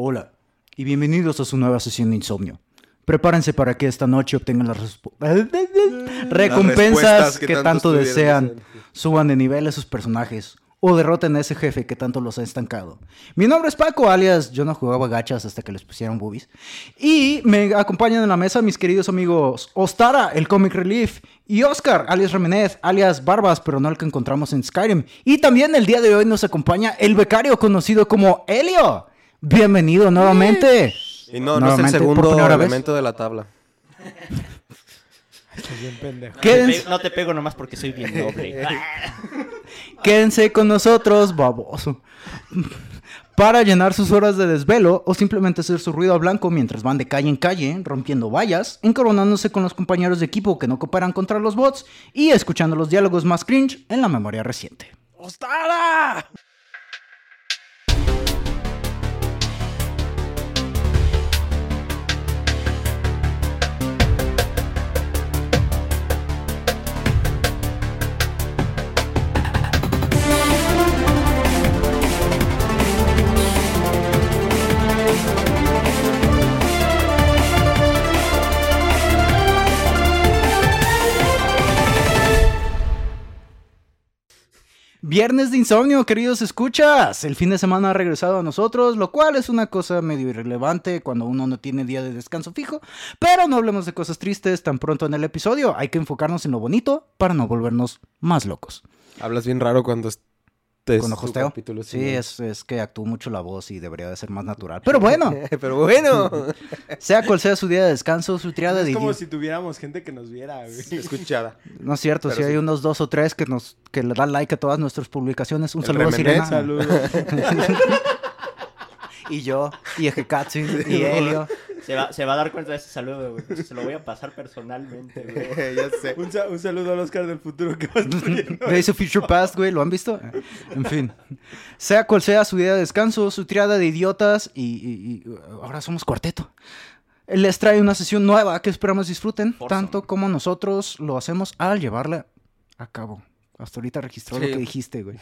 Hola y bienvenidos a su nueva sesión de insomnio. Prepárense para que esta noche obtengan las recompensas que, que tanto, tanto desean, suban de nivel a sus personajes o derroten a ese jefe que tanto los ha estancado. Mi nombre es Paco, alias yo no jugaba gachas hasta que les pusieron boobies. Y me acompañan en la mesa mis queridos amigos Ostara, el Comic Relief, y Oscar, alias Remenez, alias Barbas, pero no el que encontramos en Skyrim. Y también el día de hoy nos acompaña el becario conocido como Helio. Bienvenido nuevamente. Y no, no es el segundo elemento de la tabla. Bien pendejo. Quédense, No te pego nomás porque soy bien noble. quédense con nosotros, baboso. Para llenar sus horas de desvelo o simplemente hacer su ruido a blanco mientras van de calle en calle, rompiendo vallas, encoronándose con los compañeros de equipo que no cooperan contra los bots y escuchando los diálogos más cringe en la memoria reciente. ¡Ostara! Viernes de insomnio, queridos escuchas. El fin de semana ha regresado a nosotros, lo cual es una cosa medio irrelevante cuando uno no tiene día de descanso fijo. Pero no hablemos de cosas tristes tan pronto en el episodio. Hay que enfocarnos en lo bonito para no volvernos más locos. Hablas bien raro cuando Con tu ojosteo. capítulo, Sí, es, es que actúo mucho la voz y debería de ser más natural. Pero bueno, Pero bueno. sea cual sea su día de descanso, su triada de Es como si tuviéramos gente que nos viera, güey. Escuchada. No es cierto, si hay sí. unos dos o tres que nos que le dan like a todas nuestras publicaciones. Un El saludo Sirena. Saludos. Y yo, y Ejekatsu, y Helio. Se va, se va a dar cuenta de ese saludo, güey. Se lo voy a pasar personalmente, güey. ya sé. Un, sa- un saludo al Oscar del futuro que va a. Days of Future Past, güey, ¿lo han visto? En fin. Sea cual sea su día de descanso, su triada de idiotas y, y- y, uh, ahora somos cuarteto. Les trae una sesión nueva que esperamos disfruten, Forza. tanto como nosotros lo hacemos al llevarla a cabo. Hasta ahorita registró lo que dijiste, güey.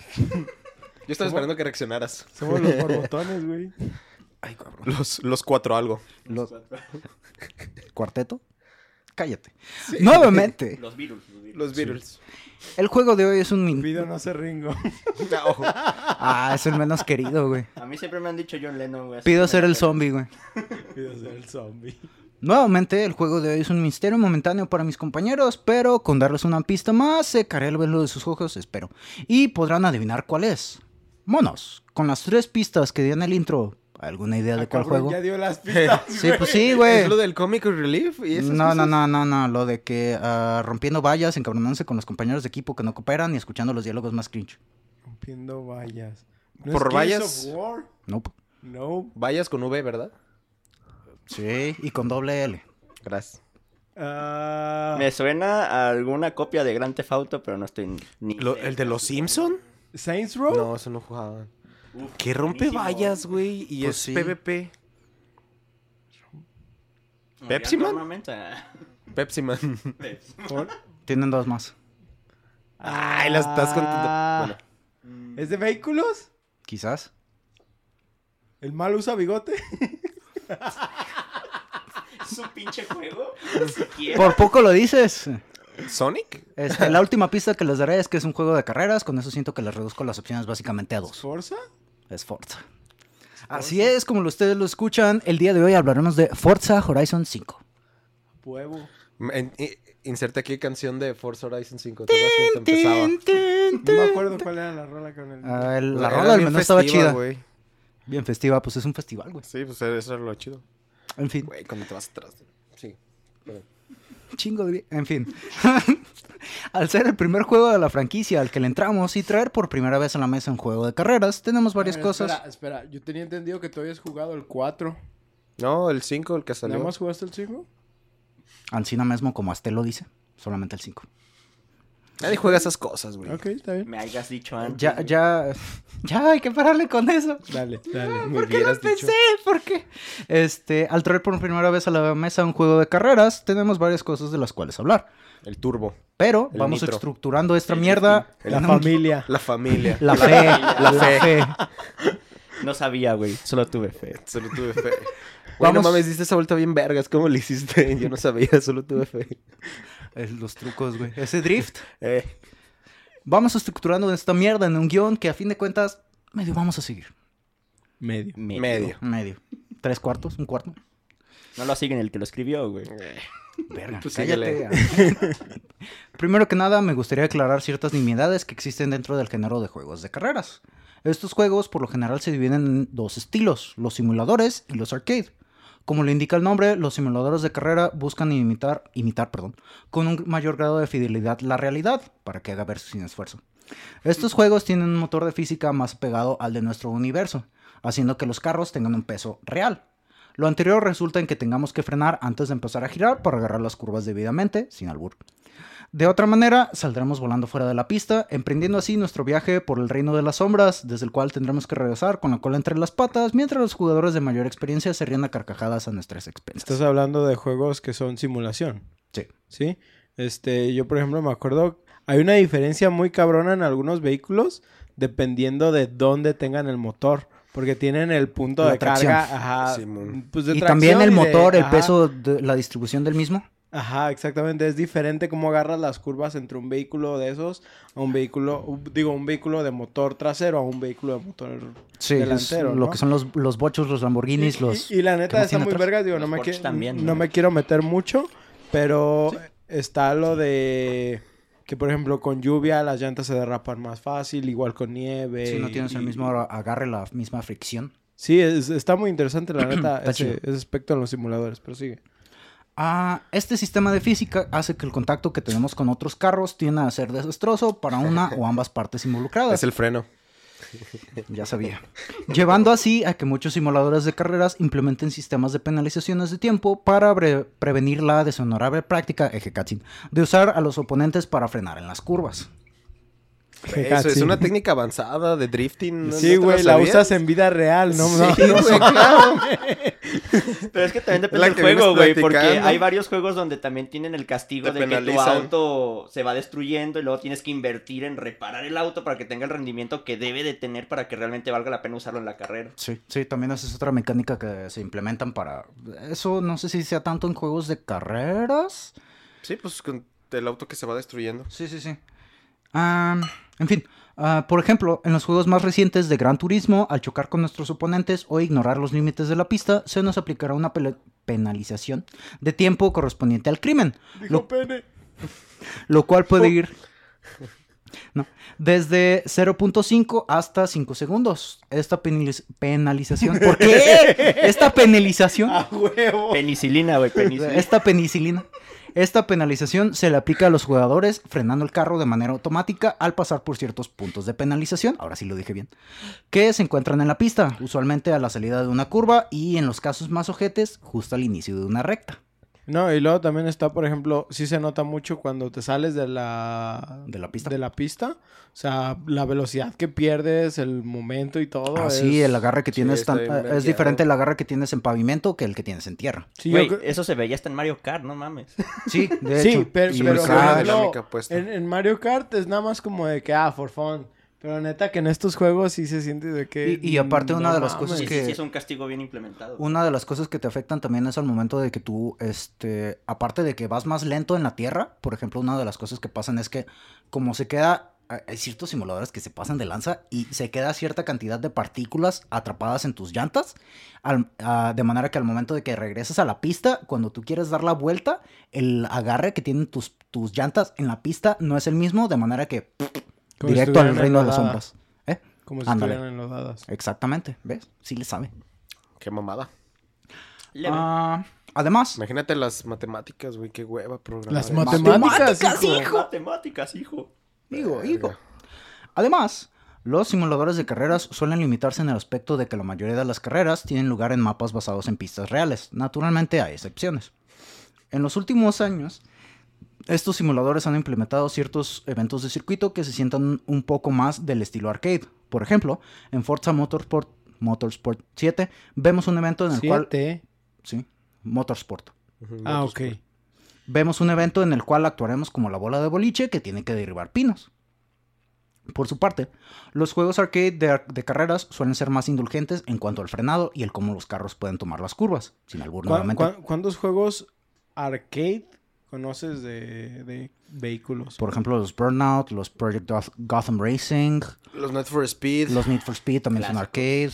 Yo estaba esperando que reaccionaras. Somos los borbotones, güey. Ay, cabrón. Los, los cuatro algo. Los- ¿Cuarteto? Cállate. Nuevamente, Los virus. Los virus. Los Beatles. el juego de hoy es un... min- Pido no se ringo. Ojo. Ah, es el menos querido, güey. A mí siempre me han dicho John Lennon, güey. Pido ser el zombie, güey. Pido ser el zombie. Nuevamente, el juego de hoy es un misterio momentáneo para mis compañeros, pero con darles una pista más, secaré el velo de sus ojos, espero. Y podrán adivinar cuál es. Monos, con las tres pistas que di en el intro, ¿alguna idea de Ah, cuál cabrón, juego? Ya dio las pistas. Sí, pues sí, güey. ¿Es lo del Comic Relief? ¿Y esas No, no, cosas? no, no, no, lo de que ah, rompiendo vallas, encabronándose con los compañeros de equipo que no cooperan y escuchando los diálogos más cringe. Rompiendo vallas. ¿No ¿Por es vallas? of War? Nope. No. Vayas con V, ¿verdad? Sí, y con doble L. Gracias. Ah, Me suena a alguna copia de Grand Theft Auto, pero no estoy ni... Lo- ¿El de los Simpson? Saints Row. No, eso no jugaban. Uf, ¿Qué rompe buenísimo. vallas, güey? Y Pues es sí. PvP. No, ¿Pepsi Man? normalmente, Pepsi Man. Tienen dos más. Ay, las estás contando. Ah. Bueno. Mm, ¿Es de vehículos? Quizás. ¿El mal usa bigote? ¿Es un pinche juego? Por poco lo dices. ¿Sonic? Este, la última pista que les daré es que es un juego de carreras. Con eso siento que les reduzco las opciones básicamente a dos. ¿Forza? Es Forza. Así es, como ustedes lo escuchan, el día de hoy hablaremos de Forza Horizon 5. Huevo. En- inserte aquí canción de Forza Horizon 5. ¿Te acuerdas cuando empezaba? No me acuerdo cuál era la rola con el... Ah, el- la rola del menú estaba chida. Bien festiva, pues es un festival, güey. Sí, pues eso era lo chido. En fin, Güey, cuando te vas atrás. Sí. Perdón. Chingo de... En fin. al ser el primer juego de la franquicia al que le entramos y traer por primera vez a la mesa un juego de carreras, tenemos varias ver, cosas. Espera, espera. Yo tenía entendido que tú habías jugado el 4. No, el 5, el que salió. ¿Nada más jugaste el 5? Ancina mismo, como Astel lo dice, solamente el 5. Nadie juega esas cosas, güey. Ok, está bien. Me hayas dicho antes. Ya, güey. ya, ya hay que pararle con eso. Dale, dale. Me ¿Por qué lo hubieras dicho. empecé? ¿Por qué? Este, al traer por primera vez a la mesa un juego de carreras, tenemos varias cosas de las cuales hablar. El turbo. Pero El vamos nitro. estructurando esta mierda La un- familia. La familia. La fe, la, fe. No sabía, güey. Solo tuve fe. Solo tuve fe. Güey, no Vamos. mames, diste esa vuelta bien vergas. ¿Cómo le hiciste? Yo no sabía, solo tuve fe. Es los trucos, güey. Ese drift. Eh, Vamos estructurando esta mierda en un guion que a fin de cuentas medio vamos a seguir. Medio. Medio. medio. Medio. Tres cuartos, un cuarto. No lo siguen el que lo escribió, güey. Verga, Pues cállate. Primero que nada, me gustaría aclarar ciertas nimiedades que existen dentro del género de juegos de carreras. Estos juegos por lo general se dividen en dos estilos, los simuladores y los arcade. Como lo indica el nombre, los simuladores de carrera buscan imitar, imitar perdón, con un mayor grado de fidelidad la realidad, para que haga verse sin esfuerzo. Estos juegos tienen un motor de física más pegado al de nuestro universo, haciendo que los carros tengan un peso real. Lo anterior resulta en que tengamos que frenar antes de empezar a girar para agarrar las curvas debidamente, sin albur. De otra manera, saldremos volando fuera de la pista, emprendiendo así nuestro viaje por el reino de las sombras, desde el cual tendremos que regresar con la cola entre las patas, mientras los jugadores de mayor experiencia se ríen a carcajadas a nuestras expensas. Estás hablando de juegos que son simulación. Sí. ¿Sí? Este, yo por ejemplo me acuerdo, hay una diferencia muy cabrona en algunos vehículos dependiendo de dónde tengan el motor. Porque tienen el punto La de tracción. carga, ajá, pues de Y también el y de- motor, el ajá, peso, de la distribución del mismo. Ajá, exactamente. Es diferente cómo agarras las curvas entre un vehículo de esos a un vehículo, digo, un vehículo de motor trasero a un vehículo de motor Sí, es delantero. lo ¿no? que son los, los bochos, los Lamborghinis, Y- los... y, y la neta está muy atrás. verga, digo, no me, Porsche qui- también, no ¿no? me quiero meter mucho, pero está lo de que por ejemplo con lluvia las llantas se derrapan más fácil, igual con nieve. Si no tienes el mismo agarre, la misma fricción. Sí, es- está muy interesante la neta ese, ese aspecto en los simuladores, pero sigue. Ah, este sistema de física hace que el contacto que tenemos con otros carros tienda a ser desastroso para una o ambas partes involucradas. Es el freno. Ya sabía. Llevando así a que muchos simuladores de carreras implementen sistemas de penalizaciones de tiempo para prevenir la deshonorable práctica, eje de usar a los oponentes para frenar en las curvas. Eso es una técnica avanzada de drifting. ¿no- Sí, no güey, la usas en vida real, no, no, Sí, no güey, claro. Pero es que también depende del juego, güey. Porque hay varios juegos donde también tienen el castigo Te de que tu auto se va destruyendo y luego tienes que invertir en reparar el auto para que tenga el rendimiento que debe de tener para que realmente valga la pena usarlo en la carrera. Sí, sí, también esa es otra mecánica que se implementan para... Eso no sé si sea tanto en juegos de carreras. Sí, pues con el auto que se va destruyendo. Sí, sí, sí. Ah, en fin, ah, por ejemplo, en los juegos más recientes de Gran Turismo, al chocar con nuestros oponentes o ignorar los límites de la pista, se nos aplicará una pele- penalización de tiempo correspondiente al crimen, lo, pene. lo cual puede ir no, desde 0.5 hasta 5 segundos. Esta penaliz- penalización, ¿por qué? Esta penalización A huevo. Penicilina, güey, penicilina. esta penicilina. Esta penalización se le aplica a los jugadores frenando el carro de manera automática al pasar por ciertos puntos de penalización, ahora sí lo dije bien, que se encuentran en la pista, usualmente a la salida de una curva y en los casos más ojetes, justo al inicio de una recta. No, y luego también está, por ejemplo, sí se nota mucho cuando te sales de la... De la pista. De la pista. O sea, la velocidad que pierdes, el momento y todo. Así, es- el agarre que sí, tienes tan- es diferente el agarre que tienes en pavimento que el que tienes en tierra. Sí, Güey, eso se veía hasta en Mario Kart, no mames. Sí, de sí, hecho. pero, Y pero, Dinámica puesta. en, en Mario Kart es nada más como de que, ah, for fun. Pero neta que en estos juegos sí se siente de que... Y- y aparte una no de las cosas Sí, mames. sí, que- sí, es un castigo bien implementado. Una de las cosas que te afectan también es al momento de que tú, este, aparte de que vas más lento en la tierra, por ejemplo, una de las cosas que pasan es que como se queda, hay ciertos simuladores que se pasan de lanza y se queda cierta cantidad de partículas atrapadas en tus llantas, al- de manera que al momento de que regresas a la pista, cuando tú quieres dar la vuelta, el agarre que tienen tus, tus llantas en la pista no es el mismo, de manera que Como si directo al reino de las sombras. ¿Eh? Como si Ándale. estuvieran enlodadas. Exactamente, ¿ves? Sí le sabe. Qué mamada. Ah, además, Imagínate las matemáticas, güey. Qué hueva programar. Las eso. matemáticas, Matemáticas, hijo. hijo. Matemáticas, hijo. digo, digo. Además, los simuladores de carreras suelen limitarse en el aspecto de que la mayoría de las carreras tienen lugar en mapas basados en pistas reales. Naturalmente hay excepciones. En los últimos años, estos simuladores han implementado ciertos eventos de circuito que se sientan un poco más del estilo arcade. Por ejemplo, en Forza Motorsport, Motorsport 7 vemos un evento en el cual... Siete. Sí, Motorsport. Ah, ok. Vemos un evento en el cual actuaremos como la bola de boliche que tiene que derribar pinos. Por su parte, los juegos arcade de, ar- de carreras suelen ser más indulgentes en cuanto al frenado y el cómo los carros pueden tomar las curvas, sin albur ¿Cuá- nuevamente. cuá- ¿Cuántos juegos arcade conoces de, de vehículos? Por ejemplo, los Burnout, los Project Goth- Gotham Racing, Los Need for Speed. los Need for Speed también son arcade.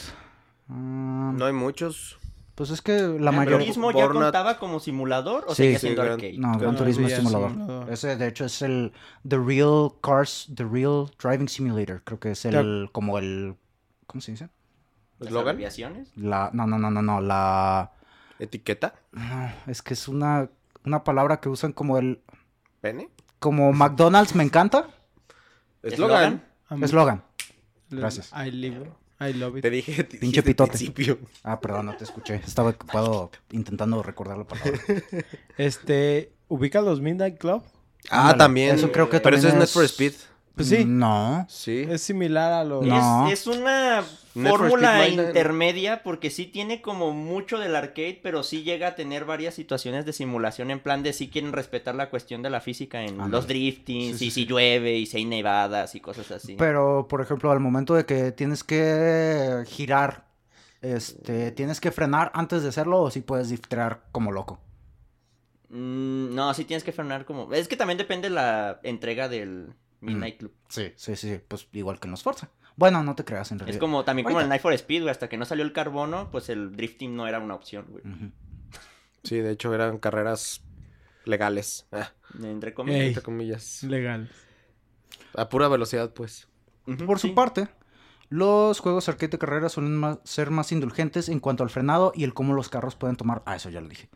Ah, No hay muchos. Pues es que la ¿El mayoría... Gran Turismo ya Burnout- contaba como simulador o Sí, seguía sí, siendo Gran- arcade? No, Gran No, Turismo es simulador. simulador. Ese, de hecho, es el The Real Cars, The Real Driving Simulator. Creo que es el, como el, ¿cómo se dice? ¿Las abreviaciones? La, no, no, no, no, no, la, ¿Etiqueta? no, es que es una, una palabra que usan como el, ¿Pene? como McDonald's me encanta. ¿Eslogan? Eslogan. Gracias. I live, I love it. Te dije Pinche pitote. principio. Ah, perdón, no te escuché. Estaba ocupado intentando recordar la palabra. Este, ¿ubicas los Midnight Club? Ah, Ándale, también. eso creo que Pero eso es es- for Speed. Pues sí, No. Sí. es similar a los... No. Es, es una fórmula intermedia porque sí tiene como mucho del arcade, pero sí llega a tener varias situaciones de simulación en plan de sí quieren respetar la cuestión de la física en los driftings Sí, y sí. si llueve y si hay nevadas y cosas así. Pero, por ejemplo, al momento de que tienes que girar, este, tienes que frenar antes de hacerlo o si puedes driftear como loco. Mm, no, sí tienes que frenar como... Es que también depende la entrega del Midnight Club. Sí, sí, sí, pues igual que en los Forza. Bueno, no te creas en realidad. Es como también como Ahorita. el Night for Speed, güey, hasta que no salió el carbono, pues el drifting no era una opción, güey. Sí, de hecho eran carreras legales. Ah, Entre comillas. Ey. entre comillas. Legal. A pura velocidad, pues. Por sí. su parte, los juegos arcade de carrera suelen ser más indulgentes en cuanto al frenado y el cómo los carros pueden tomar. Ah, eso ya lo dije.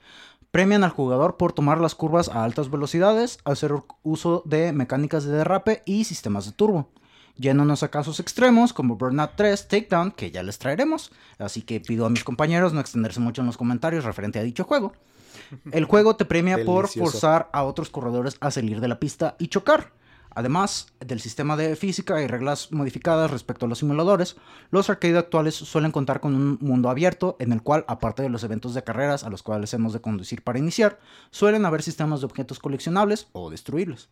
Premian al jugador por tomar las curvas a altas velocidades, hacer uso de mecánicas de derrape y sistemas de turbo. Yéndonos a casos extremos como Burnout 3 Takedown, que ya les traeremos. Así que pido a mis compañeros no extenderse mucho en los comentarios referente a dicho juego. El juego te premia por forzar a otros corredores a salir de la pista y chocar. Además del sistema de física y reglas modificadas respecto a los simuladores, los arcade actuales suelen contar con un mundo abierto en el cual, aparte de los eventos de carreras a los cuales hemos de conducir para iniciar, suelen haber sistemas de objetos coleccionables o destruibles.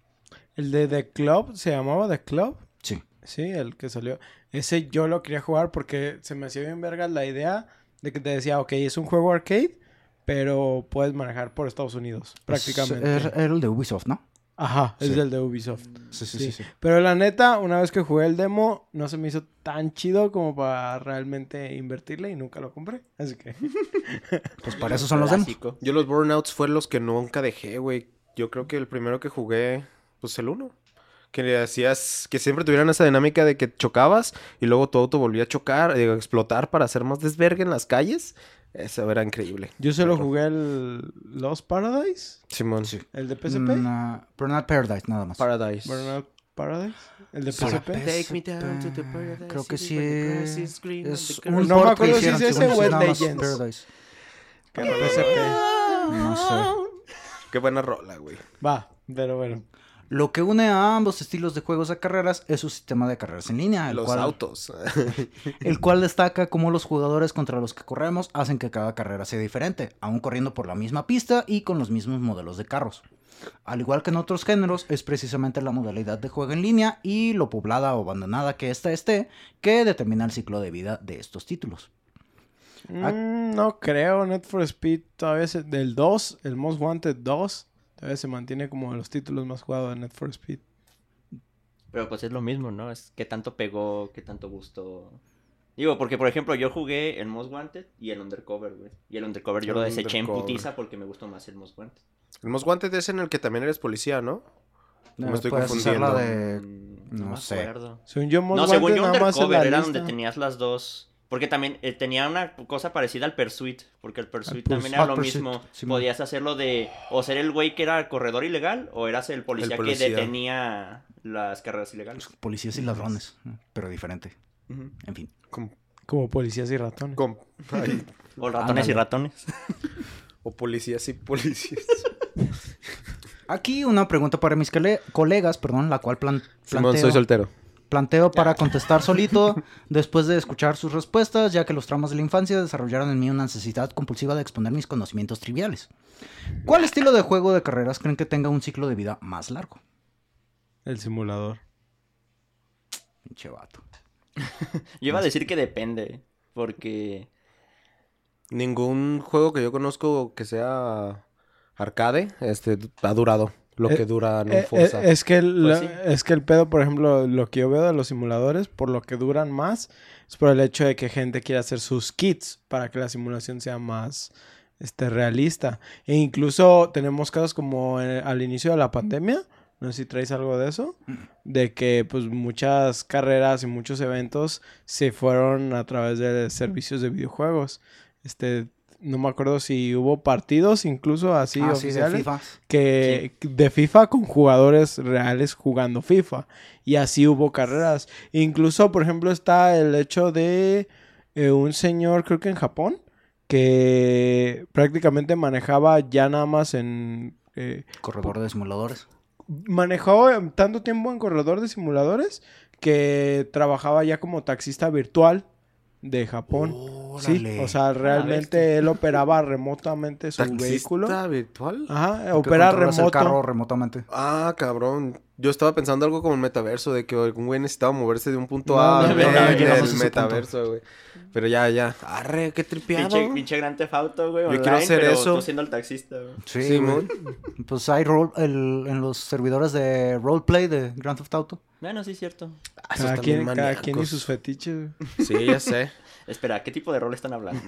El de The Club, ¿se llamaba The Club? Sí. Sí, el que salió. Ese yo lo quería jugar porque se me hacía bien verga la idea de que te decía, ok, es un juego arcade, pero puedes manejar por Estados Unidos, prácticamente. Es- Era el de Ubisoft, ¿no? Ajá, es Sí. del de Ubisoft. Sí, Sí. Pero la neta, una vez que jugué el demo, no se me hizo tan chido como para realmente invertirle y nunca lo compré. Así que... Pues para eso son los demos. Yo los Burnouts fue los que nunca dejé, güey. Yo creo que el primero que jugué, pues el uno. Que le hacías, que siempre tuvieran esa dinámica de que chocabas y luego tu auto volvía a chocar, digo, a explotar para hacer más desvergue en las calles. Eso era increíble. Yo solo jugué el Lost Paradise, Simón. Sí. el de PSP. Mm, ah, Burnout Paradise, nada más. Paradise. Burnout Paradise, el de. PSP. Take me down to the paradise Creo que sí es, un No me acuerdo si es ese o es Legends. Paradise. Que PSP. No sé. Qué buena rola, güey. Va, pero bueno. Lo que une a ambos estilos de juegos de carreras es su sistema de carreras en línea, el, Los cual, autos. el cual destaca cómo los jugadores contra los que corremos hacen que cada carrera sea diferente, aún corriendo por la misma pista y con los mismos modelos de carros. Al igual que en otros géneros, es precisamente la modalidad de juego en línea y lo poblada o abandonada que ésta esté que determina el ciclo de vida de estos títulos. Mm, no creo, Net for Speed todavía se, del 2, el Most Wanted 2, todavía se mantiene como de los títulos más jugados de Net for Speed. Pero pues es lo mismo, ¿no? Es que tanto pegó, que tanto gustó. Digo, porque por ejemplo, yo jugué el Most Wanted y el Undercover, güey. Y el Undercover yo El lo deseché en putiza porque me gustó más el Most Wanted. El Most Wanted es en el que también eres policía, ¿no? Me Eh, estoy hacer la confundiendo. de... Mm, no me sé. acuerdo. Según yo, Most No, según Wanted yo, nada más en Undercover era lista. donde tenías las dos. Porque también eh, tenía una cosa parecida al Pursuit. Porque el Pursuit Purs- también era ah, lo Pursuit, mismo. Simón. Podías hacerlo de. O ser el güey que era corredor ilegal. O eras el policía, policía. que detenía las carreras ilegales. Policías y ladrones, pero diferente. En fin. Com- Como policías y ratones. com- ay, O ratones y ratones. o policías y policías. Aquí una pregunta para mis cole- colegas, perdón, la cual plan Simón, soy soltero. Planteo para contestar solito después de escuchar sus respuestas, ya que los traumas de la infancia desarrollaron en mí una necesidad compulsiva de exponer mis conocimientos triviales. ¿Cuál estilo de juego de carreras creen que tenga un ciclo de vida más largo? El simulador. Pinche vato. Yo iba a decir que depende, porque... Ningún juego que yo conozco que sea arcade, este, ha durado lo Eh, que dura en un Eh, eh, Forza. es, que el, Pues sí. es que el pedo, por ejemplo, lo que yo veo de los simuladores, por lo que duran más, es por el hecho de que gente quiere hacer sus kits para que la simulación sea más este, realista. E incluso tenemos casos como en- al inicio de la pandemia, no sé si traes algo de eso, de que pues muchas carreras y muchos eventos se fueron a través de servicios de videojuegos. Este, no me acuerdo si hubo partidos incluso así ah, sí, de FIFA. que de FIFA con jugadores reales jugando FIFA. Y así hubo carreras. Incluso, por ejemplo, está el hecho de eh, un señor, creo que en Japón, que prácticamente manejaba ya nada más en... eh, Corredor de simuladores. manejó tanto tiempo en corredor de simuladores que trabajaba ya como taxista virtual de Japón. Sí, Órale. o sea, realmente él operaba remotamente su ¿Taxista vehículo. virtual? Ajá, opera controlas el remoto. carro remotamente. Ah, cabrón. Yo estaba pensando algo como el metaverso, de que algún güey necesitaba moverse de un punto No, A no, B no, en el metaverso, güey. Pero ya, ya. Arre, qué tripiado. Pinche, pinche Grand Theft Auto, güey, Yo online, quiero hacer pero eso. tú siendo el taxista, güey. Sí, güey. Pues hay role, el- en los servidores de roleplay de Grand Theft Auto. Bueno, sí es cierto. Ah, Cada quien, cada quien y sus fetiches. Sí, ya sé. Espera, ¿qué tipo de rol están hablando?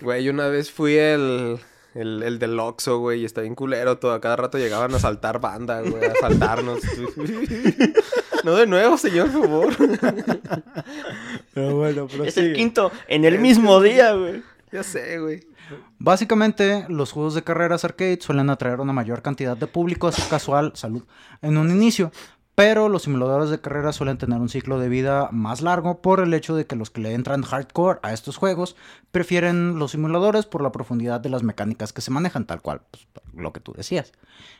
Güey, una vez fui el, el, el del Oxxo, güey, y está bien culero todo. A cada rato llegaban a saltar banda, güey, a asaltarnos. no de nuevo, señor, por favor. Pero bueno, pero es el quinto en el mismo día, güey. ya sé, güey. Básicamente, los juegos de carreras arcade suelen atraer una mayor cantidad de público casual, salud, en un inicio. Pero los simuladores de carreras suelen tener un ciclo de vida más largo por el hecho de que los que le entran hardcore a estos juegos prefieren los simuladores por la profundidad de las mecánicas que se manejan, tal cual, pues, lo que tú decías.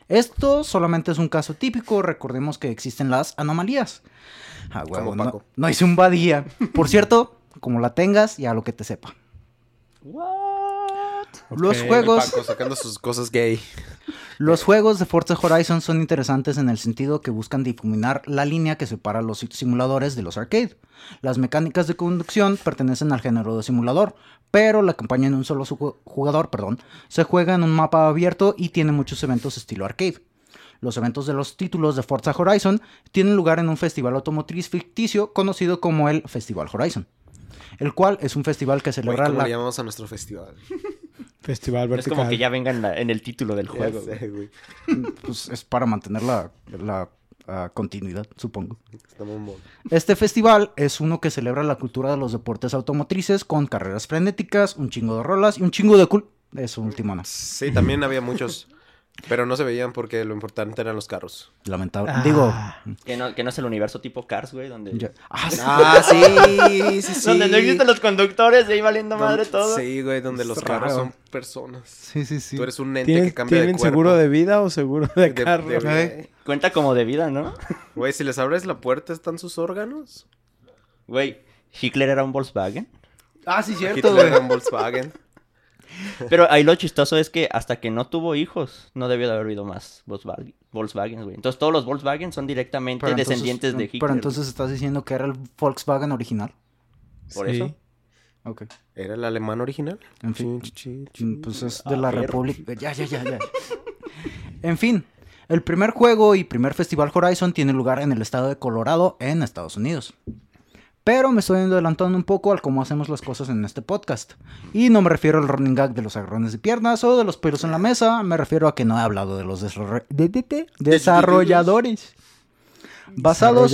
Esto solamente es un caso típico, recordemos que existen las anomalías. Ah, huevo, no, Paco. no hice un badía. Por cierto, como la tengas y a lo que te sepa. Los juegos... Paco sacando sus cosas gay. Los juegos de Forza Horizon son interesantes en el sentido que buscan difuminar la línea que separa los simuladores de los arcade. Las mecánicas de conducción pertenecen al género de simulador, pero la campaña en un solo jugador, perdón, se juega en un mapa abierto y tiene muchos eventos estilo arcade. Los eventos de los títulos de Forza Horizon tienen lugar en un festival automotriz ficticio conocido como el Festival Horizon, el cual es un festival que celebra ¿cómo la... le llamamos a nuestro festival? Festival Es vertical. como que ya venga en, la- en el título del juego. Sé, güey. pues, es para mantener la, la, ah, continuidad, supongo. Este festival es uno que celebra la cultura de los deportes automotrices con carreras frenéticas, un chingo de rolas y un chingo de cool. Eso último no. Sí, también había muchos. Pero no se veían porque lo importante eran los carros. Lamentable. Ah. Digo, Que no, que no es el universo tipo Cars, güey, donde... ah, sí. Ah, sí, sí, sí. Donde no existen los conductores y ahí valiendo madre todo. Sí, güey, donde los carros son personas. Sí, sí, sí. Tú eres un ente ¿Tienen, que cambia de ¿tienen cuerpo. seguro de vida o seguro de, De- carro? de- Eh. Cuenta como de vida, ¿no? Güey, si les abres la puerta, ¿están sus órganos? Güey, Hitler era un Volkswagen. Ah, sí, cierto, Hitler güey. era un Volkswagen. Pero ahí lo chistoso es que hasta que no tuvo hijos, no debió de haber habido más Volkswagen, Volkswagen, güey. Entonces todos los Volkswagen son directamente Pero entonces- descendientes de Hitler. Pero entonces estás diciendo que era el Volkswagen original. Por Sí. eso. Ok. ¿Era el alemán original? En fin. Chin, chin, chin. Pues es de la. República. Ya, ya, ya, ya. En fin. El primer juego y primer festival Horizon tiene lugar en el estado de Colorado, en Estados Unidos. Pero me estoy adelantando un poco al cómo hacemos las cosas en este podcast. Y no me refiero al running gag de los agarrones de piernas o de los pelos en la mesa, me refiero a que no he hablado de los desarro- de- de- de- desarrolladores. Basados,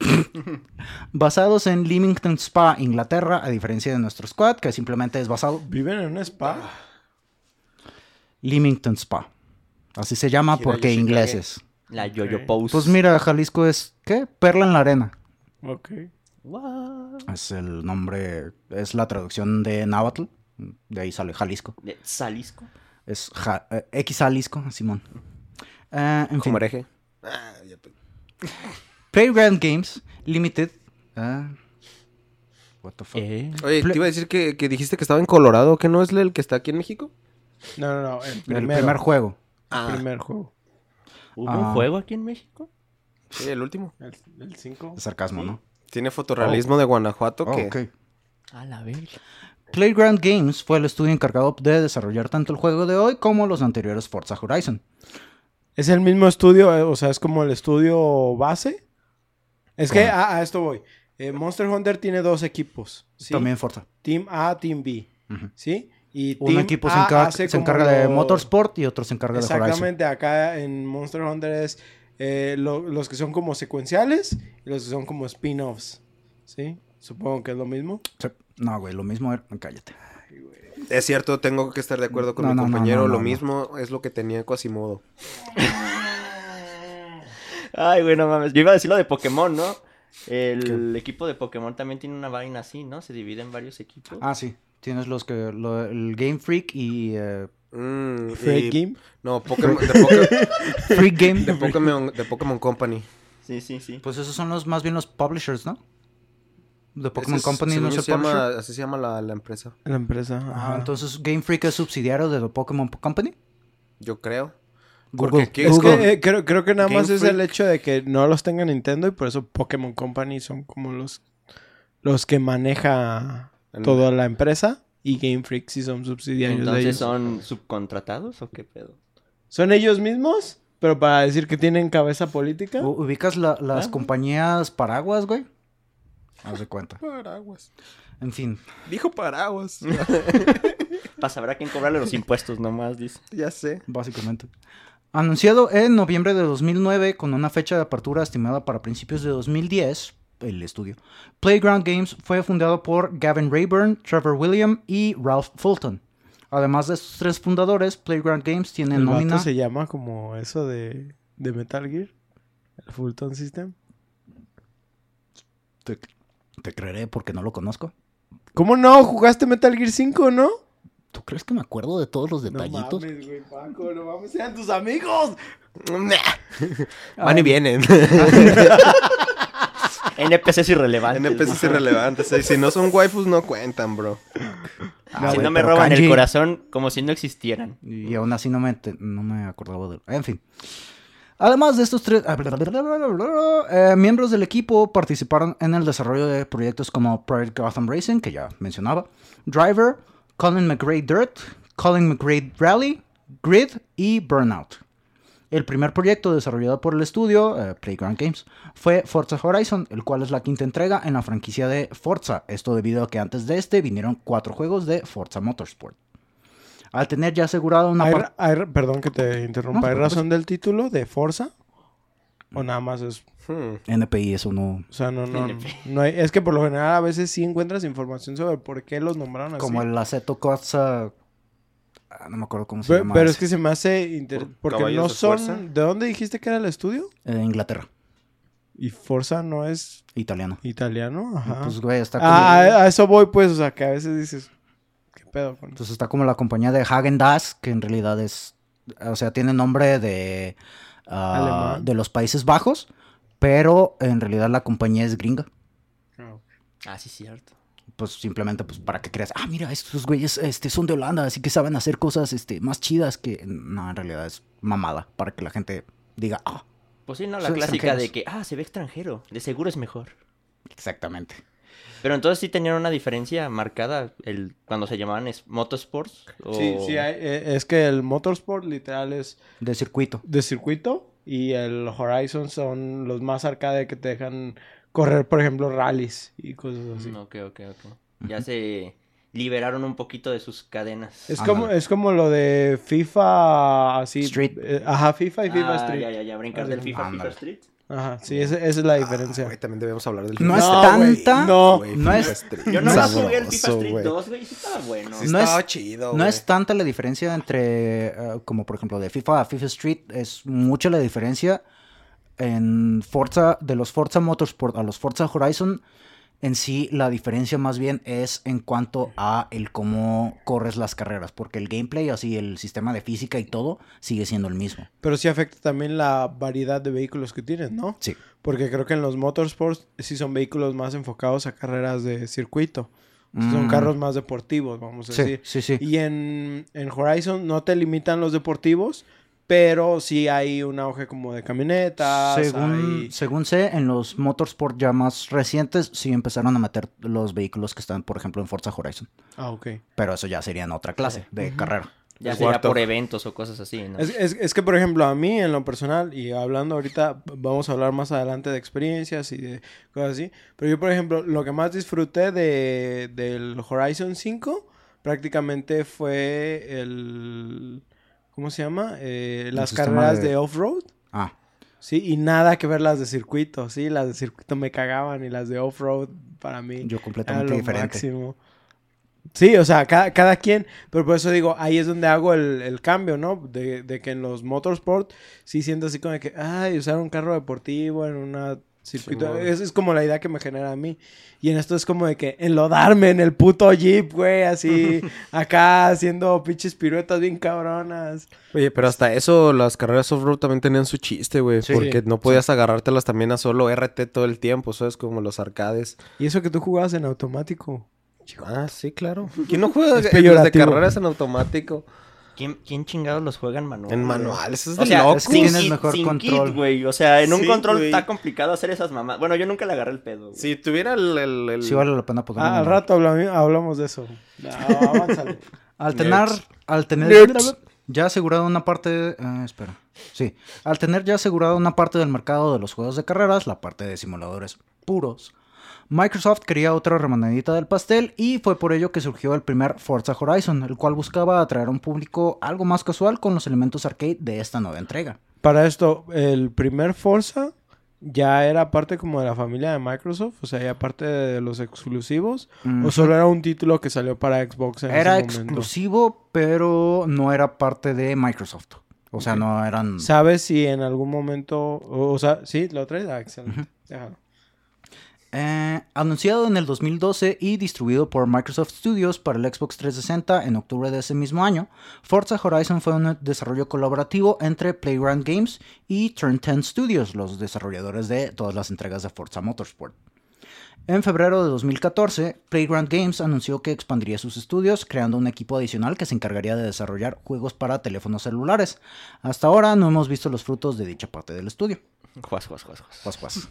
basados en Leamington Spa, Inglaterra, a diferencia de nuestro squad, que simplemente es basado ¿Viven en un spa? Leamington Spa. Así se llama porque ingleses. La Yo-Yo Ok. Pose. Pues mira, Jalisco es, ¿qué? Perla en la arena. Ok. What? Es el nombre, es la traducción de Náhuatl. De ahí sale Jalisco. De Salisco. Es Ja- eh, X Jalisco, Simón. Eh, en fin. Ah, ya Playground Games Limited. ah, what the fuck. Eh. Oye, te iba a decir que, que dijiste que estaba en Colorado, ¿que no es el que está aquí en México? No, no, no. El primer juego. El primer juego. ¿Hubo Ah. un juego aquí en México? Sí, el último. El 5. Es sarcasmo, ¿no? Tiene fotorrealismo de Guanajuato Oh, que... ok. A la vez. Playground Games fue el estudio encargado de desarrollar tanto el juego de hoy como los anteriores Forza Horizon. ¿Es el mismo estudio? eh, O sea, es como el estudio base. Es que a, a esto voy. Eh, Monster Hunter tiene dos equipos. ¿sí? También Forza. Team A, Team B. ¿Sí? Y Un Team equipo se, encarga de lo- Motorsport y otro se encarga de Horizon. Exactamente, acá en Monster Hunter es eh, lo- los que son como secuenciales y los que son como spin-offs. ¿Sí? Supongo que es lo mismo. Sí. No, güey, lo mismo era... Cállate. Es cierto, tengo que estar de acuerdo con No, mi no, compañero. no, lo no, no. mismo es lo que tenía Quasimodo. Ay, güey, no mames. Yo iba a decir lo de Pokémon, ¿no? El equipo de Pokémon también tiene una vaina así, ¿no? Se divide en varios equipos. Ah, sí. Tienes los que... lo- el Game Freak y... eh, Mm, Freak y- Game. No, Pokémon, de, Poké- Freak Game. de Pokémon, de Pokémon Company. Sí, sí, sí. Pues esos son los más bien los publishers, ¿no? De Pokémon es- Company no es yo el se llama- publisher. Así se llama la, la empresa. La empresa. Ajá, ajá. entonces Game Freak es subsidiario de The Pokémon Company. Yo creo. Google. Porque ¿qué- Es Google. que eh, creo, creo que nada Game más es el hecho de que no los tenga Nintendo y por eso Pokémon Company son como los, los que maneja En- toda la empresa y Game Freak sí son subsidiarios de Entonces ellos. son subcontratados o qué pedo? ¿Son ellos mismos? Pero para decir que tienen cabeza política. ¿Ubicas la- las Ah. compañías paraguas, güey? Haz de cuenta. Paraguas. En fin. Dijo paraguas. Para saber a quién cobrarle los impuestos nomás, dice. ya sé. básicamente. Anunciado en noviembre de 2009 con una fecha de apertura estimada para principios de 2010, el estudio. Playground Games fue fundado por Gavin Rayburn, Trevor William y Ralph Fulton. Además de estos tres fundadores, Playground Games tiene el nómina... se llama como eso de, de Metal Gear. El Fulton System. Te, te creeré porque no lo conozco. ¿Cómo no? ¿Jugaste Metal Gear 5, no? ¿Tú crees que me acuerdo de todos los No detallitos? mames, güey, Paco, no mames, sean tus amigos. Van y vienen. NPCs irrelevantes. NPCs irrelevantes. Si no son waifus, no cuentan, bro. Ah, si no me roban kanji. el corazón como si no existieran. Y aún así no me, te- no me acordaba de... En fin. Además de estos tres... eh, miembros del equipo participaron en el desarrollo de proyectos como Project Gotham Racing, que ya mencionaba, Driver, Colin McRae Dirt, Colin McRae Rally, Grid y Burnout. El primer proyecto desarrollado por el estudio, eh, Playground Games, fue Forza Horizon, el cual es la quinta entrega en la franquicia de Forza. Esto debido a que antes de este vinieron cuatro juegos de Forza Motorsport. Al tener ya asegurada una Hay perdón que te interrumpa. No, ¿Hay pues- razón del título de Forza? ¿O nada más es...? Hmm. NPI, eso no... O sea, no, no, no hay... Es que por lo general a veces sí encuentras información sobre por qué los nombraron así. Como el Aceto Corsa... ah, No me acuerdo cómo se llama. pero es que se me hace... inter- ¿Por Porque no de son... fuerza? ¿De dónde dijiste que era el estudio? Eh, Inglaterra, Y Forza no es italiano. italiano. Ajá. Pues, güey, está como... Ah, a, eso voy, pues. O sea, que a veces dices... ¿Qué pedo con? Entonces está como la compañía de Hagen Dazs, que en realidad es, o sea, tiene nombre de, ah, de los Países Bajos, pero en realidad la compañía es gringa. Ah, sí, cierto. Pues simplemente pues para que creas, ah, mira, estos güeyes este, son de Holanda, así que saben hacer cosas este, más chidas que... No, en realidad es mamada, para que la gente diga, ah, Pues sí, no, la clásica de que, ah, se ve extranjero. De seguro es mejor. exactamente. Pero entonces sí tenían una diferencia marcada el cuando se llamaban es- motorsports. O... Sí, sí, hay- eh, es que el Motorsport literal es De circuito. de circuito y el Horizon son los más arcade que te dejan correr, por ejemplo, rallies y cosas así. Mm, Ok, ok, ok. Ya se liberaron un poquito de sus cadenas. Es como, es como lo de FIFA así. Street. eh, ajá, FIFA y FIFA Ah, Street. Ya, ya, ya, brincar del FIFA a FIFA. Street. Ajá, sí, esa, esa es la diferencia. Güey, también debemos hablar del No FIFA. es tanta... no. Güey, no FIFA es- Street. Yo no jugué el FIFA Street güey. 2, güey, y sí estaba bueno. Sí No estaba es- chido, No es tanta la diferencia entre, eh, como por ejemplo de FIFA a FIFA Street, es mucha la diferencia en Forza, de los Forza Motorsport a los Forza Horizon. En sí, la diferencia más bien es en cuanto a el cómo corres las carreras, porque el gameplay, así el sistema de física y todo, sigue siendo el mismo. Pero sí afecta también la variedad de vehículos que tienes, ¿no? Sí. Porque creo que en los Motorsports sí son vehículos más enfocados a carreras de circuito. Son Mm. carros más deportivos, vamos a Sí, decir. sí, sí. Y en, en Horizon no te limitan los deportivos, pero sí hay un auge como de camionetas. Según, hay- según sé, en los Motorsport ya más recientes sí empezaron a meter los vehículos que están, por ejemplo, en Forza Horizon. Ah, ok. Pero eso ya sería en otra clase de carrera. Ya sería por eventos o cosas así, ¿no? Es, es- es que, por ejemplo, a mí en lo personal, y hablando ahorita, vamos a hablar más adelante de experiencias y de cosas así, pero yo, por ejemplo, lo que más disfruté de, del Horizon 5 prácticamente fue el... ¿Cómo se llama? Eh, las carreras de- de, off-road. Ah, Sí, y nada que ver las de circuito, sí, las de circuito me cagaban y las de off-road para mí yo era completamente lo diferente. máximo. Sí, o sea, cada, cada quien, pero por eso digo, ahí es donde hago el, el cambio, ¿no? De, de que en los motorsport sí siento así como de que, ay, usar un carro deportivo en una circuito, esa es como la idea que me genera a mí. Y en esto es como de que enlodarme en el puto jeep, güey, así, acá haciendo pinches piruetas bien cabronas. Oye, pero hasta eso, las carreras off-road también tenían su chiste, güey. Sí. porque no podías agarrártelas también a solo RT todo el tiempo, ¿sabes? Como los arcades. Y eso que tú jugabas en automático. Ah, sí, claro. ¿Quién no juega de carreras en automático? ¿Quién, ¿Quién chingados los juega en manual? En manual, eso es O de sea, loco. es que sin kit, mejor sin control. kit, güey. O sea, en un Sí, control güey. está complicado hacer esas mamás. Bueno, yo nunca le agarré el pedo. güey. Si tuviera el... el, el- Sí vale la pena poner. Ah, al rato habla- hablamos de eso. No, avánzale. Al tener, al tener ya asegurado una parte, ah, espera, sí, al tener ya asegurado una parte del mercado de los juegos de carreras, la parte de simuladores puros, Microsoft quería otra remanadita del pastel y fue por ello que surgió el primer Forza Horizon, el cual buscaba atraer a un público algo más casual con los elementos arcade de esta nueva entrega. Para esto, el primer Forza ya era parte como de la familia de Microsoft, o sea, ya parte de los exclusivos, o solo era un título que salió para Xbox en Era ese exclusivo, pero no era parte de Microsoft. O sea, no eran... ¿Sabes si en algún momento, o, o sea, sí, lo traes? Ah, excelente. Déjalo. Eh, anunciado en el 2012 y distribuido por Microsoft Studios para el Xbox 360 en octubre de ese mismo año, Forza Horizon fue un desarrollo colaborativo entre Playground Games y Turn 10 Studios, los desarrolladores de todas las entregas de Forza Motorsport. En febrero de 2014, Playground Games anunció que expandiría sus estudios, creando un equipo adicional que se encargaría de desarrollar juegos para teléfonos celulares. Hasta ahora no hemos visto los frutos de dicha parte del estudio. Juas, juas, juas, juas. Juas, juas.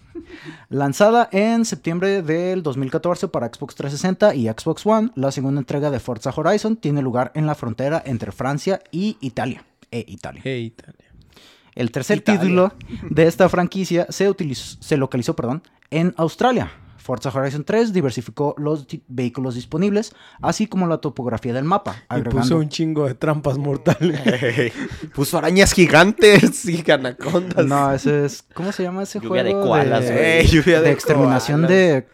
Lanzada en septiembre del 2014 para Xbox 360 y Xbox One, la segunda entrega de Forza Horizon tiene lugar en la frontera entre Francia y Italia. E Italia. Hey, Italia. El tercer Italia. título de esta franquicia se, utilizó- se localizó perdón, en Australia. Forza Horizon 3 diversificó los di- vehículos disponibles, así como la topografía del mapa, Y puso agregando... un chingo de trampas mortales. Puso arañas gigantes y anacondas. No, ese es... ¿Cómo se llama ese Lluvia de juego? koalas, güey. Ey, lluvia de de exterminación koalas. de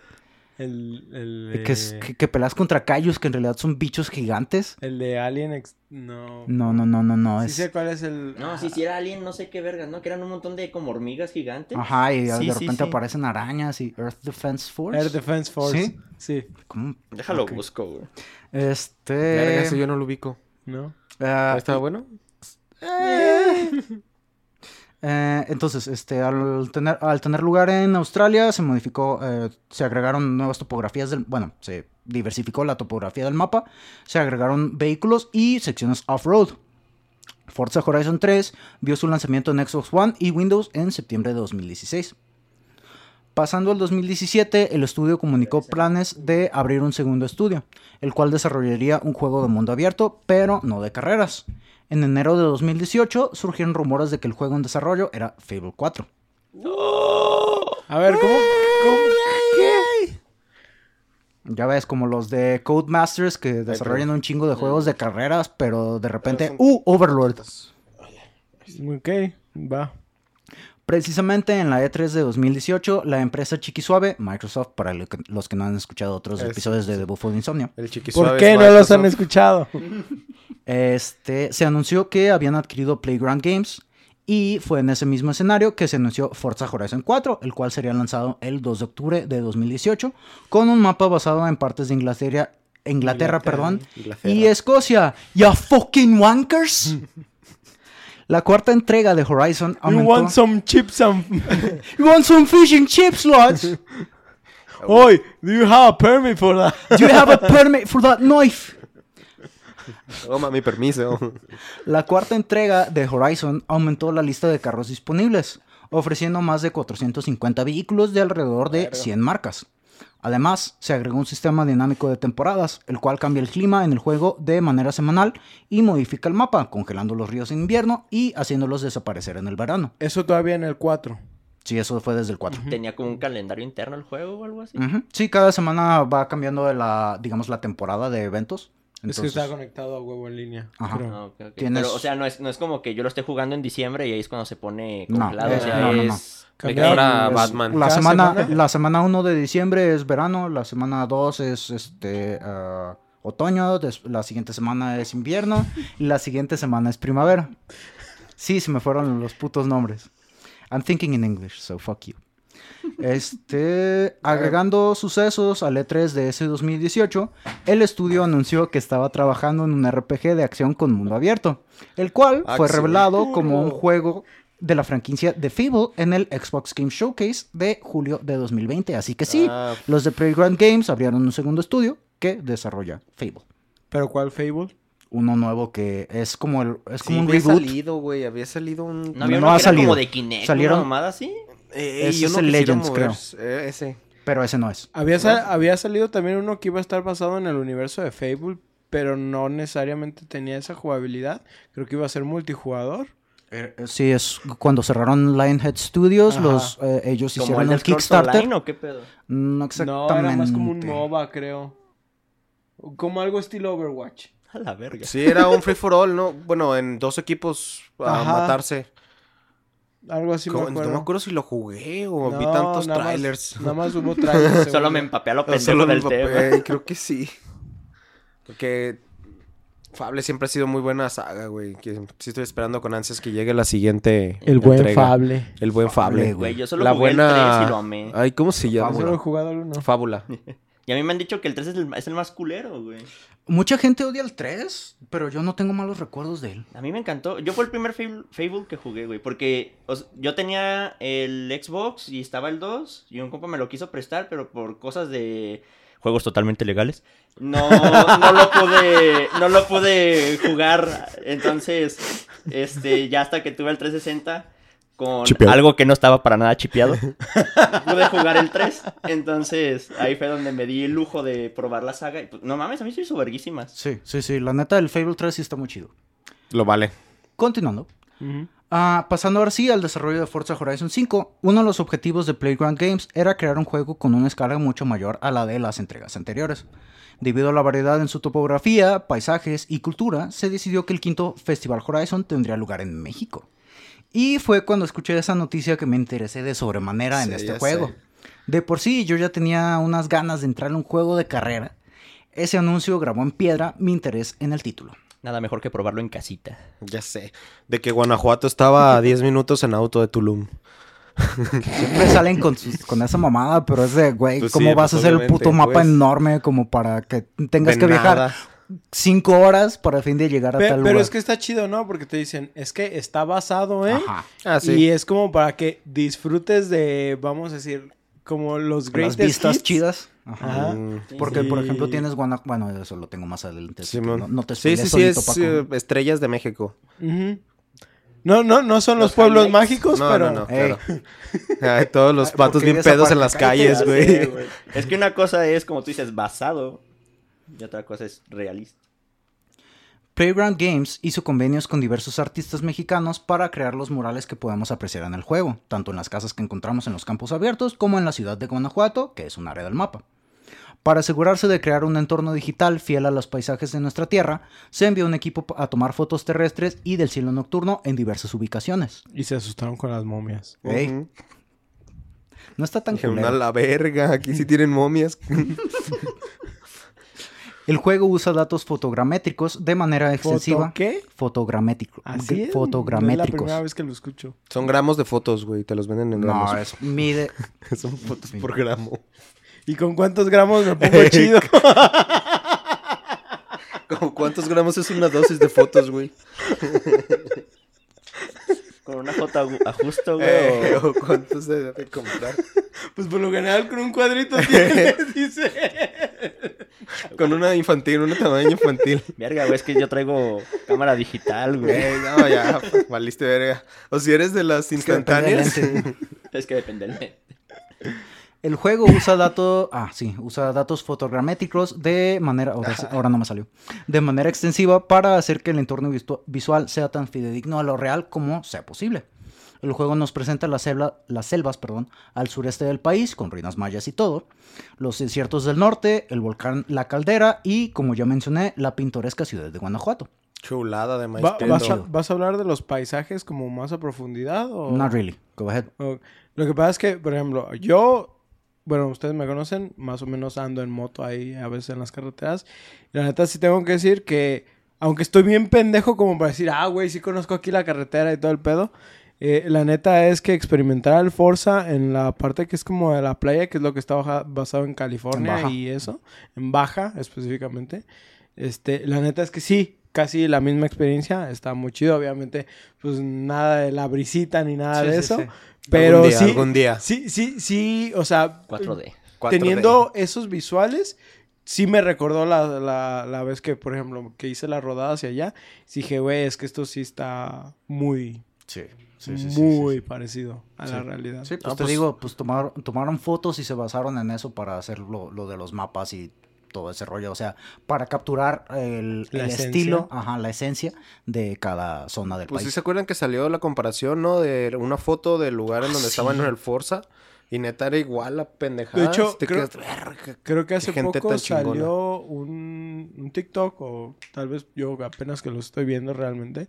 El, el, Eh, Que, es- que, que peleas contra callos que en realidad son bichos gigantes. el de Alien... Ex- No. No, no, no, no, no. Sí es... sé cuál es el... No, si hiciera alien, no sé qué vergas, ¿no? Que eran un montón de como hormigas gigantes. Ajá, y Sí, de sí, repente sí. aparecen arañas y Earth Defense Force. Air Defense Force. ¿Sí? Sí. ¿Cómo? Déjalo Ok. busco, güey. Este. Verga, ese yo no lo ubico. ¿No? ah, ¿Está bueno? eh, entonces, este, al tener, al tener lugar en Australia, se modificó, eh, se agregaron nuevas topografías del, bueno, se diversificó la topografía del mapa, se agregaron vehículos y secciones off-road. Forza Horizon 3 vio su lanzamiento en Xbox One y Windows en septiembre de 2016. Pasando al 2017, el estudio comunicó planes de abrir un segundo estudio, el cual desarrollaría un juego de mundo abierto, pero no de carreras. En enero de 2018 surgieron rumores de que el juego en desarrollo era Fable 4. A ver, ¿cómo? ¿Cómo? ¿Qué? Ya ves, como los de Codemasters que desarrollan un chingo de juegos de carreras, pero de repente, ¡uh! Overlord. Ok, va. Precisamente en la E3 de 2018, la empresa Chiquisuave, Microsoft, para lo que- los que no han escuchado otros Es- episodios de The Buffalo Insomnio, El ¿Por qué no los han escuchado? este, se anunció que habían adquirido Playground Games y fue en ese mismo escenario que se anunció Forza Horizon 4, el cual sería lanzado el 2 de octubre de 2018, con un mapa basado en partes de Inglaterra, Inglaterra, Inglaterra, perdón, Inglaterra. y Escocia. ¡Ya fucking wankers! La cuarta entrega de Horizon You aumentó... want some chips and... You want some fishing chips, lads? Oi, do you have a permit for that? Do you have a permit for that knife? Toma mi permiso. La cuarta entrega de Horizon aumentó la lista de carros disponibles, ofreciendo más de 450 vehículos de alrededor de 100 marcas. Además, se agregó un sistema dinámico de temporadas, el cual cambia el clima en el juego de manera semanal y modifica el mapa, congelando los ríos en invierno y haciéndolos desaparecer en el verano. Eso todavía en el 4. Sí, eso fue desde el 4. Tenía como un calendario interno el juego o algo así. Sí, cada semana va cambiando la, digamos, la temporada de eventos. Es que está conectado a huevo en línea. Ajá. creo. Ah, ok, ok. Tienes- Pero, o sea, no es, no es como que yo lo esté jugando en diciembre y ahí es cuando se pone No, congelado. eh, o sea, no, no, no. es... Ahora Batman. la semana, semana. la semana 1 de diciembre es verano, la semana 2 es este ah, otoño, la siguiente semana es invierno y la siguiente semana es primavera. Sí, se me fueron los putos nombres. I'm thinking in English, so fuck you. Este, agregando sucesos al E3 de ese 2018, el estudio anunció que estaba trabajando en un RPG de acción con mundo abierto, el cual fue Acción. revelado como un juego de la franquicia de Fable en el Xbox Game Showcase de julio de 2020. Así que sí, Ah. los de Playground Games abrieron un segundo estudio que desarrolla Fable. ¿Pero cuál Fable? Uno nuevo que es como, el, es Sí, como un había reboot. salido, güey. Había salido un... No había No uno ha salido. como de Kinect, Salieron- una mamada así. Eh, Ese yo es no el Legends, creo. eh, ese. Pero ese no es. Había, sal- había salido también uno que iba a estar basado en el universo de Fable, pero no necesariamente tenía esa jugabilidad. Creo que iba a ser multijugador. Sí, es cuando cerraron Lionhead Studios, Ajá. los, eh, ellos Como hicieron el el Kickstarter. Online, ¿o qué pedo? No No, exactamente. era más como un MOBA, creo. Como algo estilo Overwatch. A la verga. Sí, era un free for all, ¿no? Bueno, en dos equipos a Ajá. matarse. Algo así me acuerdo. no me acuerdo si lo jugué o vi tantos nada más- trailers. nada más hubo trailers. Solo me empapé a lo O pendejo solo del tema. creo que sí. Porque Fable siempre ha sido muy buena saga, güey. Que sí estoy esperando con ansias que llegue la siguiente El buen entrega. Fable. El buen Fable, güey. Yo solo La jugué buena... el 3 y lo amé. Ay, ¿cómo se llama? Solo he jugado el uno. Fábula. Y a mí me han dicho que el 3 es el, es el más culero, güey. Mucha gente odia el 3, pero yo no tengo malos recuerdos de él. A mí me encantó. Yo fue el primer Fable, que jugué, güey. Porque yo tenía el Xbox y estaba el 2. Y un compa me lo quiso prestar, pero por cosas de juegos totalmente legales. No, no lo pude. No lo pude jugar. Entonces, este, ya hasta que tuve el 360. Con Chipeado. algo que no estaba para nada chipeado. pude jugar el 3. Entonces, ahí fue donde me di el lujo de probar la saga. Y pues, no mames, a mí se hizo verguísimas. Sí, sí, sí. La neta, el Fable 3 sí está muy chido. Lo vale. Continuando. Ah, pasando ahora sí al desarrollo de Forza Horizon 5, uno de los objetivos de Playground Games era crear un juego con una escala mucho mayor a la de las entregas anteriores. Debido a la variedad en su topografía, paisajes y cultura, se decidió que el quinto Festival Horizon tendría lugar en México. Y fue cuando escuché esa noticia que me interesé de sobremanera en este juego. sé. De por sí yo ya tenía unas ganas de entrar en un juego de carrera. Ese anuncio grabó en piedra mi interés en el título. Nada mejor que probarlo en casita. Ya sé. De que Guanajuato estaba a 10 minutos en auto de Tulum. Siempre salen con, sus- con esa mamada, pero es de, güey, Pues ¿cómo sí, vas pues a hacer el puto mapa pues. enorme como para que tengas que viajar nada. Cinco horas para fin de llegar a Pe- tal pero lugar? es que está chido, ¿no? Porque te dicen, es que está basado en... Ajá. Ah, sí. Y es como para que disfrutes de, vamos a decir, como los Las greatest vistas hits. chidas. Ajá. Ajá. Porque, por Sí. ejemplo, tienes Guanajuato. Bueno, eso lo tengo más adelante. Simón. no, no te sí, sí, sí, solito, es Paco. eh, Estrellas de México. No, no, no son los, Los pueblos highlights. mágicos, No, pero... no, no, Ey. claro. Ay, todos los patos ¿por qué bien pedos en las calles, güey. Es que una cosa es, como tú dices, basado. Y otra cosa es realista. Playground Games hizo convenios con diversos artistas mexicanos para crear los murales que podemos apreciar en el juego, tanto en las casas que encontramos en los campos abiertos como en la ciudad de Guanajuato, que es un área del mapa. Para asegurarse de crear un entorno digital fiel a los paisajes de nuestra tierra, se envió un equipo a tomar fotos terrestres y del cielo nocturno en diversas ubicaciones. Y se asustaron con las momias. Ey, no está tan Dijeron, culero. a la verga, aquí sí tienen momias. El juego usa datos fotogramétricos de manera extensiva. ¿Foto qué? Fotogramétrico. Así es. Fotogramétricos. No es la primera vez que lo escucho. Son gramos de fotos, güey. Te los venden en gramos. No, es mide. Son fotos por gramo. ¿Y con cuántos gramos me pongo chido? ¿Cómo ¿Cuántos gramos es una dosis de fotos, güey? Con una foto ajusto, güey. Eh, o- ¿o ¿Cuántos se debe comprar? pues por lo general con un cuadrito tienes, dice. Con una infantil, una tamaño infantil. Verga, güey, es que yo traigo cámara digital, güey. No, ya, valiste verga. O si eres de las Es que depende del instantáneas. Es que depende del lente. El juego usa datos, ah, sí, usa datos fotogramétricos de manera, ahora, ahora no me salió, de manera extensiva para hacer que el entorno visual sea tan fidedigno a lo real como sea posible. El juego nos presenta las, selva- las selvas perdón, al sureste del país, con ruinas mayas y todo, los desiertos del norte, el volcán La Caldera y, como ya mencioné, la pintoresca ciudad de Guanajuato. Chulada de maíz Va- vas, a, vas a hablar de los paisajes como más a profundidad? O... Not really, go ahead. Lo que pasa es que, por ejemplo, yo, bueno, ustedes me conocen, más o menos ando en moto ahí a veces en las carreteras. Y la neta sí tengo que decir que, aunque estoy bien pendejo como para decir, ah, güey, sí conozco aquí la carretera y todo el pedo. Eh, la neta es que experimentar el Forza en la parte que es como de la playa, que es lo que está baja- basado en California En y eso, en Baja específicamente. Este, la neta es que sí, casi la misma experiencia, está muy chido, obviamente, pues nada de la brisita ni nada Sí, de sí, eso, sí. pero Algún día, sí, algún día. sí, sí, sí, o sea, 4D. 4D. teniendo esos visuales, sí me recordó la, la, la vez que, por ejemplo, que hice la rodada hacia allá, dije, güey, es que esto sí está muy, Sí, muy parecido a la Sí. realidad. Sí, pues Ah, te pues- digo, pues tomaron, tomaron fotos y se basaron en eso para hacer lo, lo de los mapas y todo ese rollo. O sea, para capturar el, el estilo, ajá, la esencia de cada zona del Pues sí país. se acuerdan que salió la comparación, ¿no? De una foto del lugar en Ah, donde sí. estaban en el Forza. Y neta era igual la pendejada. De hecho, Te creo- quedas. Creo que hace gente poco salió un, un TikTok, o tal vez yo apenas que lo estoy viendo realmente,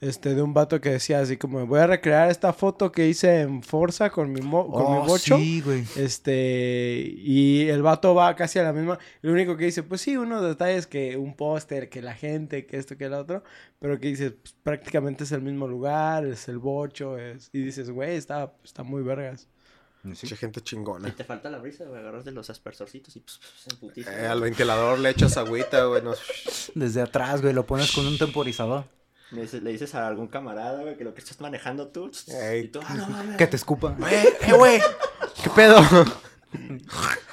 este, de un vato que decía así como, voy a recrear esta foto que hice en Forza con mi, mo- con Oh, mi bocho. sí, güey. Este, y el vato va casi a la misma. Lo único que dice, pues sí, unos detalles que un póster, que la gente, que esto, que el otro. Pero que dices, pues, prácticamente es el mismo lugar, es el bocho, es. Y dices, güey, está, está muy vergas. Sí. Mucha gente chingona. Si te falta la brisa, güey, agarras de los aspersorcitos y pues, pues, en putiza. Eh, al ventilador le echas agüita, güey. no- Desde atrás, güey, lo pones con un temporizador. Le dices, le dices a algún camarada, güey, que lo que estás manejando tú. Ey. Y tú, ah, no mames. Que te escupa. Eh, eh, güey. ¿Qué pedo?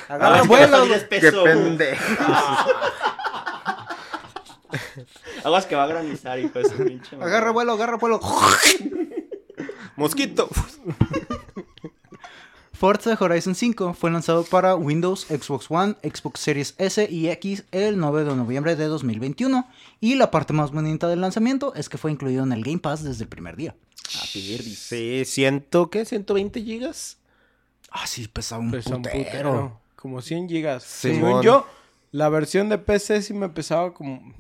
Agarra Ah, vuelo, Qué pendejo. Aguas que va a granizar, hijo de su pinche. Agarra vuelo, agarra vuelo. Mosquito. Forza Horizon 5 fue lanzado para Windows, Xbox One, Xbox Series S y X el 9 de noviembre de 2021. Y la parte más bonita del lanzamiento es que fue incluido en el Game Pass desde el primer día. A. Sí, ciento, ¿qué? ¿120 gigas? Ah, sí, pesaba un Pesa un putero. putero. Como 100 gigas. Según yo, la versión de PC sí me pesaba como...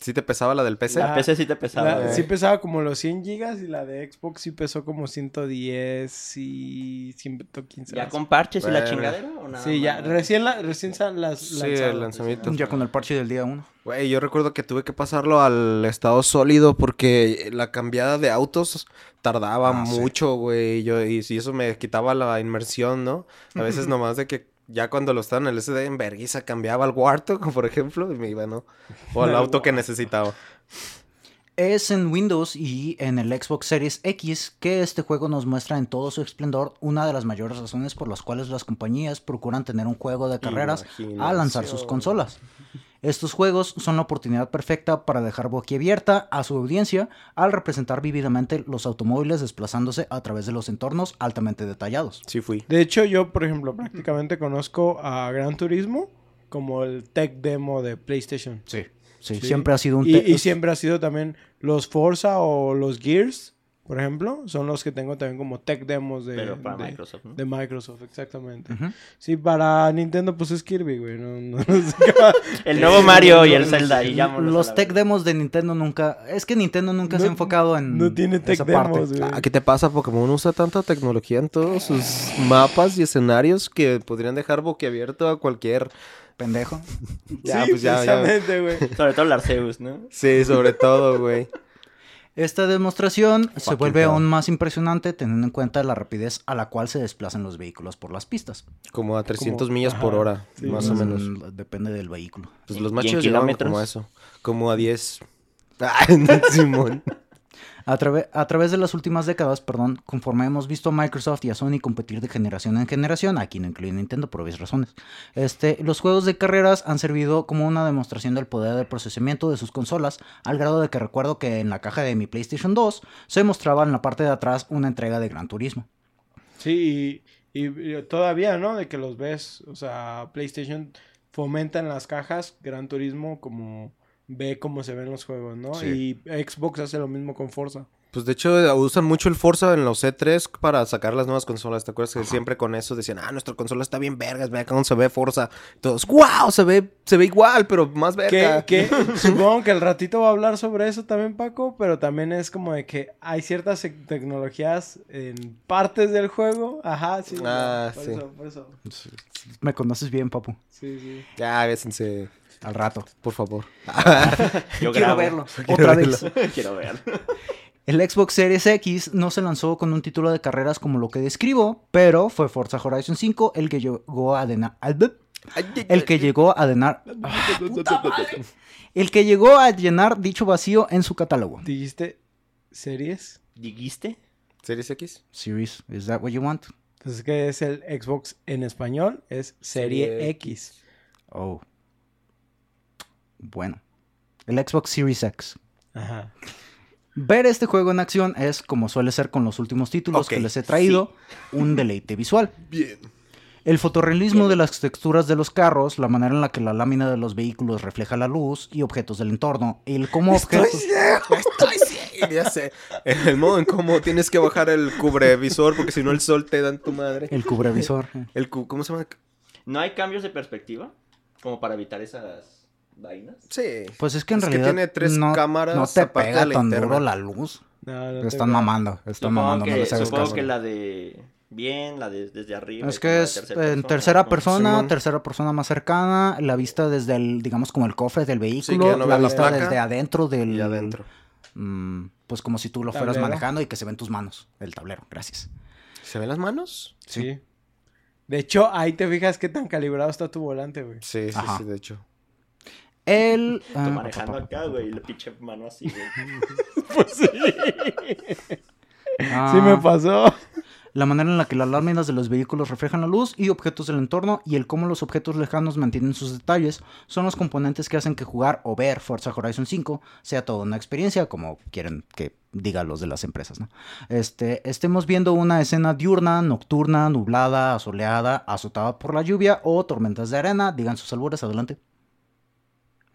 ¿Sí te pesaba la del PC? La PC sí te pesaba, la- sí pesaba como los 100 gigas y la de Xbox sí pesó como 110 y 115. ¿Ya más. con parches y la chingadera o nada Sí, ya, recién, la, recién las Sí, el lanzamiento. Ya con el parche del día 1. Güey, yo recuerdo que tuve que pasarlo al estado sólido porque la cambiada de autos tardaba Ah, sí. mucho, güey. Yo, y si eso me quitaba la inmersión, ¿no? A veces nomás de que ya cuando lo estaba en el SD en vergüenza cambiaba al Warthog, por ejemplo, y me iba, ¿no? O al El auto que necesitaba. Es en Windows y en el Xbox Series X que este juego nos muestra en todo su esplendor una de las mayores razones por las cuales las compañías procuran tener un juego de carreras al lanzar sus Imaginación. consolas. Estos juegos son la oportunidad perfecta para dejar boquiabierta a su audiencia al representar vívidamente los automóviles desplazándose a través de los entornos altamente detallados. Sí fui. De hecho, yo, por ejemplo, prácticamente conozco a Gran Turismo como el tech demo de PlayStation. Sí, sí, Sí. siempre ha sido un Y, y siempre ha sido también los Forza o los Gears, por ejemplo, son los que tengo también como tech demos de, Pero para de- Microsoft, ¿no? de Microsoft, exactamente. Ujú. Sí, para Nintendo pues es Kirby, güey. No, no- El nuevo Mario y el Zelda y Los tech demos de Nintendo nunca. Es que Nintendo nunca se ha enfocado en. no tiene tech esa parte. demos, güey. Ah, ¿Qué te pasa? Pokémon usa tanta tecnología en todos sus mapas y escenarios que podrían dejar boquiabierto a cualquier... Pendejo. Ya, sí, pues ya, ya. precisamente, güey. Sobre todo el Arceus, ¿no? Sí, sobre todo, güey. Esta demostración se vuelve hell. aún más impresionante teniendo en cuenta la rapidez a la cual se desplazan los vehículos por las pistas. Como a 300 Como- millas por hora, sí. más o Mm, menos. Depende del vehículo. Pues ¿Y- los machos llegaban kilómetros? como a eso. Como a 10. Ah, Simón. A, través de las últimas décadas, perdón, conforme hemos visto a Microsoft y a Sony competir de generación en generación, aquí no incluye Nintendo por obvias razones, este, los juegos de carreras han servido como una demostración del poder de procesamiento de sus consolas, al grado de que recuerdo que en la caja de mi PlayStation 2 se mostraba en la parte de atrás una entrega de Gran Turismo. Sí, y, y- todavía, ¿no? De que los ves, o sea, PlayStation fomenta en las cajas Gran Turismo como ve cómo se ven los juegos, ¿no? Sí. Y Xbox hace lo mismo con Forza. Pues de hecho usan mucho el Forza en los C3 para sacar las nuevas consolas. ¿Te acuerdas que siempre con eso decían, ah, nuestra consola está bien vergas, vea cómo se ve Forza? Todos, wow, se ve, se ve igual, pero más verga. que supongo que el ratito va a hablar sobre eso también, Paco, pero también es como de que hay ciertas tec- tecnologías en partes del juego. Ajá, sí. Ah, por sí. Eso, por eso. Me conoces bien, papu. Sí, sí. Ya, bésense, Al rato. por favor. Yo Quiero grabo. verlo. Otra vez. Quiero verlo. El Xbox Series X no se lanzó con un título de carreras como lo que describo, pero fue Forza Horizon 5 el que llegó a denar... El que llegó a denar... El que llegó a llenar dicho vacío en su catálogo. ¿Dijiste series? ¿Dijiste? ¿Series X? Series, is that what you want? Entonces, ¿qué es el Xbox en español? Es Serie Serie X. Oh. Bueno. El Xbox Series X. Ajá. Ver este juego en acción es, como suele ser con los últimos títulos que les he traído, un deleite visual. Bien. El fotorrealismo de las texturas de los carros, la manera en la que la lámina de los vehículos refleja la luz y objetos del entorno, el cómo objetos... Estoy ciego. Ya sé. En el modo en cómo tienes que bajar el cubrevisor porque si no el sol te da en tu madre. El cubrevisor. El cu- ¿Cómo se llama? ¿No hay cambios de perspectiva? Como para evitar esas vainas. Sí. Pues es que en Es que realidad tiene tres no, cámaras no te pega tan interna. duro la luz. No, no Están mamando, están Supongo mamando, no que, les hagas supongo caso. que la de bien, la de desde arriba. Es que es en tercera ¿no? persona, tercera persona más cercana, la vista desde el, digamos, como el cofre del vehículo, que no la vista desde adentro del... Y adentro. mm, pues como si tú lo fueras manejando y que se ven tus manos, el tablero, gracias. ¿Se ven las manos? Sí. De hecho, ahí te fijas qué tan calibrado está tu volante, güey. Sí, sí, Ajá. sí, de hecho. El... Tú ah, manejando pa, pa, pa, acá, güey, y la pinche mano así, güey. Pues sí. ah, Sí me pasó. La manera en la que las láminas de los vehículos reflejan la luz y objetos del entorno y el cómo los objetos lejanos mantienen sus detalles son los componentes que hacen que jugar o ver Forza Horizon 5 sea toda una experiencia, como quieren que digan los de las empresas, ¿no? Este, estemos viendo una escena diurna, nocturna, nublada, asoleada, azotada por la lluvia o tormentas de arena, digan sus albures, adelante.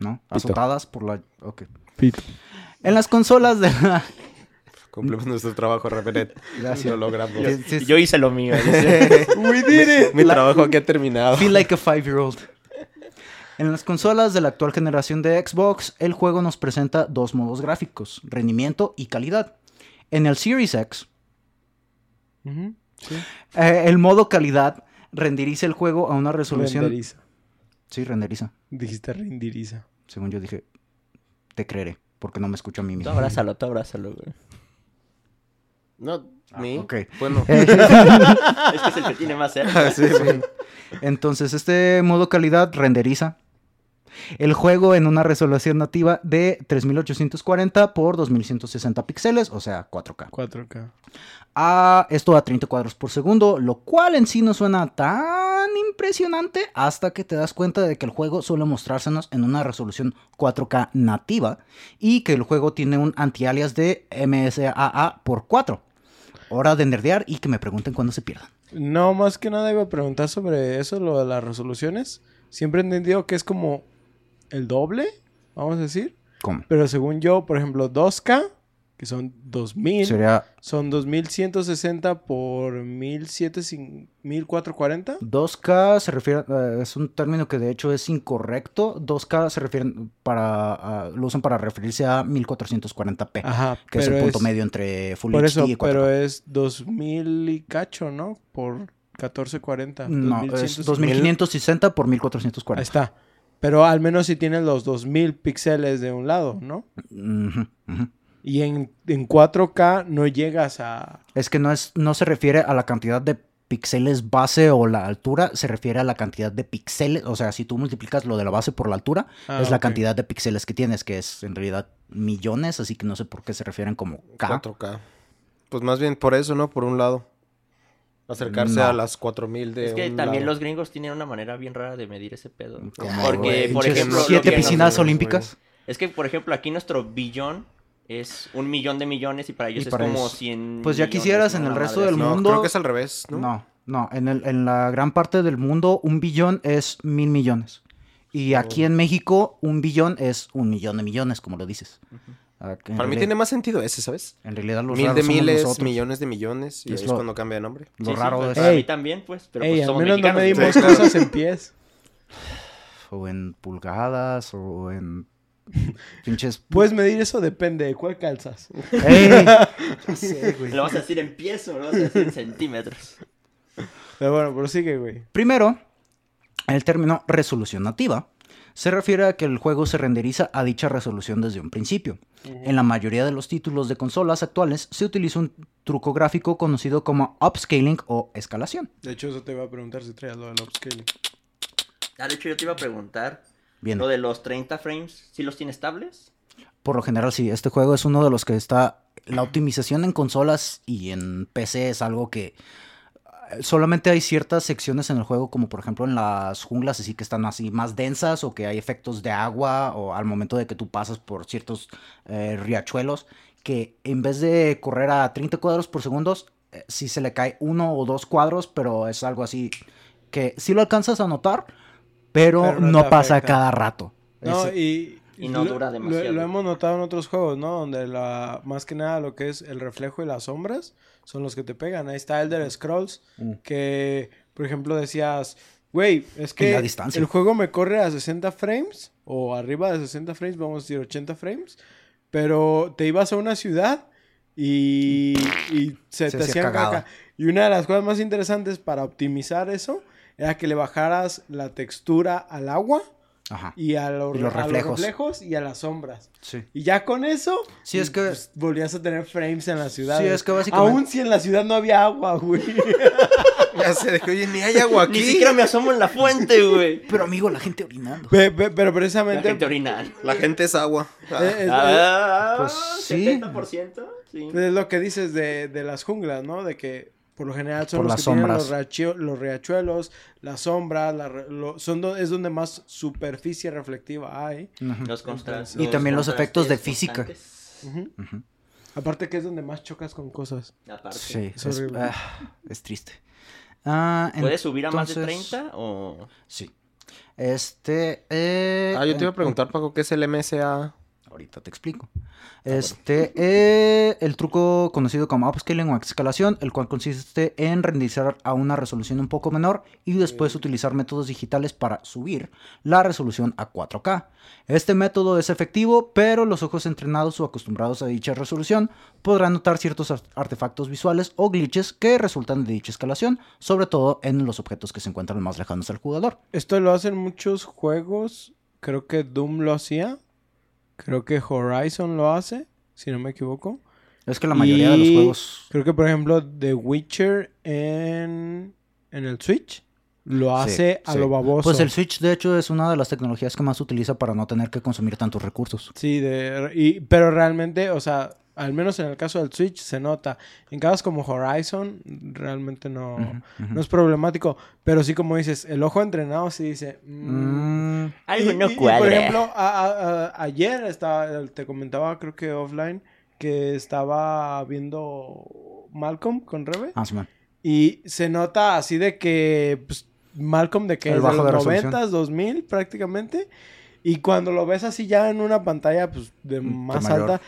¿No? Azotadas por la... Ok. En las consolas de la... Cumplimos nuestro trabajo, Revenet. Gracias. Lo logramos. Sí, sí, sí. Yo hice lo mío. dice. We did it. Mi trabajo aquí ha terminado. Feel like a five-year-old. En las consolas de la actual generación de Xbox, el juego nos presenta dos modos gráficos, rendimiento y calidad. En el Series X, Sí. eh, el modo calidad renderiza el juego a una resolución... Renderiza. Sí, renderiza. Dijiste renderiza. Según yo dije, te creeré, porque no me escucho a mí Tú mismo. abrázalo, tú abrázalo, güey. No, ¿ni? ok. Bueno. Es que es el que tiene más cerca. sí, sí. Entonces, este modo calidad renderiza el juego en una resolución nativa de 3840 por 2160 píxeles, o sea, 4K. 4K. A esto a 30 cuadros por segundo, lo cual en sí no suena tan impresionante hasta que te das cuenta de que el juego suele mostrársenos en una resolución 4K nativa y que el juego tiene un anti-alias de MSAA por 4. Hora de nerdear y que me pregunten cuándo se pierdan. No, más que nada iba a preguntar sobre eso, lo de las resoluciones. Siempre he entendido que es como el doble, vamos a decir. ¿Cómo? Pero según yo, por ejemplo, 2K, que son 2000, Sería son 2160 por 1700 1440. 2K se refiere, eh, es un término que de hecho es incorrecto. 2K se refieren para, ah, lo usan para referirse a 1440p, Ajá, que es el punto medio entre Full Por HD eso, y 4K. pero es 2000 y cacho, ¿no? Por 1440. No, 2160. es 2560 por 1440. Ahí está. Pero al menos si tienes los 2000 píxeles de un lado, ¿no? Ujú, ujú. Y en, en 4K no llegas a... Es que no, es, no se refiere a la cantidad de píxeles base o la altura, se refiere a la cantidad de píxeles. O sea, si tú multiplicas lo de la base por la altura, Ah, es la cantidad de píxeles que tienes, que es en realidad millones, así que no sé por qué se refieren como K. 4K. Pues más bien por eso, ¿no? Por un lado. Acercarse No. a las 4000 de Es que un también lado. los gringos tienen una manera bien rara de medir ese pedo. Porque, por ejemplo, lo siete piscinas olímpicas. Es que, por ejemplo, aquí nuestro billón es un millón de millones y para ellos Y es como ellos- 100 pues ya quisieras en el resto del. No, mundo- creo que es al revés, ¿no? No, no, en, el, en la gran parte del mundo un billón es mil millones. Y aquí en México un billón es un millón de millones, como lo dices. Para mí tiene más sentido ese, ¿sabes? En realidad los Mil raros de somos miles, nosotros. millones de millones. Y, es es lo- cuando cambia de nombre. Lo Sí, sí, raro pues, de para Ey. mí también, pues. Pero Ey, pues al somos menos no medimos Sí, claro. cosas en pies. O en pulgadas, o en pinches... Puedes medir eso, depende de cuál calzas. ¡Ey! Ya sé, güey. Lo vas a decir en pies o lo vas a decir en centímetros. Pero bueno, prosigue, güey. Primero, el término resolución nativa se refiere a que el juego se renderiza a dicha resolución desde un principio. En la mayoría de los títulos de consolas actuales se utiliza un truco gráfico conocido como upscaling o escalación. De hecho, eso te iba a preguntar si traías lo del upscaling. Ah, de hecho, yo te iba a preguntar. Bien, Lo de los 30 frames, ¿sí los tiene estables? por lo general sí, este juego es uno de los que está... La optimización en consolas y en PC es algo que eh, solamente hay ciertas secciones en el juego, como por ejemplo en las junglas, así que están así más densas o que hay efectos de agua o al momento de que tú pasas por ciertos eh, riachuelos, que en vez de correr a 30 cuadros por segundo, eh, sí se le cae uno o dos cuadros, pero es algo así que sí lo alcanzas a notar, pero, Pero no no, pasa afecta. cada rato. No, Es- y... Y no lo- dura lo- demasiado. Lo, hemos notado en otros juegos, ¿no? Donde la más que nada lo que es el reflejo y las sombras son los que te pegan. Ahí está Elder Scrolls, Mm. que, por ejemplo, decías, güey, es que la distancia. el juego me corre a 60 frames, o arriba de 60 frames, vamos a decir 80 frames, pero te ibas a una ciudad y, y se, Se te hacía hacían caca. Y una de las cosas más interesantes para optimizar eso era que le bajaras la textura al agua Ajá. y a, los, Y los a los reflejos. y a las sombras. Sí. Y ya con eso, Sí, es que- pues, volvías a tener frames en la ciudad. Sí, es que básicamente- Aún si en la ciudad no había agua, güey. Ya sé, de que, oye, ni hay agua aquí. Ni siquiera me asomo en la fuente, güey. Pero amigo, la gente orinando. Pe- pe- pero La precisamente... gente orinando. La gente es agua. Ah, eh, es, Ah, Pues, sí. 70%, sí. es lo que dices de, de las junglas, ¿no? De que por lo general son Por los las que tienen sombras. los, riachue- los riachuelos, las sombras, la re- lo- son do- es donde más superficie reflectiva hay. Los. Y también los efectos de física. Aparte que es donde más chocas con cosas. Aparte. Sí, Es es, horrible. ah, es triste. Ah, ¿Puedes subir a más de entonces- 30 o...? Sí. Este. eh, Ah, yo te iba a eh, preguntar, Paco, ¿qué es el MSA? Ahorita te explico. Este, eh, el truco conocido como upscaling o escalación, el cual consiste en renderizar a una resolución un poco menor y después utilizar métodos digitales para subir la resolución a 4K. Este método es efectivo, pero los ojos entrenados o acostumbrados a dicha resolución podrán notar ciertos ar- artefactos visuales o glitches que resultan de dicha escalación, sobre todo en los objetos que se encuentran más lejanos al jugador. Esto lo hacen muchos juegos. Creo que Doom lo hacía. Creo que Horizon lo hace, si no me equivoco. Es que la mayoría de los juegos... Creo que, por ejemplo, The Witcher en, en el Switch lo Sí, hace a sí. lo baboso. Pues el Switch, de hecho, es una de las tecnologías que más utiliza para no tener que consumir tantos recursos. Sí, de, y, pero realmente, o sea, al menos en el caso del Switch se nota. En casos como Horizon, realmente no, no es problemático. Pero sí, como dices, el ojo entrenado sí dice... mm, Mm, Algo Y- no y- y, cuadra. por ejemplo, a- a- a- ayer estaba, te comentaba, creo que offline, que estaba viendo Malcolm con Rebe. ah, sí. Y se nota así de que pues, Malcolm de que El es de bajo de los resolución. 90, 2000 prácticamente. Y cuando lo ves así ya en una pantalla pues de más mayor. alta,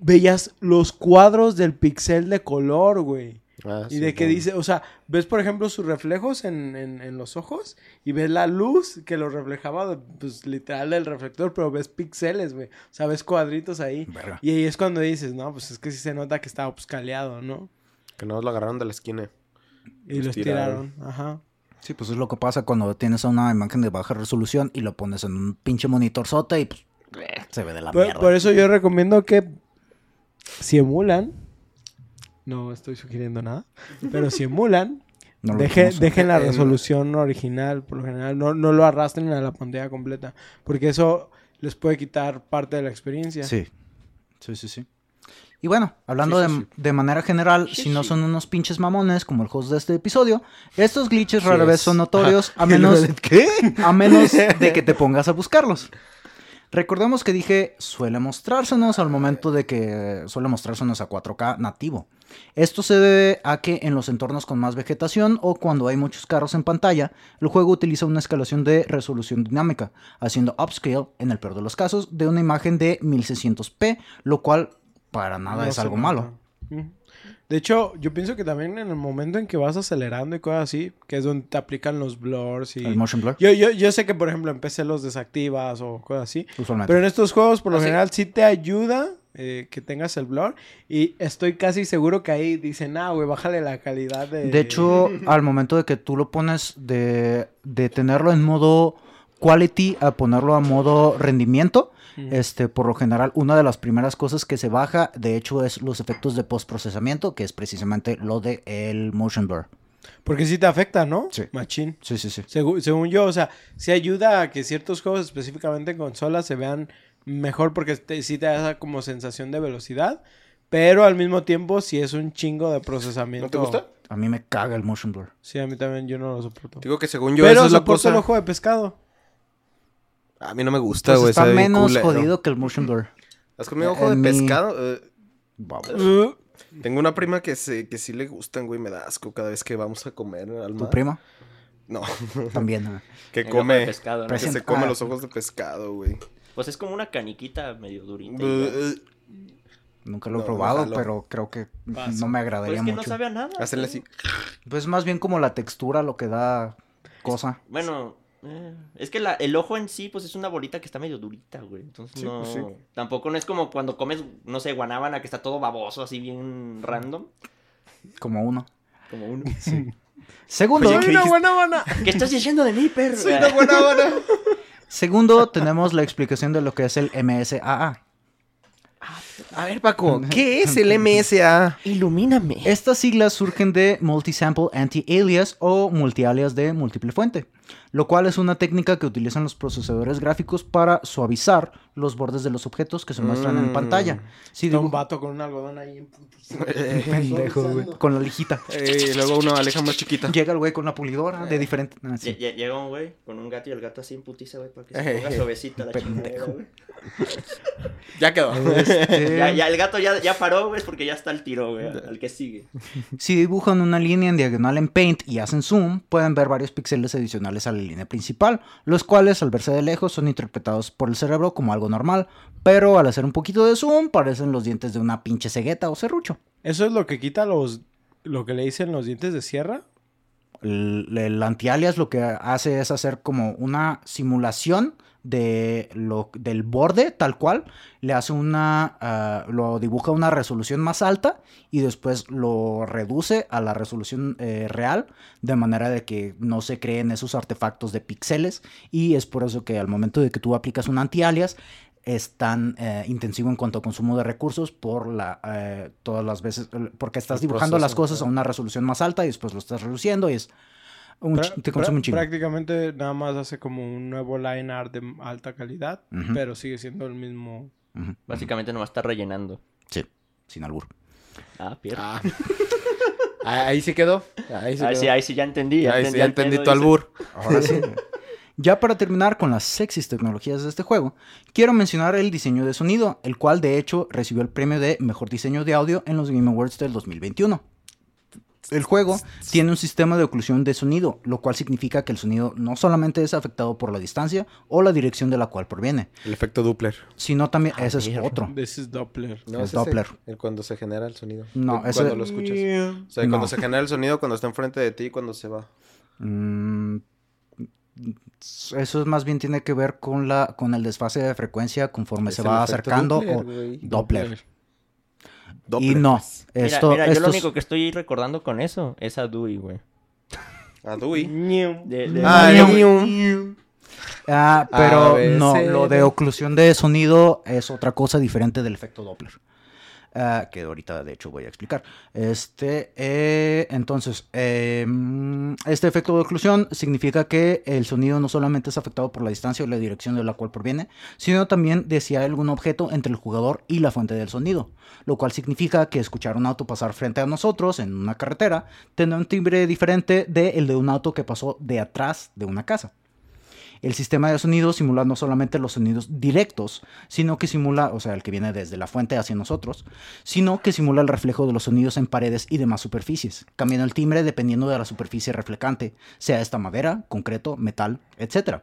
veías los cuadros del pixel de color, güey. Ah, Y sí, de que bueno. dice, o sea, ves por ejemplo sus reflejos en, en- en los ojos y ves la luz que lo reflejaba, pues literal del reflector, pero ves píxeles, güey. O sea, ves cuadritos ahí. Verga. Y ahí es cuando dices, no, pues es que sí se nota que está obscaleado, ¿no? Que no lo agarraron de la esquina. Y Los los tiraron. tiraron, ajá. Sí, pues es lo que pasa cuando tienes una imagen de baja resolución y lo pones en un pinche monitor sota y pues se ve de la Por, mierda. por eso yo recomiendo que si emulan, no estoy sugiriendo nada, pero si emulan, No deje- dejen la resolución original, por lo general, no, no lo arrastren a la pantalla completa, porque eso les puede quitar parte de la experiencia. Sí. Sí, sí, sí. Y bueno, hablando Sí, sí, de, sí. de manera general, si no son unos pinches mamones como el host de este episodio, estos glitches rara vez son notorios, a menos, a menos de que te pongas a buscarlos. Recordemos que dije suele mostrársenos al momento de que suele mostrársenos a 4K nativo. Esto se debe a que en los entornos con más vegetación o cuando hay muchos carros en pantalla, el juego utiliza una escalación de resolución dinámica, haciendo upscale, en el peor de los casos, de una imagen de 1600p, lo cual para nada No es algo nota. malo. De hecho, yo pienso que también en el momento en que vas acelerando y cosas así, que es donde te aplican los blurs y... El motion blur, Yo, yo, yo sé que, por ejemplo, en PC los desactivas o cosas así. usualmente. Pero en estos juegos, por lo ¿Ah, general, sí te ayuda eh, que tengas el blur. Y estoy casi seguro que ahí dicen, ah, güey, bájale la calidad de... De hecho, al momento de que tú lo pones de, de tenerlo en modo quality a ponerlo a modo rendimiento, este, por lo general, una de las primeras cosas que se baja, de hecho, es los efectos de postprocesamiento, que es precisamente lo de el motion blur. Porque sí te afecta, ¿no? Sí. Machín. Sí, sí, sí. Segu- según yo, o sea, sí ayuda a que ciertos juegos, específicamente en consolas, se vean mejor porque te, sí te da esa como sensación de velocidad. Pero al mismo tiempo, sí es un chingo de procesamiento. ¿No te gusta? A mí me caga el motion blur. Sí, a mí también, yo no lo soporto. Digo que según yo Pero eso es la cosa. el ojo de pescado. A mí no me gusta, Pues güey. está menos culero. jodido que el motion blur. ¿Has comido ojo de mi- pescado? Eh, Vamos. Uh, tengo una prima que, se, que sí le gustan, güey. Me da asco cada vez que vamos a comer al ¿Tu mar. prima? No, También. ah. que come... pescado, ¿no? Que se come ah. los ojos de pescado, güey. Pues es como una caniquita medio durita. Eh, Nunca lo he No, probado, pero creo que Paso. no me Pues agradaría es que no mucho. sabe a nada. Hacerle así. Pues más bien como la textura lo que da cosa. Bueno, eh, es que la- el ojo en sí, pues es una bolita que está medio durita, güey. Entonces Sí, no. pues sí. Tampoco no es como cuando comes, no sé, guanábana que está todo baboso, así bien random. Como uno. Como uno. Segundo, Soy una guanábana. ¿Qué estás diciendo de mí, perro? Soy una hora. segundo tenemos la explicación de lo que es el MSAA. A ver, Paco, ¿qué es el MSA? Ilumíname. Estas siglas surgen de Multisample Anti-Alias o multialias de múltiple fuente, lo cual es una técnica que utilizan los procesadores gráficos para suavizar los bordes de los objetos que se muestran en Mm. pantalla. Si Está un dibujo- vato con un algodón ahí en Pendejo, güey, con la lijita. Eh, y luego una aleja más chiquita. Llega el güey con la pulidora de diferente... ah, sí. Lle- lle- Llega un güey con un gato y el gato así en putiza, güey, para que se Eh, ponga suavecito a la pendejo. chingadera, güey. Ya quedó. Este, Ya, ya, el gato ya, ya paró, güey, porque ya está el tiro, güey, al que sigue. Si dibujan una línea en diagonal en Paint y hacen zoom, pueden ver varios píxeles adicionales a la línea principal, los cuales al verse de lejos son interpretados por el cerebro como algo normal, pero al hacer un poquito de zoom parecen los dientes de una pinche cegueta o serrucho. Eso es lo que quita los... Lo que le dicen los dientes de sierra. El, el antialias lo que hace es hacer como una simulación de lo, del borde tal cual, le hace una, ah, lo dibuja a una resolución más alta y después lo reduce a la resolución eh, real de manera de que no se creen esos artefactos de píxeles y es por eso que al momento de que tú aplicas un antialias es tan eh, intensivo en cuanto a consumo de recursos por la eh, todas las veces porque estás dibujando las cosas a una resolución más alta y después lo estás reduciendo y es un te consume un chingo. Prácticamente nada más hace como un nuevo line art de alta calidad, pero sigue siendo el mismo. Ujú, Básicamente nomás está rellenando. Sí, sin albur. Ah, pierda. Ah. Ahí sí quedó. Ahí sí Ahí quedó. sí, ahí sí, ya entendí. Ahí sí, ya entendí tu albur. Ahora sí. Ya para terminar con las sexys tecnologías de este juego, quiero mencionar el diseño de sonido, el cual de hecho recibió el premio de Mejor Diseño de Audio en los Game Awards del 2021. El juego tiene un sistema de oclusión de sonido, lo cual significa que el sonido no solamente es afectado por la distancia o la dirección de la cual proviene, El efecto Doppler. sino también Ah, ese es otro. This is Doppler. No, Es ese Doppler. el cuando se genera el sonido. No, Cu- ese- Cuando lo escuchas. O sea, No. cuando se genera el sonido, cuando está enfrente de ti y cuando se va. Mm, eso más bien tiene que ver con la con el desfase de frecuencia conforme Es se el va acercando Doppler, o. Doppler. Y no. Mira, esto, mira, yo lo único que estoy recordando con eso es a Dewey, güey. A Dewey. De- de- Ah. Ah, A, pero no, lo de oclusión de sonido es otra cosa diferente del efecto Doppler. Ah, que ahorita de hecho voy a explicar. Este, eh, entonces, mm, este efecto de oclusión significa que el sonido no solamente es afectado por la distancia o la dirección de la cual proviene, sino también de si hay algún objeto entre el jugador y la fuente del sonido, lo cual significa que escuchar un auto pasar frente a nosotros en una carretera tendrá un timbre diferente de el de un auto que pasó de atrás de una casa. El sistema de sonido simula no solamente los sonidos directos, sino que simula, o sea, el que viene desde la fuente hacia nosotros, sino que simula el reflejo de los sonidos en paredes y demás superficies, cambiando el timbre dependiendo de la superficie reflectante, sea esta madera, concreto, metal, etc.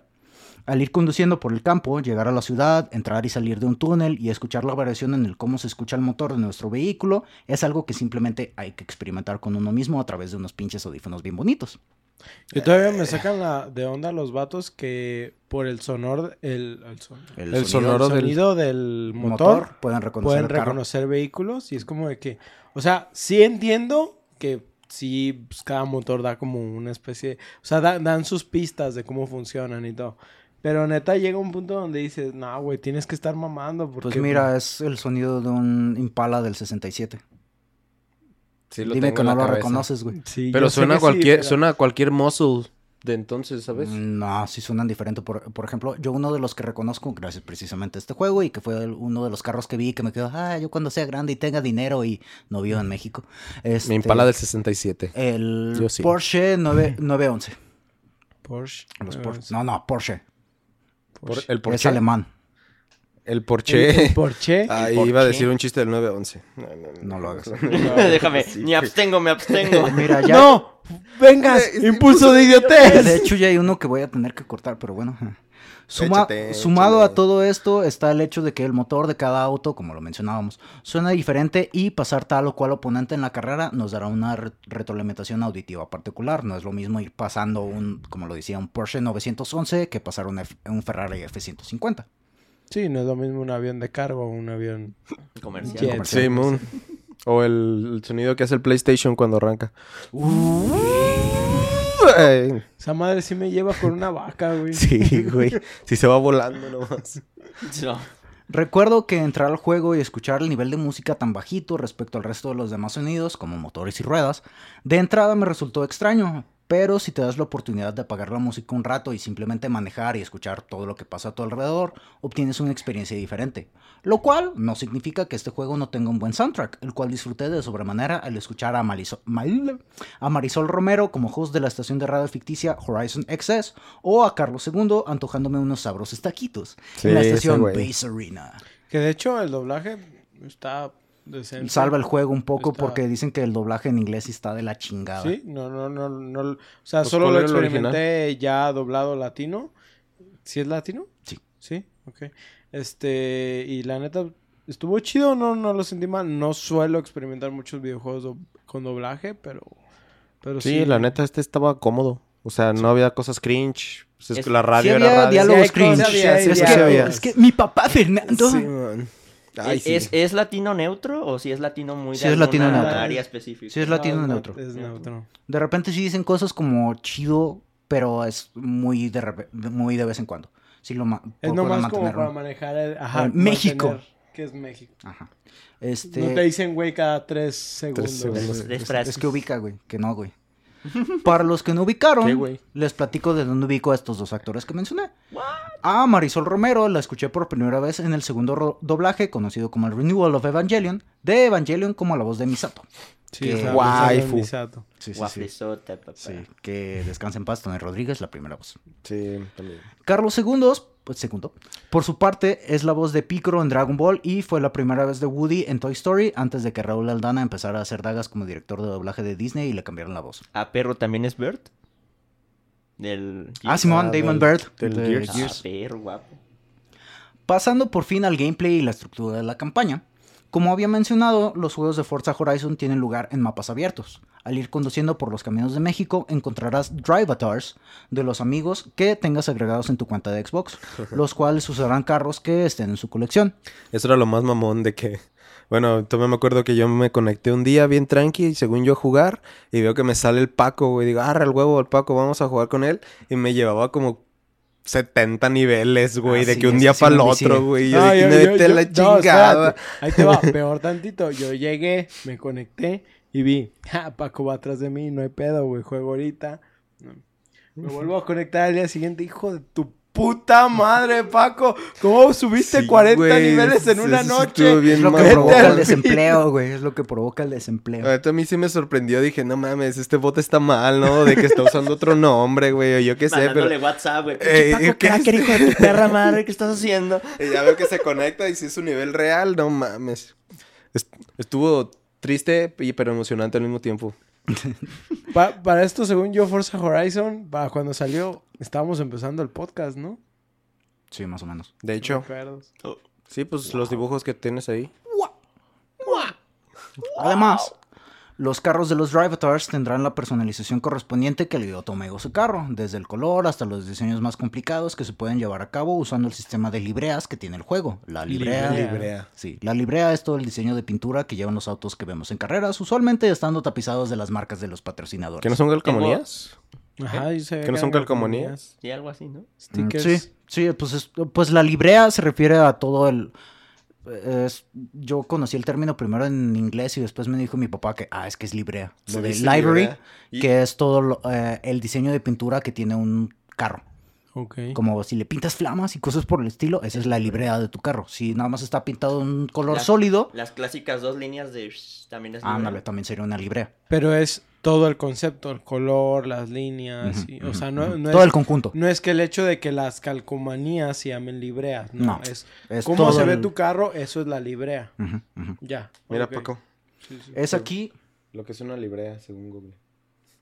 Al ir conduciendo por el campo, llegar a la ciudad, entrar y salir de un túnel y escuchar la variación en el cómo se escucha el motor de nuestro vehículo es algo que simplemente hay que experimentar con uno mismo a través de unos pinches audífonos bien bonitos. Y todavía me sacan la de onda los vatos que por el sonor, el, el, son- El, el sonido sonoro del sonido del motor, motor pueden reconocer pueden el carro. reconocer vehículos y es como de que, o sea, sí entiendo que sí, pues, cada motor da como una especie, o sea, da- dan sus pistas de cómo funcionan y todo. Pero neta llega un punto donde dices, no, güey, tienes que estar mamando porque... Pues mira, es el sonido de un Impala del 67. Sí, lo Dime tengo que en no la lo cabeza. reconoces, güey. Sí, Pero suena a sí, cualquier, pero- suena a cualquier muscle de entonces, ¿sabes? No, sí suenan diferente. Por, por ejemplo, yo uno de los que reconozco, gracias precisamente a este juego, y que fue el- uno de los carros que vi que me quedó, ah, yo cuando sea grande y tenga dinero y no vivo en México. Este, Mi Impala del 67. El Yo sí. Porsche 9, 911. Porsche. Los Porsche. No, no, Porsche. Por- el Es Porsche. alemán. El El, Porsche. el Porsche. Ah, ¿El iba a Porsche? decir un chiste del 911. No, No lo hagas. Déjame, me abstengo, me abstengo. Mira, ya. ¡No! ¡Vengas! ¡Impulso de idiotez! De hecho, ya hay uno que voy a tener que cortar, pero bueno. Suma- Échate, sumado échale. a todo esto está el hecho de que el motor de cada auto, como lo mencionábamos, suena diferente y pasar tal o cual oponente en la carrera nos dará una re- retroalimentación auditiva particular. No es lo mismo ir pasando un, como lo decía, un Porsche 911 que pasar un, F- un Ferrari F-150. Sí, no es lo mismo un avión de cargo o un avión... Comercial. Jet. Sí, Moon. O el, el sonido que hace el PlayStation cuando arranca. Ay, Esa madre sí me lleva con una vaca, güey. Sí, güey. Si se va volando nomás. No. Recuerdo que entrar al juego y escuchar el nivel de música tan bajito respecto al resto de los demás sonidos, como motores y ruedas, de entrada me resultó extraño, pero si te das la oportunidad de apagar la música un rato y simplemente manejar y escuchar todo lo que pasa a tu alrededor, obtienes una experiencia diferente. Lo cual no significa que este juego no tenga un buen soundtrack, el cual disfruté de sobremanera al escuchar a, Maliso- Mal- a Marisol Romero como host de la estación de radio ficticia Horizon XS o a Carlos II antojándome unos sabrosos taquitos Sí, en la estación. Base Arena. Que de hecho el doblaje está. Salva el juego un poco Está- porque dicen que el doblaje en inglés sí está de la chingada. Sí, no, no, no, no. O sea, Pues, solo ¿cuál lo experimenté ya doblado latino. ¿Sí es latino? Sí. Sí, ok. Este, y la neta, estuvo chido, no, no lo sentí mal. No suelo experimentar muchos videojuegos do- con doblaje, pero, pero sí. Sí, la neta, este estaba cómodo. O sea, no había cosas cringe. Pues es Es- que la Sí radio había era radio. diálogos Sí cringe. cosas, sí es, que, es que mi papá Fernando. Sí, man. Ay, ¿Es, sí. es, es latino neutro o si es latino muy de Sí es latino neutro. área específica? Sí es latino No, no, neutro. Es neutro. De repente sí dicen cosas como chido, pero es muy de, de- muy de vez en cuando. Sí lo Es nomás como mantenerlo. para manejar el, ajá, Eh, México. mantener que es México. Ajá. Este, No te dicen, güey, cada tres segundos. segundos. Tres es, frases. es que ubica, güey. Que no, güey. Para los que no ubicaron, les platico de dónde ubico a estos dos actores que mencioné. A Marisol Romero la escuché por primera vez en el segundo doblaje, conocido como el Renewal of Evangelion, de Evangelion como la voz de Misato. Sí, Que- es Waifu. Misato. Sí, sí, sí. Wafflesota, papá. Sí, que descansa en paz, Tony Rodríguez, la primera voz. Sí, también. Carlos II, pues segundo, por su parte es la voz de Piccolo en Dragon Ball y fue la primera vez de Woody en Toy Story antes de que Raúl Aldana empezara a hacer dagas como director de doblaje de Disney y le cambiaron la voz. ¿A perro también es Bert? Del... Ah, Simón, Ah, Damon del- Bird. del de Gears. Ah, perro, guapo. Pasando por fin al gameplay y la estructura de la campaña. Como había mencionado, los juegos de Forza Horizon tienen lugar en mapas abiertos. Al ir conduciendo por los caminos de México, encontrarás drivatars de los amigos que tengas agregados en tu cuenta de Xbox, los cuales usarán carros que estén en su colección. Eso era lo más mamón de que... Bueno, todavía me acuerdo que yo me conecté un día bien tranqui, y según yo a jugar, y veo que me sale el Paco, güey. Digo, arra el huevo al Paco, vamos a jugar con él. Y me llevaba como 70 niveles, güey, Ah, de sí, que un día sí para el otro, güey. Yo No, yo- "No, yo- la chingada. Ahí te va, peor tantito. Yo llegué, me conecté y vi, ja, Paco va atrás de mí, no hay pedo, güey, juego ahorita. Me vuelvo a conectar al día siguiente, hijo de tu puta madre, Paco. ¿Cómo subiste Sí, 40 güey, niveles en una noche? estuvo bien Es lo que provoca el desempleo, güey. Es lo que provoca el desempleo. Ahorita a mí sí me sorprendió. Dije, no mames, este bot está mal, ¿no? De que está usando otro nombre, güey. O yo qué sé, pero... Mandándole WhatsApp, güey. Eh, Paco ¿qué cracker, hijo de tu perra madre, ¿qué estás haciendo? Y ya veo que se conecta y si es su nivel real, no mames. Est- Estuvo triste y pero emocionante al mismo tiempo. Pa- para esto, según yo, Forza Horizon, para cuando salió, estábamos empezando el podcast, ¿no? Sí, más o menos. De hecho, sí, pues los dibujos que tienes ahí. Además, los carros de los Drivatars tendrán la personalización correspondiente que le dio Tomego su carro, desde el color hasta los diseños más complicados que se pueden llevar a cabo usando el sistema de libreas que tiene el juego. La librea. Librea. Librea. Sí, la librea es todo el diseño de pintura que llevan los autos que vemos en carreras, usualmente estando tapizados de las marcas de los patrocinadores. ¿Que no son calcamonías? Ajá, sabía ¿Que no son calcomanías? Sí, algo así, ¿no? Stickers. Sí, sí, pues, es- pues la librea se refiere a todo el... es- yo conocí el término primero en inglés y después me dijo mi papá que, ah, es que es librea. Lo de library, librea. Y- que es todo lo- eh, el diseño de pintura que tiene un carro. Ok. Como si le pintas flamas y cosas por el estilo, esa es la librea de tu carro. Si nada más está pintado en un color sólido, Las clásicas dos líneas de también es libre. ándale, también sería una librea. Pero es todo el concepto, el color, las líneas. Y- o sea, no, todo es, el conjunto. no es que el hecho de que las calcomanías se llamen libreas. No, No, es, es cómo se ve tu carro, eso es la librea. Ya. Mira. Paco. Sí, sí. Es aquí, Lo que es una librea, según Google.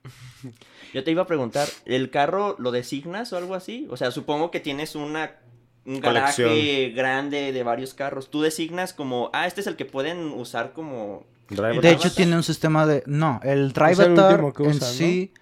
Yo te iba a preguntar, ¿el carro lo designas o algo así? O sea, supongo que tienes una un garaje Colección. grande de varios carros. Tú designas como, ah, este es el que pueden usar como Driver. De hecho, tiene un sistema de. No, el el Drivatar último que en sí.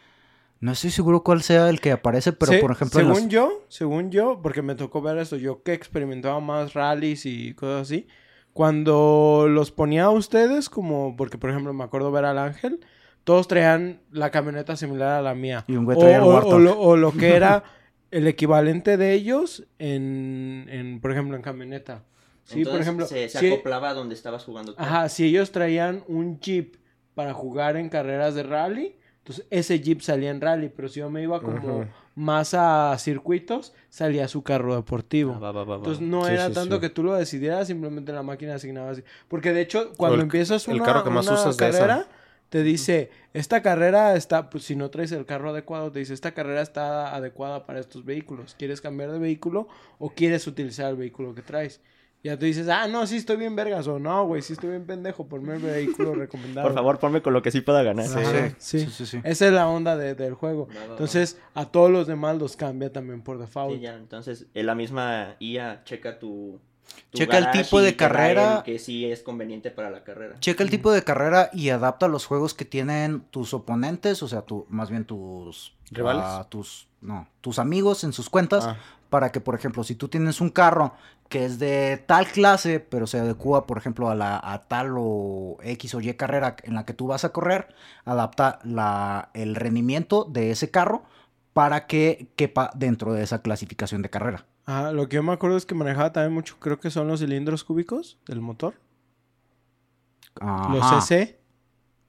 ¿no? estoy seguro cuál sea el que aparece, pero por ejemplo. según las- yo, según yo, porque me tocó ver esto, yo que experimentaba más rallies y cosas así, cuando los ponía a ustedes, como, porque por ejemplo me acuerdo ver al Ángel, todos traían la camioneta similar a la mía. Y un güey O, traía el o- Warthog. o lo, o lo que era el equivalente de ellos en, en, por ejemplo, en camioneta. Sí, por ejemplo, se, acoplaba a donde estabas jugando. tú. Ajá, si ellos traían un Jeep para jugar en carreras de rally, entonces ese Jeep salía en rally, pero si yo me iba como más a circuitos, salía su carro deportivo. Ah, va, va, va, va. Entonces no Sí, era sí, tanto sí. que tú lo decidieras, simplemente la máquina asignaba así. Porque de hecho, cuando el- empiezas el una, carro que más una usas de esa. Te dice, esta carrera está, pues si no traes el carro adecuado, te dice, esta carrera está adecuada para estos vehículos. ¿Quieres cambiar de vehículo o quieres utilizar el vehículo que traes? Ya tú dices, ah, no, sí estoy bien vergas, o no, güey, sí estoy bien pendejo, ponme el vehículo recomendado. Por favor, ponme con lo que sí pueda ganar. Sí, sí. sí, sí, sí. Esa es la onda de- del juego. Entonces, a todos los demás los cambia también por default. Sí, ya, entonces la misma IA checa tu, tu Checa el tipo de carrera. que sí es conveniente para la carrera. Checa el tipo de carrera y adapta los juegos que tienen tus oponentes, o sea, tu, más bien tus ¿Rivales? ah, tus no, tus amigos en sus cuentas, Ah. para que, por ejemplo, si tú tienes un carro que es de tal clase, pero se adecua, por ejemplo, a la a tal o X o Y carrera en la que tú vas a correr, adapta la, el rendimiento de ese carro para que quepa dentro de esa clasificación de carrera. Ajá, lo que yo me acuerdo es que manejaba también mucho, creo que son los cilindros cúbicos del motor. Los. CC.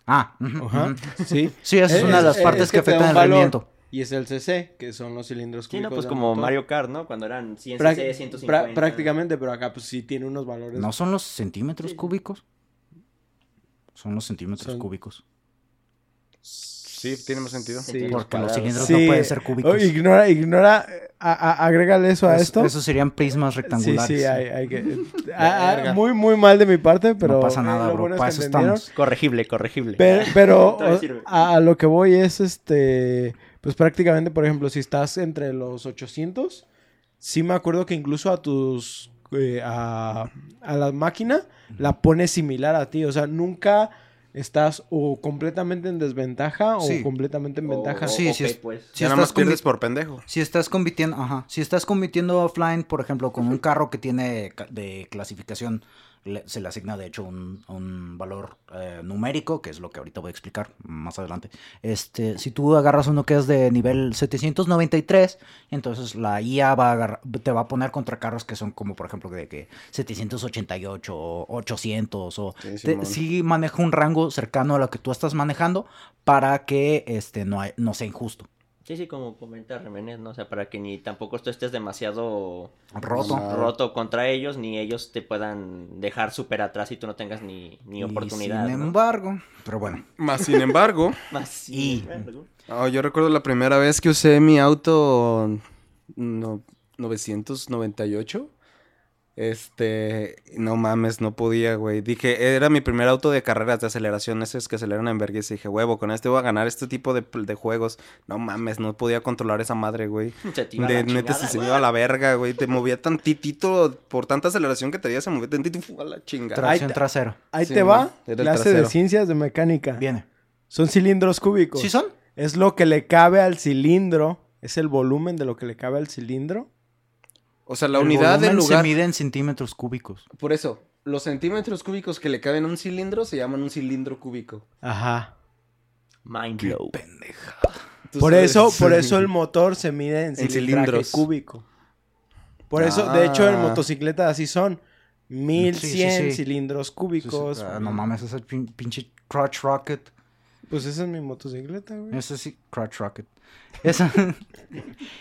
Ah, Ajá, sí. Sí, esa es, Es- una de las es- partes es que, afectan el rendimiento. Y es el CC, que son los cilindros Sí, cúbicos. no, pues del como motor. Mario Kart, ¿no? Cuando eran 100 Prac- cc, pra- 150. prácticamente, pero acá pues sí tiene unos valores. ¿No son los centímetros Sí. cúbicos? Son los centímetros Son- cúbicos. Sí, tiene más sentido. Sí. Porque los cilindros Sí. no pueden ser cúbicos. Oh, ignora, ignora, eh, a- a- agrégale eso a Es- esto. Esos serían prismas Sí, rectangulares. sí, hay, hay que... a- a- Verga. muy, muy mal de mi parte, pero... pasa nada, bro, bueno para eso estamos. Corregible, corregible. Pero, pero a lo que voy es este, pues prácticamente, por ejemplo, si estás entre los 800, sí me acuerdo que incluso a tus, eh, a, a la máquina la pones similar a ti, o sea, nunca estás o completamente en desventaja Sí. o completamente en O- ventaja. o- Sí, ok, sí es- pues. Si ya nada más estás, pierdes por pendejo. si estás compitiendo, ajá, si estás compitiendo offline, por ejemplo, con un carro que tiene de clasificación le- se le asigna de hecho un, un valor eh, numérico, que es lo que ahorita voy a explicar más adelante. Este, si tú agarras uno que es de nivel 793, entonces la IA va a agarrar- te va a poner contra carros que son como por ejemplo de que 788 o 800 o Sí, te- sí maneja un rango cercano a lo que tú estás manejando para que este no, hay- no sea injusto. Sí, sí, como comenta Reménez, ¿no? O sea, para que ni tampoco tú estés demasiado Roto. Roto contra ellos, ni ellos te puedan dejar súper atrás y tú no tengas ni, ni Y oportunidad. sin ¿no? embargo, pero bueno. Más sin embargo, Más sin Y- embargo. oh, yo recuerdo la primera vez que usé mi auto no, 998. Este, no mames, no podía, güey. Dije, era mi primer auto de carreras de aceleración, esos que aceleran en vergüenza. Y dije, huevo, con este voy a ganar este tipo de, de juegos. No mames, no podía controlar esa madre, güey. Se te iba a De, la neta chingada, se se iba a la verga, güey. Te movía tantitito, por tanta aceleración que tenía, se movía tantito a la chingada. Tracción te- trasera. Ahí Sí, te va. Clase de trasero. ciencias de mecánica. Viene. Son cilindros cúbicos. ¿Sí son? Es lo que le cabe al cilindro. Es el volumen de lo que le cabe al cilindro. O sea, la El unidad del lugar. se mide en centímetros cúbicos. Por eso, los centímetros cúbicos que le caben a un cilindro se llaman un cilindro cúbico. Ajá. Mind blow. Pendeja. Por sabes- eso, por eso el motor se mide en, cilindros. cúbico. Por eso, de hecho, en Ah. motocicletas así son. 1100 Sí, sí, sí. cilindros cúbicos. Ah, no mames, ese pin- pinche crotch rocket. Pues esa es mi motocicleta, güey. Ese sí, crotch rocket. Esa-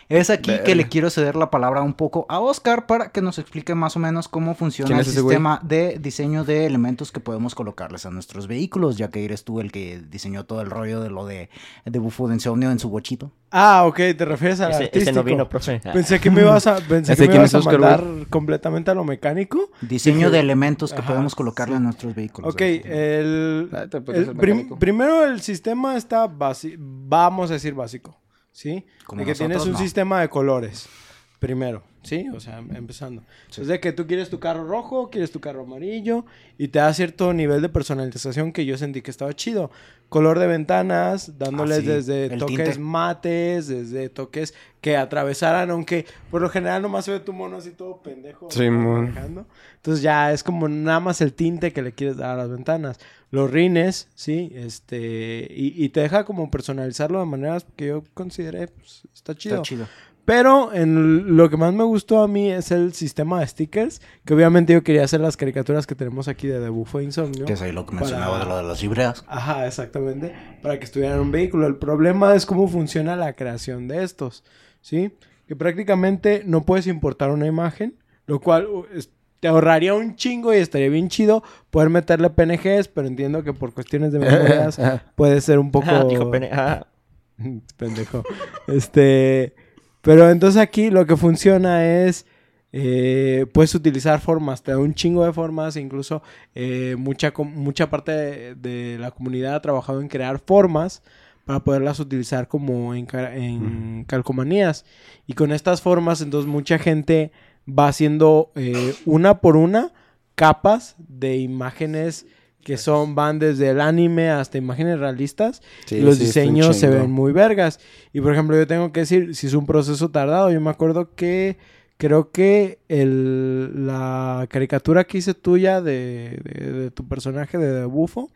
es aquí que le quiero ceder la palabra un poco a Oscar para que nos explique más o menos cómo funciona ¿Quién el es güey? sistema de diseño de elementos que podemos colocarles a nuestros vehículos, ya que eres tú el que diseñó todo el rollo de lo de, de Bufo de Insomnio en su bochito. Ah, ok, te refieres al Ese, ese no vino, profe. Pensé que me ibas a, pensé ¿Ese que me ibas es a Oscar, mandar completamente a lo mecánico. Diseño Dije- de elementos que Ajá, podemos colocarle a nuestros vehículos. Ok, el, Ah, el prim- primero el sistema está básico, vamos a decir básico, ¿sí? Como de que tienes un no. sistema de colores, primero, ¿sí? O sea, empezando. Es de que tú quieres tu carro rojo, quieres tu carro amarillo, y te da cierto nivel de personalización que yo sentí que estaba chido. Color de ventanas, dándoles Ah, sí, desde el toques tinte. mates, desde toques que atravesaran, aunque por lo general nomás se ve tu mono así todo pendejo. Manejando. Entonces ya es como nada más el tinte que le quieres dar a las ventanas. Los rines, sí, este, y, y te deja como personalizarlo de maneras que yo consideré, pues, está chido. Está chido. Pero en lo que más me gustó a mí es el sistema de stickers, que obviamente yo quería hacer las caricaturas que tenemos aquí de Debufo Insomnio. Que es ahí lo que Para- mencionaba de lo de las libreas. Ajá, exactamente. Para que estuvieran en un vehículo. El problema es cómo funciona la creación de estos. ¿Sí? Que prácticamente no puedes importar una imagen. Lo cual uh, es- te ahorraría un chingo y estaría bien chido poder meterle PNGs. Pero entiendo que por cuestiones de memorias puede ser un poco. Ah, dijo Pendejo. Este. Pero entonces aquí lo que funciona es. eh, puedes utilizar formas, te da un chingo de formas, incluso eh, mucha, mucha parte de, de la comunidad ha trabajado en crear formas para poderlas utilizar como en calcomanías. Y con estas formas, entonces mucha gente va haciendo eh, una por una capas de imágenes que son, van desde el anime hasta imágenes realistas. Sí, y los sí, diseños se ven muy vergas. Y por ejemplo, yo tengo que decir, si es un proceso tardado, yo me acuerdo que creo que el, la caricatura que hice tuya de, de- de tu personaje de Bufo,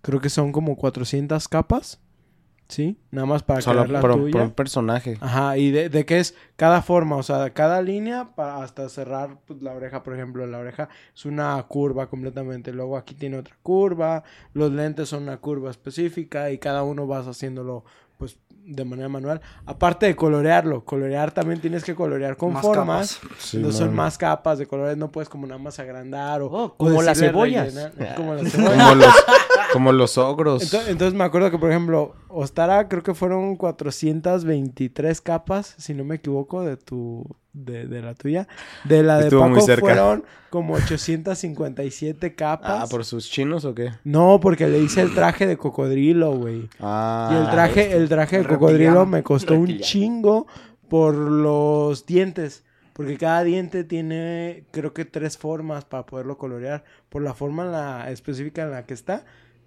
creo que son como 400 capas, ¿sí? Nada más para Solo crear la por, tuya. por un personaje. Ajá, y de, de qué es cada forma, o sea, cada línea para hasta cerrar pues, la oreja, por ejemplo, la oreja es una curva completamente, luego aquí tiene otra curva, los lentes son una curva específica y cada uno vas haciéndolo de manera manual. Aparte de colorearlo, colorear también tienes que colorear con Más formas. capas. Sí, no son más capas de colores, no puedes como nada más agrandar o, Oh, o como las cebollas. rellenar, como las cebollas. Como los, como los ogros. Entonces, entonces me acuerdo que, por ejemplo, Ostara creo que fueron 423 capas, si no me equivoco, de tu de, de la tuya. De la de Estuvo muy Paco cerca. fueron como 857 capas. ah, ¿por sus chinos o qué? No, porque le hice el traje de cocodrilo, güey. Ah. y el traje, el traje de cocodrilo me costó un chingo por los dientes. Porque cada diente tiene, creo que tres formas para poderlo colorear. Por la forma en la específica en la que está,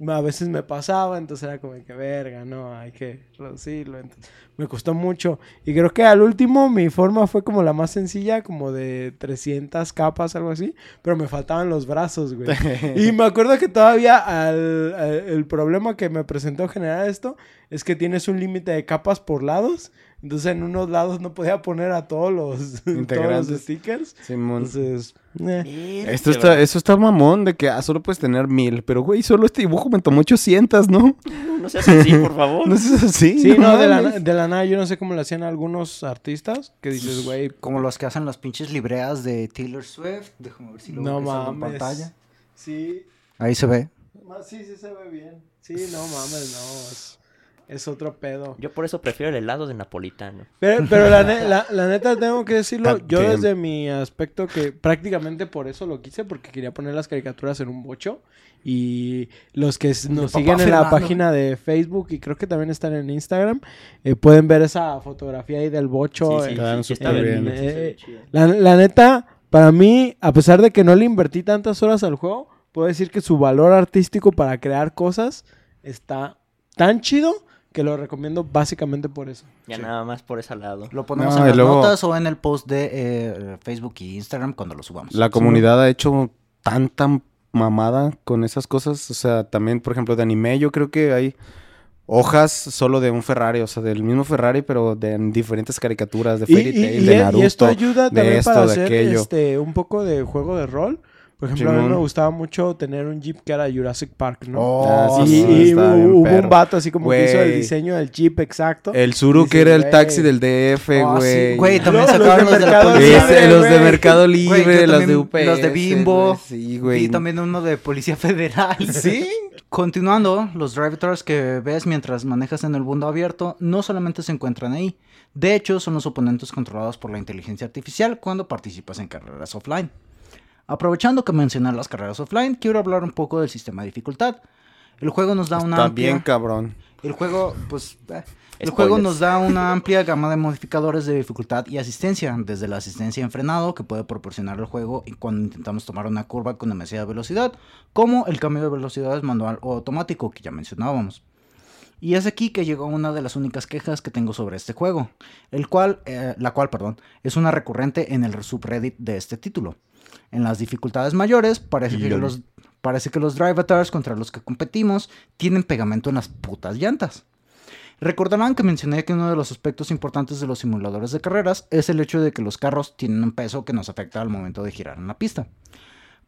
a veces me pasaba, entonces era como que verga, no, hay que reducirlo. Entonces, me costó mucho. Y creo que al último mi forma fue como la más sencilla, como de 300 capas, algo así, pero me faltaban los brazos, güey. y me acuerdo que todavía al- al- el problema que me presentó generar esto es que tienes un límite de capas por lados. Entonces en unos lados no podía poner a todos los, todos Integrantes. los stickers. Simón. Entonces, eh. Esto está, eso está mamón de que ah, solo puedes tener mil. Pero, güey, solo este dibujo me tomó 800, ¿no? No seas así, por favor. No es así. Sí, no, de la, de la nada yo no sé cómo lo hacían algunos artistas que dices, güey, Como los que hacen las pinches libreas de Taylor Swift. Déjame ver si lo no en pantalla. Sí, Ahí se ve. sí, sí se ve bien. Sí, no mames, no, es, otro pedo. Yo por eso prefiero el helado de napolitano. Pero, pero la, ne- la- la neta tengo que decirlo, yo desde mi aspecto que prácticamente por eso lo quise, porque quería poner las caricaturas en un bocho. Y los que nos siguen en la página de Facebook y creo que también están en Instagram, eh, pueden ver esa fotografía ahí del bocho. Sí, sí, eh, sí, está bien. Eh, la neta, para mí, a pesar de que no le invertí tantas horas al juego, puedo decir que su valor artístico para crear cosas está tan chido que lo recomiendo básicamente por eso. Ya nada más por ese lado. Lo ponemos No, en y las luego- notas o en el post de eh, Facebook y Instagram cuando lo subamos. La comunidad ha hecho tanta mamada con esas cosas. O sea, también, por ejemplo, de anime, yo creo que hay hojas solo de un Ferrari, o sea, del mismo Ferrari, pero de en diferentes caricaturas, de Y, Fairy y- Tail, y- de y Naruto. esto ayuda de también esto, para de hacer aquello. este, un poco de juego de rol. Por ejemplo, a mí me gustaba mucho tener un Jeep que era Jurassic Park, ¿no? Oh, Ah, y sí, y hubo perro. un vato así como que hizo el diseño del Jeep exacto. El Zuru, que era el taxi del DF, Oh, sí, güey. Güey, también Los- los sacaron de los de Mercado policía. Libre, los de. Mercado Libre, los de UPS. los de Bimbo. Sí, güey. Y también uno de Policía Federal. Sí. Continuando, los drive-thrus que ves mientras manejas en el mundo abierto no solamente se encuentran ahí. De hecho, son los oponentes controlados por la inteligencia artificial cuando participas en carreras offline. Aprovechando que mencioné las carreras offline, quiero hablar un poco del sistema de dificultad. El juego nos da una amplia... bien, cabrón. El juego, pues... eh, El Spoilers. juego nos da una amplia gama de modificadores de dificultad y asistencia, desde la asistencia en frenado que puede proporcionar el juego y cuando intentamos tomar una curva con demasiada velocidad, como el cambio de velocidades manual o automático que ya mencionábamos. Y es aquí que llegó una de las únicas quejas que tengo sobre este juego, el cual, eh, la cual, perdón, es una recurrente en el subreddit de este título. En las dificultades mayores, parece que los, parece que los drive avatars contra los que competimos tienen pegamento en las putas llantas. Recordarán que mencioné que uno de los aspectos importantes de los simuladores de carreras es el hecho de que los carros tienen un peso que nos afecta al momento de girar en la pista.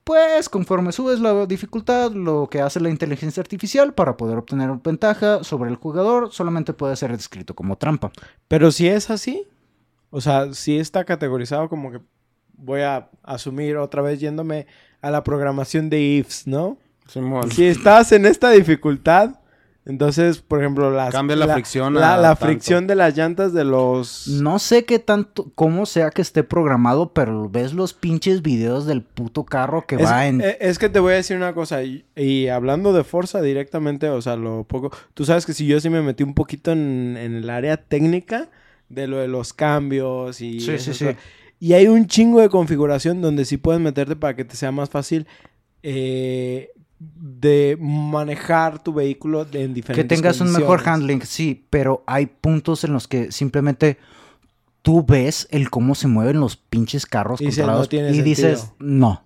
Pues conforme subes la dificultad, lo que hace la inteligencia artificial para poder obtener ventaja sobre el jugador solamente puede ser descrito como trampa. Pero si es así, o sea, si está categorizado como que voy a asumir otra vez yéndome a la programación de ifs, ¿no? Simón. Si estás en esta dificultad, entonces, por ejemplo, las, Cambia la fricción la, a la tanto. fricción de las llantas de los No sé qué tanto, cómo sea que esté programado, pero ves los pinches videos del puto carro que Es, va en... eh, es que te voy a decir una cosa, y, y hablando de Forza directamente, o sea, lo poco... Tú sabes que si yo sí me metí un poquito en, en el área técnica de lo de los cambios y... Sí, sí, sí. Y hay un chingo de configuración donde sí puedes meterte para que te sea más fácil eh, de manejar tu vehículo en que diferentes tengas un mejor handling, sí, pero hay puntos en los que simplemente tú ves el cómo se mueven los pinches carros Y dices, controlados "No y dices, sentido". no.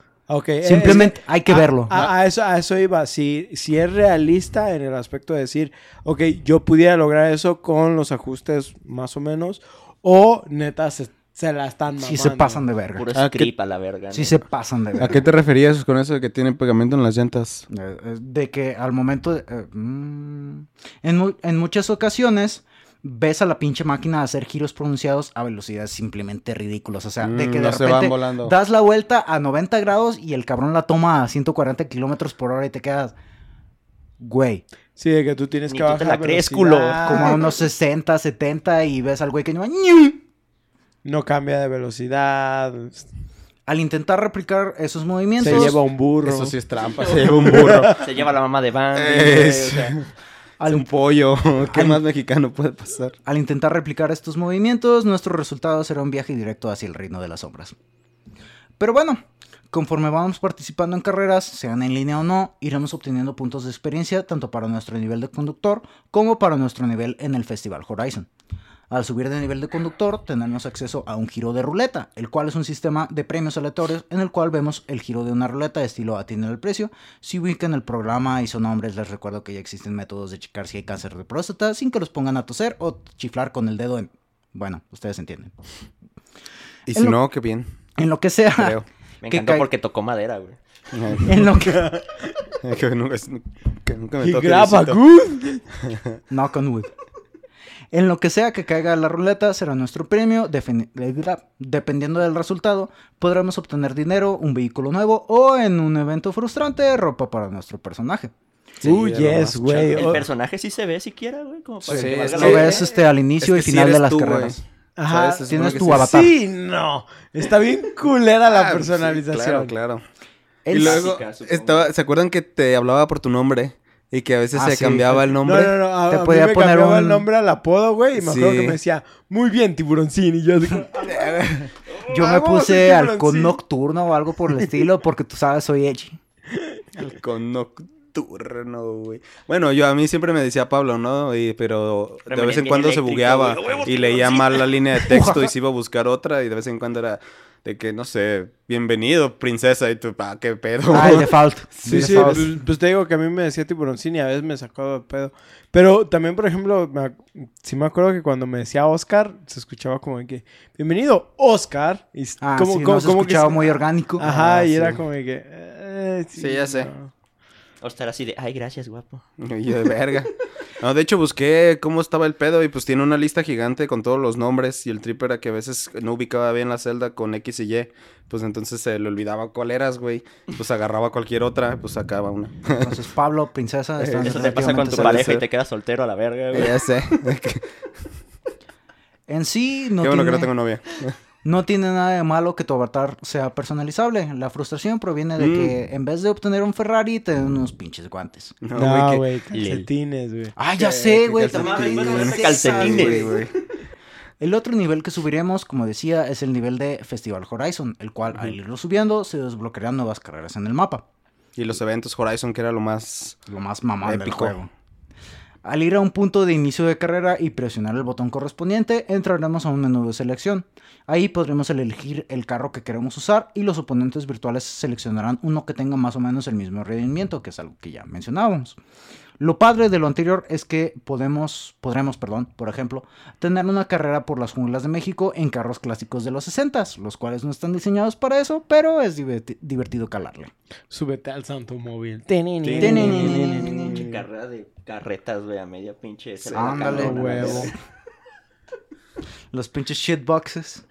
Eh, Simplemente es hay que a- verlo. A, a eso, a eso iba. Si, si es realista en el aspecto de decir, ok, yo pudiera lograr eso con los ajustes más o menos, o neta se, se la están mamando. Sí se pasan de verga. Puro Ah, ¿qué- script a la verga. Sí se pasan de verga. ¿A qué te referías con eso de que tiene pegamento en las llantas? Eh, eh, De que al momento de... eh, mm, en, mu- en muchas ocasiones ves a la pinche máquina hacer giros pronunciados a velocidades simplemente ridículas. O sea, de Mm, que de no se van repente volando. das la vuelta a 90 grados y el cabrón la toma a 140 kilómetros por hora y te quedas... Güey, Sí, de que tú tienes Ni que tú bajar te la crees, velocidad, culo. como a unos 60, 70 y ves al güey que no cambia de velocidad. Al intentar replicar esos movimientos... Se lleva un burro. Eso sí es trampa, se lleva un burro. Se lleva la mamá de Bambi. Es- o sea, Es un pollo. ¿Qué Al- más mexicano puede pasar? Al intentar replicar estos movimientos, nuestro resultado será un viaje directo hacia el reino de las sombras. Pero bueno, Conforme vamos participando en carreras, sean en línea o no, iremos obteniendo puntos de experiencia tanto para nuestro nivel de conductor como para nuestro nivel en el Festival Horizon. Al subir de nivel de conductor, tendremos acceso a un giro de ruleta, el cual es un sistema de premios aleatorios en el cual vemos el giro de una ruleta de estilo atiende al precio. Si ubican el programa y son hombres, les recuerdo que ya existen métodos de checar si hay cáncer de próstata sin que los pongan a toser o chiflar con el dedo en... Bueno, ustedes entienden. Y En si lo- no, qué bien. En lo que sea... Creo. Me que encantó porque tocó madera, güey. En lo que... que, nunca, que nunca me Y toque graba good. Knock on wood. En lo que sea que caiga la ruleta será nuestro premio. Dependiendo del resultado, podremos obtener dinero, un vehículo nuevo o en un evento frustrante, ropa para nuestro personaje. Sí, Uy, yes, güey. El personaste sí se ve siquiera, güey. Como para Sí, que Lo ves este, al inicio Es y sí final de las tú, carreras. Ajá. ¿Sabes? Tienes tu avatar. Sí, no. Está bien culera la Ah, sí, personalización. claro, claro. El- Y luego, Básica, supongo. estaba, ¿se acuerdan que te hablaba por tu nombre? Y que a veces Ah, se sí. cambiaba el No, nombre. no, no. A, Te a mí podía me poner cambiaba el un- nombre al apodo, güey. Y me acuerdo que me decía, muy bien, tiburoncín. Y yo digo, Yo me "Ah, vamos, puse el halcón tiburoncín". nocturno o algo por el estilo, porque tú sabes, soy edgy. Con nocturno, güey. Bueno, yo a mí siempre me decía Pablo, ¿no? Y, pero de vez en cuando se bugueaba güey. ¡Huevos, y leía mal la línea de texto y se iba a buscar otra y de vez en cuando era de que, no sé, bienvenido, princesa, y tú, ah, qué pedo. Ay, default. Sí, sí, pues, pues te digo que a mí me decía tiburoncín y a veces me sacó de pedo. Pero también, por ejemplo, me ac- sí me acuerdo que cuando me decía Oscar, se escuchaba como de que, bienvenido, Oscar. Y Ah, como, sí, como- no se como escuchaba muy orgánico. Ajá, Ah, y era como de que... eh, Sí, ya sé. no. O estar así de, ay, gracias, guapo. Y yo de verga. No, de hecho busqué cómo estaba el pedo y pues tiene una lista gigante con todos los nombres y el trip era que a veces no ubicaba bien la celda con X y Y. Pues entonces se le olvidaba cuál eras, güey. Pues agarraba cualquier otra, pues sacaba una. Entonces, Pablo, princesa, están Eso te pasa con tu pareja y te quedas soltero a la verga, güey. ya sé. En sí, no Qué bueno que no tiene- tengo novia. No tiene nada de malo que tu avatar sea personalizable. La frustración proviene de Mm. que en vez de obtener un Ferrari, te den unos pinches guantes. No, güey, calcetines, güey. Ah, ya sé, güey. calcetines, güey. Calcetines. El otro nivel que subiremos, como decía, es el nivel de Festival Horizon, el cual al irlo subiendo se desbloquearán nuevas carreras en el mapa. Y los eventos Horizon, que era lo más... Lo más mamón del juego. Al ir a un punto de inicio de carrera y presionar el botón correspondiente, entraremos a un menú de selección. Ahí podremos elegir el carro que queremos usar y los oponentes virtuales seleccionarán uno que tenga más o menos el mismo rendimiento, que es algo que ya mencionábamos. Lo padre de lo anterior es que podemos, podremos, perdón, por ejemplo, tener una carrera por las junglas de México en carros clásicos de los 60s, los cuales no están diseñados para eso, pero es diverti- divertido calarle. Súbete al santo móvil. Pinche carrera de carretas, güey, a media pinche. Ándale, huevo. Los pinches shitboxes.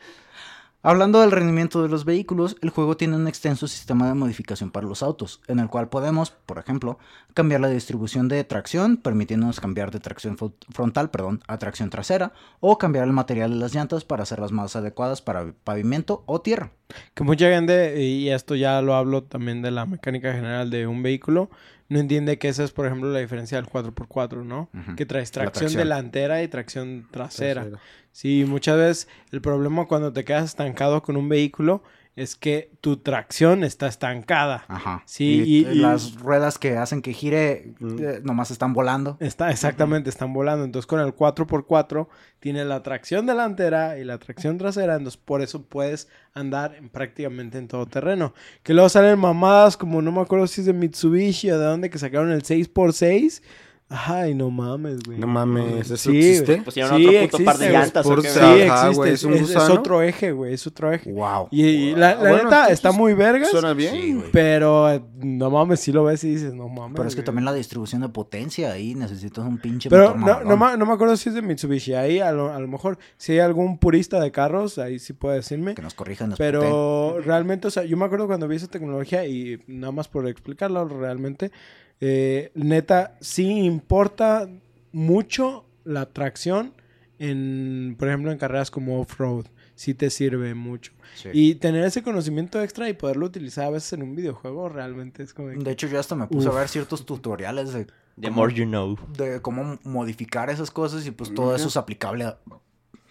Hablando del rendimiento de los vehículos, el juego tiene un extenso sistema de modificación para los autos, en el cual podemos, por ejemplo, cambiar la distribución de tracción, permitiéndonos cambiar de tracción frontal perdón, a tracción trasera, o cambiar el material de las llantas para hacerlas más adecuadas para pavimento o tierra. Que mucha gente, y esto ya lo hablo también de la mecánica general de un vehículo, no entiende que esa es, por ejemplo, la diferencia del 4x4, ¿no? Que traes tracción. delantera y tracción trasera. Trasera. Sí, muchas veces el problema cuando te quedas estancado con un vehículo es que tu tracción está estancada. Ajá. Sí, y, y- y- las ruedas que hacen que gire Mm. eh, nomás están volando. Está, exactamente, están volando. Entonces con el 4x4 tiene la tracción delantera y la tracción trasera. Entonces por eso puedes andar en prácticamente en todo terreno. Que luego salen mamadas como no me acuerdo si es de Mitsubishi o de dónde que sacaron el 6x6. Ay, no mames, güey. No mames, ¿eso Sí, existe? güey. Pusieron otro puto par de llantas, ¿o Por qué, Sí, Ajá, existe. güey, es, es un es- es gusano. otro eje, güey. Es otro eje. Wow. Y, y la, la Bueno, neta está muy vergas. Suena bien. Sí, güey. Pero eh, no mames, si lo ves y dices, no mames. Pero es que güey. también la distribución de potencia ahí necesitas un pinche Pero no, no, me- no me acuerdo si es de Mitsubishi. Ahí a lo, a lo mejor, si hay algún purista de carros, ahí sí puede decirme. Que nos corrijan. nos Pero realmente, o sea, yo me acuerdo cuando vi esa tecnología y nada más por explicarlo realmente, eh, neta, sí importa mucho la tracción en, por ejemplo, en carreras como off-road. Sí te sirve mucho. Sí. Y tener ese conocimiento extra y poderlo utilizar a veces en un videojuego realmente es como... de hecho, yo hasta me puse Uf. a ver ciertos tutoriales de, The more you know. de cómo modificar esas cosas y pues todo eso es aplicable a...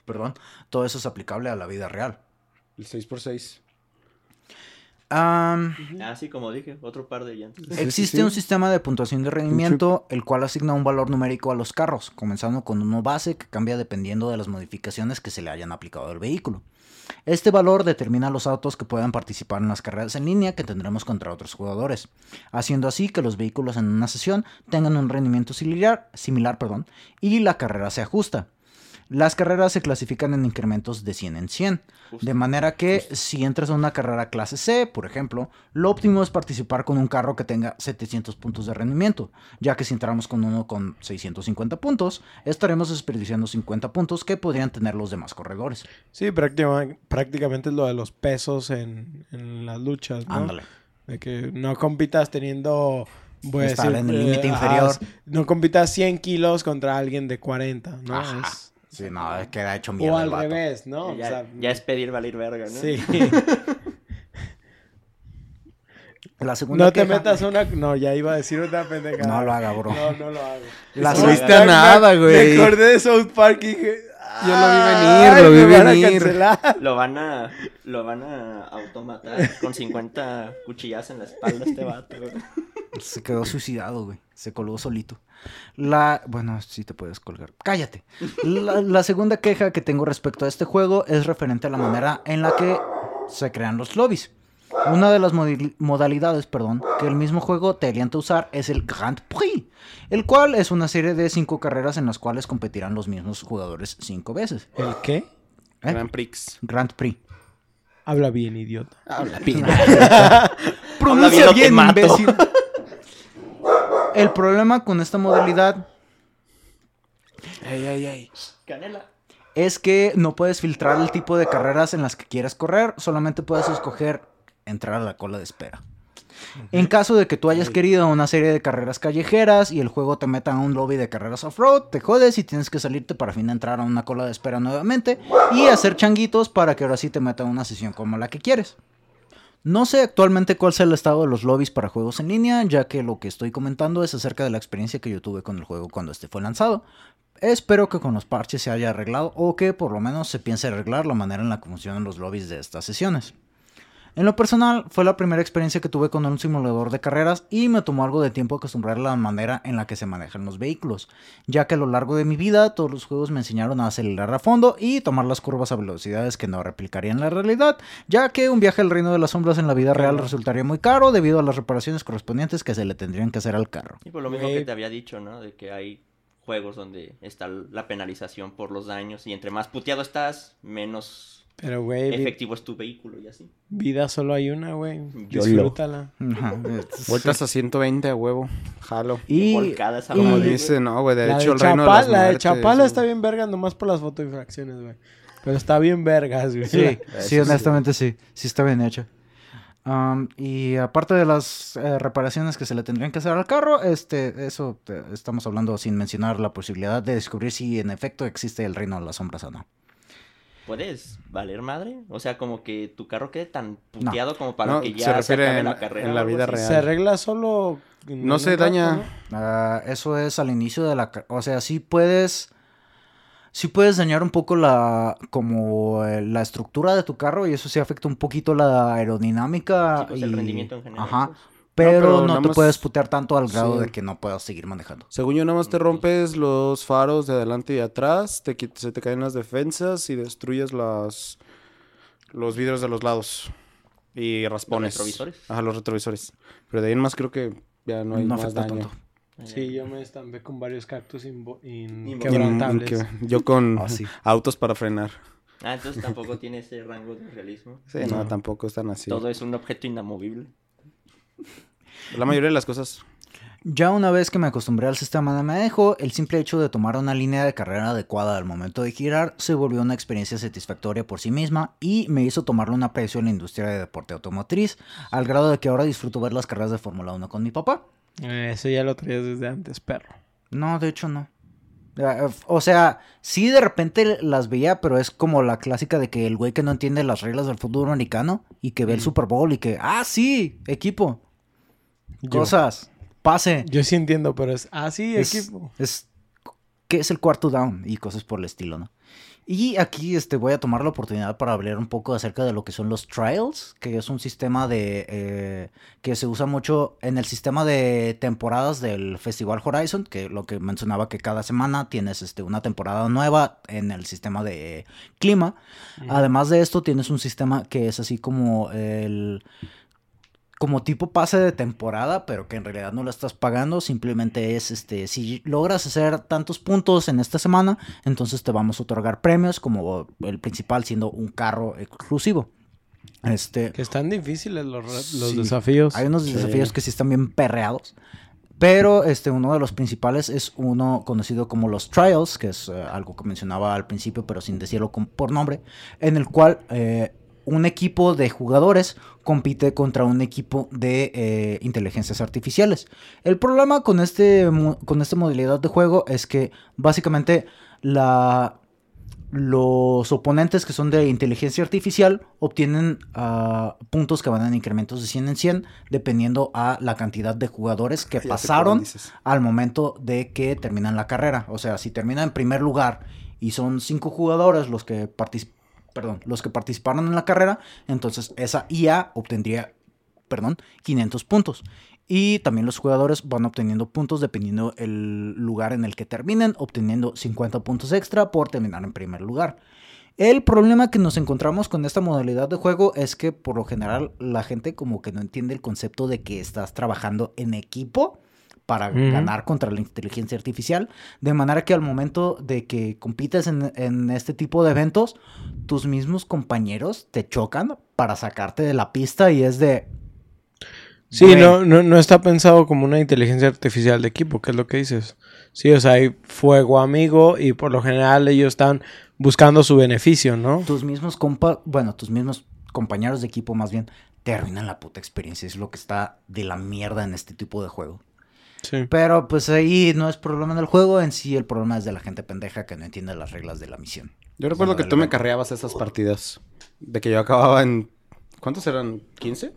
Perdón, todo eso es aplicable a la vida real. El 6x6. Am, Así como dije, otro par de llantas. Sí, sí, Existe sí. un sistema de puntuación de rendimiento el cual asigna un valor numérico a los carros, comenzando con uno base que cambia dependiendo de las modificaciones que se le hayan aplicado al vehículo. Este valor determina los autos que puedan participar en las carreras en línea que tendremos contra otros jugadores, haciendo así que los vehículos en una sesión tengan un rendimiento similar, similar perdón, y la carrera se ajusta. Las carreras se clasifican en incrementos de 100 en 100, Justo. de manera que si entras a una carrera clase C, por ejemplo, lo óptimo es participar con un carro que tenga 700 puntos de rendimiento, ya que si entramos con uno con 650 puntos, estaremos desperdiciando 50 puntos que podrían tener los demás corredores. Sí, prácticamente, prácticamente es lo de los pesos en, en las luchas, ¿no? Ándale. De que no compitas teniendo... Voy a Estar decir, en el eh, límite inferior. No compitas 100 kilos contra alguien de 40, ¿no? Es- Sí, no, queda hecho mierda o el al vato. revés, ¿no? ya, O sea, ya es pedir valer verga, ¿no? Sí. La segunda no te queja- metas una... No, ya iba a decir otra pendejada. No lo haga, bro. No, no lo hago. La subiste a nada, güey. Me acordé de South Park y dije... Yo lo vi "Ay, venir, lo vi me van a venir". cancelar". Lo van a, lo van a automatar con 50 cuchillas en la espalda este vato. güey. Se quedó suicidado, güey. Se colgó solito. La. Bueno, sí te puedes colgar. Cállate. La, la segunda queja que tengo respecto a este juego es referente a la manera en la que se crean los lobbies. Una de las modalidades, perdón, que el mismo juego te alienta a usar es el Grand Prix, el cual es una serie de cinco carreras en las cuales competirán los mismos jugadores cinco veces. ¿El qué? ¿Eh? Grand Prix. Grand Prix. Habla bien, idiota. Habla pina. Pronuncia bien bien, imbécil. El problema con esta modalidad Ey, ey, ey. Canela. es que no puedes filtrar el tipo de carreras en las que quieres correr, solamente puedes escoger entrar a la cola de espera. En caso de que tú hayas querido una serie de carreras callejeras y el juego te meta a un lobby de carreras off-road, te jodes y tienes que salirte para fin de entrar a una cola de espera nuevamente y hacer changuitos para que ahora sí te meta a una sesión como la que quieres. No sé actualmente cuál sea el estado de los lobbies para juegos en línea, ya que lo que estoy comentando es acerca de la experiencia que yo tuve con el juego cuando este fue lanzado. Espero que con los parches se haya arreglado o que por lo menos se piense arreglar la manera en la que funcionan los lobbies de estas sesiones. En lo personal, fue la primera experiencia que tuve con un simulador de carreras y me tomó algo de tiempo acostumbrar a la manera en la que se manejan los vehículos, ya que a lo largo de mi vida todos los juegos me enseñaron a acelerar a fondo y tomar las curvas a velocidades que no replicaría en la realidad, ya que un viaje al reino de las sombras en la vida real resultaría muy caro debido a las reparaciones correspondientes que se le tendrían que hacer al carro. Y por lo mismo que te había dicho, ¿no? De que hay juegos donde está la penalización por los daños y entre más puteado estás, menos Pero, güey, efectivo es tu vehículo y así. vida solo hay una, güey. Disfrútala. Ajá, Vueltas a 120 a huevo. Jalo. Y Volcada esa y- Como dice, no, güey. De hecho, el reino de las la de Chapala está bien verga nomás por las fotoinfracciones, güey. Pero está bien vergas, güey. Sí, sí, honestamente sí. Sí está bien hecha. Am, y aparte de las eh, reparaciones que se le tendrían que hacer al carro, este, eso eh, estamos hablando sin mencionar la posibilidad de descubrir si en efecto existe el reino de las sombras o no. ¿Puedes valer madre? O sea, como que tu carro quede tan puteado como para No, que ya se, refiere acabe en- la carrera. en la vida real. Se arregla solo. No se daña. ¿no? Ah, eso es al inicio de la... O sea, sí puedes... Sí puedes dañar un poco la... Como eh, la estructura de tu carro y eso sí afecta un poquito la aerodinámica. Sí, pues, el y- rendimiento en general, Ajá. pues. Pero pero no, te más- puedes putear tanto al grado Sí. de que no puedas seguir manejando. Según yo, nada más te rompes los faros de adelante y de atrás, te, se te caen las defensas y destruyes las, los vidrios de los lados. Y raspones. retrovisores? Ajá, los retrovisores. Pero de ahí en más creo que ya no hay No más daño. tanto. Sí, yo me estampé con varios cactus inquebrantables. Que- Yo con Ah, sí. autos para frenar. Ah, entonces tampoco tiene ese rango de realismo. Sí, no, tampoco están así. Todo es un objeto inamovible. La mayoría de las cosas. Ya una vez que me acostumbré al sistema de manejo, el simple hecho de tomar una línea de carrera adecuada al momento de girar se volvió una experiencia satisfactoria por sí misma y me hizo tomarle un aprecio en la industria de deporte automotriz, al grado de que ahora disfruto ver las carreras de Fórmula 1 con mi papá. Eh, Eso ya lo traías desde antes, perro. No, de hecho no. Eh, O sea, sí de repente las veía, pero es como la clásica de que el güey que no entiende las reglas del fútbol americano y que ve el Super Bowl y que, ah, sí, equipo, Yo. cosas, pase. Yo sí entiendo, pero es así, es, equipo. es- qué es el cuarto down y cosas por el estilo, ¿no? Y aquí este, voy a tomar la oportunidad para hablar un poco acerca de lo que son los trials, que es un sistema de eh, que se usa mucho en el sistema de temporadas del Festival Horizon, que lo que mencionaba que cada semana tienes este, una temporada nueva en el sistema de clima. Además de esto, tienes un sistema que es así como el como tipo pase de temporada, pero que en realidad no lo estás pagando, simplemente es este, si logras hacer tantos puntos en esta semana, entonces te vamos a otorgar premios, como el principal siendo un carro exclusivo. Este, Que están difíciles los, los Sí. desafíos. hay unos desafíos que sí están bien perreados. Pero este, uno de los principales es uno conocido como los Trials, que es eh, algo que mencionaba al principio, pero sin decirlo con- por nombre, en el cual eh, un equipo de jugadores compite contra un equipo de eh, inteligencias artificiales. El problema con, este, con esta modalidad de juego es que básicamente la, los oponentes que son de inteligencia artificial obtienen ah, puntos que van en incrementos de 100 en 100 dependiendo a la cantidad de jugadores que Ya cuál pasaron al momento de que terminan la carrera. O sea, si termina en primer lugar y son cinco jugadores los que partici- perdón, los que participaron en la carrera, entonces esa IA obtendría, perdón, 500 puntos. Y también los jugadores van obteniendo puntos dependiendo el lugar en el que terminen, obteniendo 50 puntos extra por terminar en primer lugar. El problema que nos encontramos con esta modalidad de juego es que por lo general la gente como que no entiende el concepto de que estás trabajando en equipo para ganar contra la inteligencia artificial, de manera que al momento de que compites en, en este tipo de eventos, tus mismos compañeros te chocan para sacarte de la pista y es de... Sí, Güey. no, no, no está pensado como una inteligencia artificial de equipo, que es lo que dices. Sí, o sea, hay fuego amigo y por lo general ellos están buscando su beneficio, ¿no? tus mismos compa, bueno, tus mismos compañeros de equipo más bien te arruinan la puta experiencia, es lo que está de la mierda en este tipo de juego. Sí. Pero pues ahí no es problema del juego, en sí el problema es de la gente pendeja que no entiende las reglas de la misión. Yo recuerdo No, que tú me carreabas esas partidas. De que yo acababa en. ¿Cuántos eran? ¿15?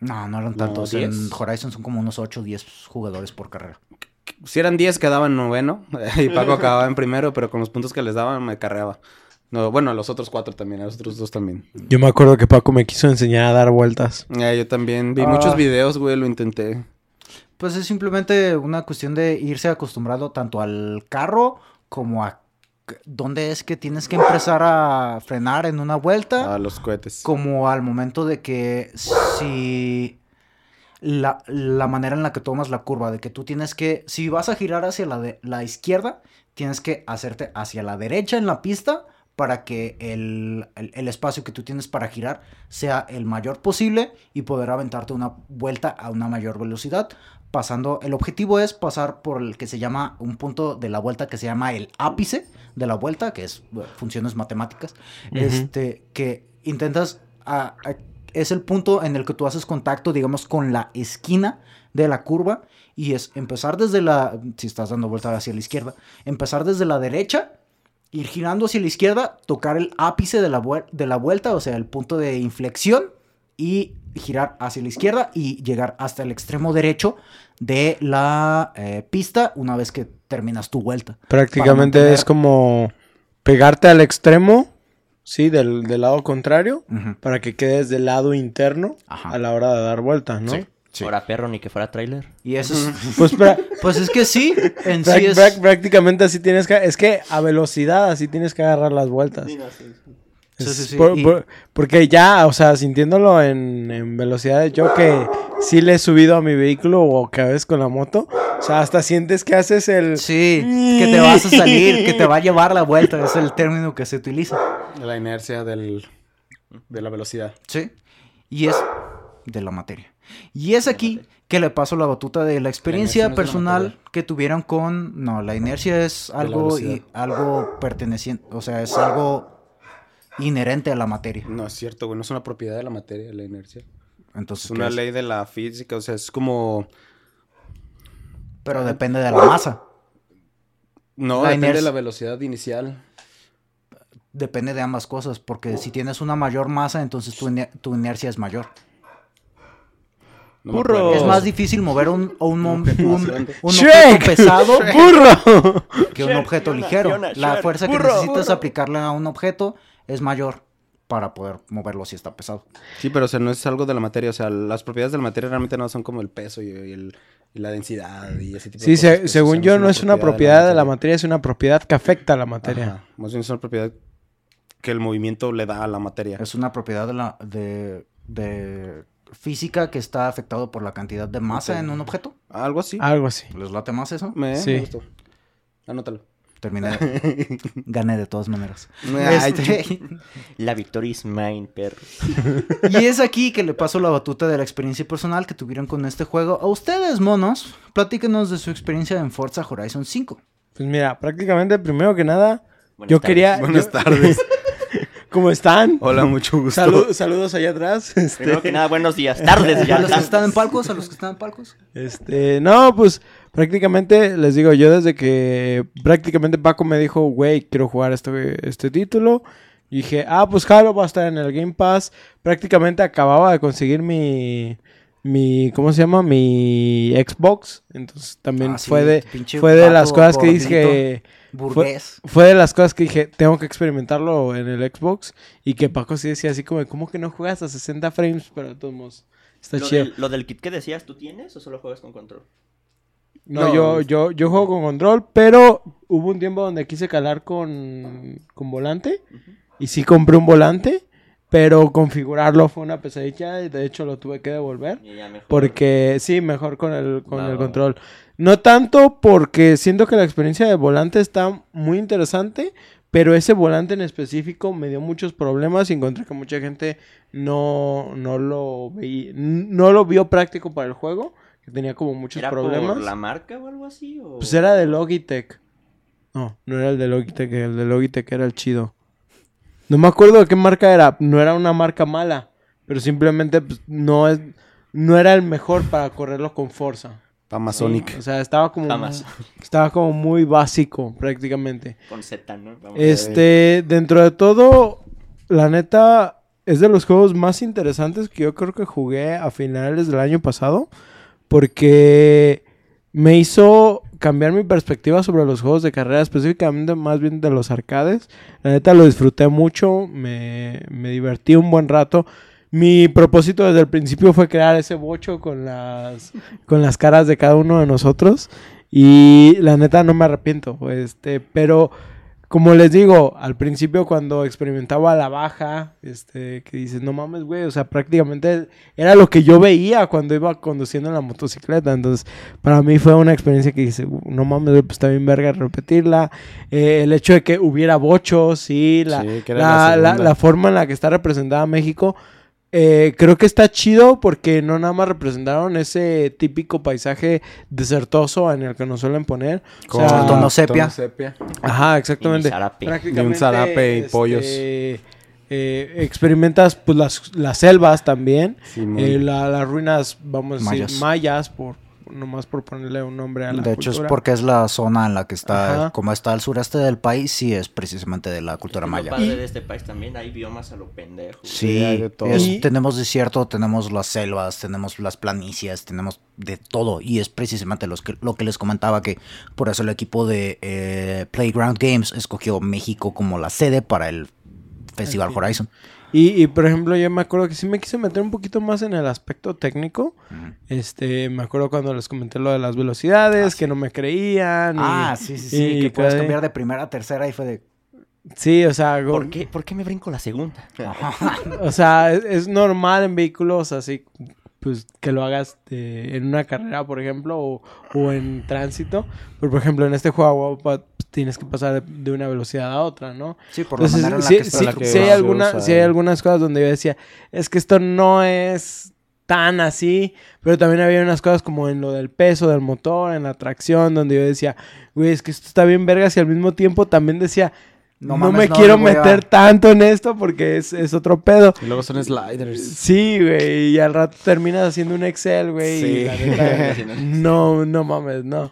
No, no eran No, tantos. en 10. Horizon son como unos 8 o 10 jugadores por carrera. Si eran 10, quedaba en noveno. Y Paco acababa en primero, pero con los puntos que les daban me carreaba. No, bueno, a los otros cuatro también, a los otros dos también. Yo me acuerdo que Paco me quiso enseñar a dar vueltas. Eh, yo también vi Ah. muchos videos, güey, lo intenté. Pues es simplemente una cuestión de irse acostumbrado tanto al carro como a dónde es que tienes que empezar a frenar en una vuelta. A los cohetes. como al momento de que si la, la manera en la que tomas la curva, de que tú tienes que, si vas a girar hacia la, de, la izquierda, tienes que hacerte hacia la derecha en la pista para que el, el- el espacio que tú tienes para girar sea el mayor posible y poder aventarte una vuelta a una mayor velocidad. Pasando, el objetivo es pasar por el que se llama un punto de la vuelta que se llama el ápice de la vuelta, que es bueno, funciones matemáticas, este, que intentas, a- a- es el punto en el que tú haces contacto, digamos, con la esquina de la curva y es empezar desde la, si estás dando vuelta hacia la izquierda, empezar desde la derecha, ir girando hacia la izquierda, tocar el ápice de la, de la vuelta, o sea, el punto de inflexión y girar hacia la izquierda y llegar hasta el extremo derecho de la eh, pista una vez que terminas tu vuelta. Prácticamente mantener- es como pegarte al extremo, sí, del, del lado contrario, para que quedes del lado interno Ajá. a la hora de dar vueltas, ¿no? Sí. Sí. Ahora perro, ni que fuera trailer. Y eso es, Pues pues es que sí, en sí es... prácticamente así tienes que... Es que a velocidad así tienes que agarrar las vueltas. Sí, sí, sí, por- y- por- porque ya, o sea, sintiéndolo en, en velocidades, yo que sí le he subido a mi vehículo o que a veces con la moto, o sea, hasta sientes que haces el... Sí, que te vas a salir, que te va a llevar la vuelta, es el término que se utiliza. La inercia del, de la velocidad. Sí. Y es de la materia. Y es aquí que le paso la batuta de la experiencia no la personal que tuvieron con... No, la inercia es algo, velocidad. y, algo perteneciente, o sea, es algo inherente a la materia. No es cierto, güey. No es una propiedad de la materia, la inercia. Entonces, Es ¿qué una es? ley de la física. O sea, es como. Pero depende de la masa. No, La depende de la velocidad inicial. Depende de ambas cosas, porque si tienes una mayor masa, entonces tu, iner- tu inercia es mayor. No Burro. Es más difícil mover un, un, un, un- un Shrek. objeto pesado ¡Burro! que un objeto ligero. La fuerza que necesitas aplicarle a un objeto es mayor para poder moverlo si está pesado. Sí, pero o sea, no es algo de la materia. O sea, las propiedades de la materia realmente no son como el peso y, y el- y la densidad y ese tipo Sí, de se- cosas. pues, o según sea, yo, no es una propiedad de la materia. materia, es una propiedad que afecta a la materia. Ajá, Más bien es una propiedad que el movimiento le da a la materia. Es una propiedad de, la, de, de física que está afectado por la cantidad de masa en un objeto. Algo así. Algo así. ¿Les late más eso? Me, Sí. me gustó. Anótalo. Terminé. Gané de todas maneras. Este, La victoria is mine, perro. y es aquí que le paso la batuta de la experiencia personal que tuvieron con este juego. A ustedes, monos, platíquenos de su experiencia en Forza Horizon 5. Pues mira, prácticamente, primero que nada, Buenas yo tardes. quería... Buenas yo- tardes. ¿Cómo están? Hola, mucho gusto. Salu- saludos allá atrás. Este, Primero que nada, buenos días. Tardes ya. ¿A los que están en palcos? ¿A los que están en palcos? Este, no, pues prácticamente les digo, yo desde que prácticamente Paco me dijo, güey, quiero jugar este, este título. Y dije, ah, pues Halo va a estar en el Game Pass. Prácticamente acababa de conseguir mi, mi, ¿cómo se llama? Mi Xbox. Entonces también Ah, sí, fue de, fue de las cosas que dije, Burgués. fue de las cosas que dije, tengo que experimentarlo en el Xbox. Y que Paco sí decía así como, ¿cómo que no juegas a 60 frames? Pero de todos modos, está Lo chido. del, lo del kit que decías, ¿tú tienes o solo juegas con control? No, No. yo, yo, yo juego con control, pero hubo un tiempo donde quise calar con, con volante. Y sí compré un volante, pero configurarlo fue una pesadilla y de hecho lo tuve que devolver. Porque sí, mejor con el, con el control. No tanto porque siento que la experiencia de volante está muy interesante, pero ese volante en específico me dio muchos problemas y encontré que mucha gente no, no, lo, veía, no lo vio práctico para el juego, que tenía como muchos ¿Era problemas. por la marca o algo así? O... Pues era de Logitech. No, no era el de Logitech, el de Logitech era el chido. No me acuerdo de qué marca era, no era una marca mala, pero simplemente pues, no es no era el mejor para correrlo con fuerza. Amazonic. O sea, estaba como estaba como muy básico prácticamente. Con Z, ¿no? Vamos. Este, dentro de todo, la neta es de los juegos más interesantes que yo creo que jugué a finales del año pasado. Porque me hizo cambiar mi perspectiva sobre los juegos de carrera, específicamente más bien de los arcades. La neta lo disfruté mucho, me, me divertí un buen rato. Mi propósito desde el principio fue crear ese bocho con las, con las caras de cada uno de nosotros. Y la neta no me arrepiento. Este, pero como les digo, al principio cuando experimentaba la baja, este, que dices, no mames, güey, o sea, prácticamente era lo que yo veía cuando iba conduciendo en la motocicleta. Entonces, para mí fue una experiencia que dice, no mames, güey, pues está bien verga repetirla. Eh, el hecho de que hubiera bochos, sí, la, Sí, la, la la forma en la que está representada México. Eh, creo que está chido porque no nada más representaron ese típico paisaje desertoso en el que nos suelen poner. O Con sea, tono sepia. Ajá, exactamente. Y zarape. Prácticamente, Y un zarape y este, pollos. eh, experimentas pues las, las selvas también. Eh, la- las ruinas, vamos a decir, Mayas. mayas, por nomás por ponerle un nombre a la De hecho, es porque es la zona en la que está, Ajá. como está al sureste del país, sí es precisamente de la cultura Lo maya. padre de este país también, hay biomas a lo pendejo. Sí, de todo. es- Y- tenemos desierto, tenemos las selvas, tenemos las planicies, tenemos de todo. Y es precisamente los que, lo que les comentaba que por eso el equipo de eh, Playground Games escogió México como la sede para el Festival. Horizon. Y, y, por ejemplo, yo me acuerdo que sí me quise meter un poquito más en el aspecto técnico. Este, me acuerdo cuando les comenté lo de las velocidades, que no me creían. y- Ah, sí, sí, sí, y que puedes cada- cambiar de primera a tercera y fue de... Sí, o sea, go- ¿Por qué, ¿Por qué me brinco la segunda? O sea, es, es normal en vehículos así, pues que lo hagas de- en una carrera, por ejemplo, o, o en tránsito. Pero, por ejemplo, en este juego tienes que pasar de, de una velocidad a otra, ¿no? Sí, por la Entonces, manera en la sí, que está sí- la que sí hay alguna- usa, sí hay algunas cosas donde yo decía, es que esto no es tan así, pero también había unas cosas como en lo del peso del motor, en la tracción, donde yo decía, güey, es que esto está bien vergas y al mismo tiempo también decía, no, No me no, quiero no voy a- meter tanto en esto porque es, es otro pedo. Y luego son sliders. Sí, güey, y al rato terminas haciendo un Excel, güey. y Sí. la neta, no, no mames, no.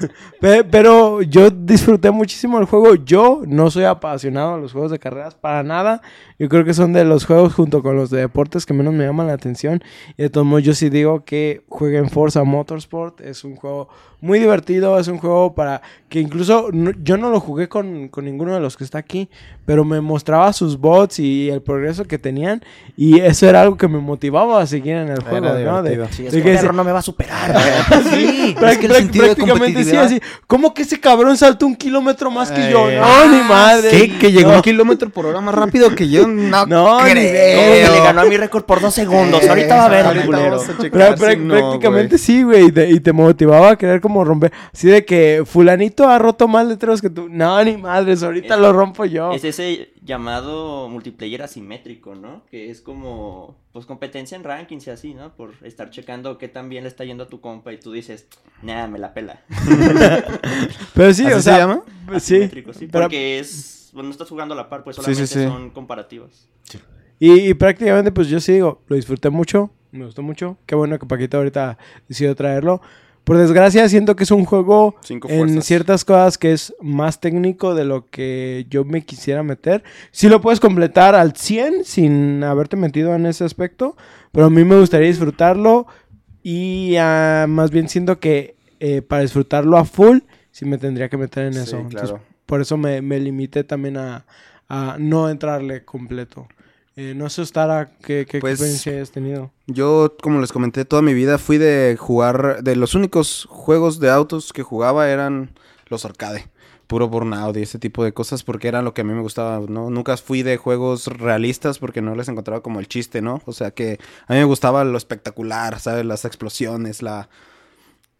Pe- Pero yo disfruté muchísimo el juego. Yo no soy apasionado de los juegos de carreras para nada. Yo creo que son de los juegos junto con los de deportes que menos me llaman la atención. Y de todos modos yo sí digo que jueguen Forza Motorsport. Es un juego muy divertido. Es un juego para que incluso no- yo no lo jugué con, con ninguno de los que está aquí. Pero me mostraba sus bots y el progreso que tenían. Y eso era algo que me motivaba a seguir en el juego. ¿no? De-. Sí, es de que que el ese- perro no me va a superar. sí, es que el sentido de competitividad... así. ¿Cómo que ese cabrón saltó un kilómetro más que yo? Ay. No, ni madre. ¿Qué? ¿Que llegó No. un kilómetro por hora más rápido que yo? No, No, ni Eh, le ganó a mi récord por dos segundos. Eh, Ahorita va a ver, ahorita culero. vamos a checar Pra- si pra- no, prácticamente sí, güey. Y, te- y te motivaba a querer como romper. Así de que fulanito ha roto más letreros que tú. No, ni madres. Ahorita Es- lo rompo yo. Es ese llamado multiplayer asimétrico, ¿no? Que es como, pues, competencia en rankings y así, ¿no? Por estar checando qué tan bien le está yendo a tu compa y tú dices, nah, me la pela. Pero sí, ¿Así o se sea. llama? Sí. Asimétrico, sí. pero- Porque es, bueno, no estás jugando a la par, pues Sí, sí, solamente sí. son comparativas. Y, y prácticamente, pues yo sí digo, lo disfruté mucho, me gustó mucho. Qué bueno que Paquito ahorita decidió traerlo. Por desgracia, siento que es un juego en ciertas cosas que es más técnico de lo que yo me quisiera meter. Sí lo puedes completar al 100 sin haberte metido en ese aspecto, pero a mí me gustaría disfrutarlo y ah, más bien siento que eh, para disfrutarlo a full, sí me tendría que meter en Sí, eso. Entonces, por eso me, me limité también a, a no entrarle completo. Eh, no sé, Ostara, ¿qué, qué Pues, experiencia hayas tenido? Yo, como les comenté, toda mi vida fui de jugar... De los únicos juegos de autos que jugaba eran los arcade. Puro burnout y ese tipo de cosas porque era lo que a mí me gustaba, ¿no? Nunca fui de juegos realistas porque no les encontraba como el chiste, ¿no? O sea que a mí me gustaba lo espectacular, ¿sabes? Las explosiones, la...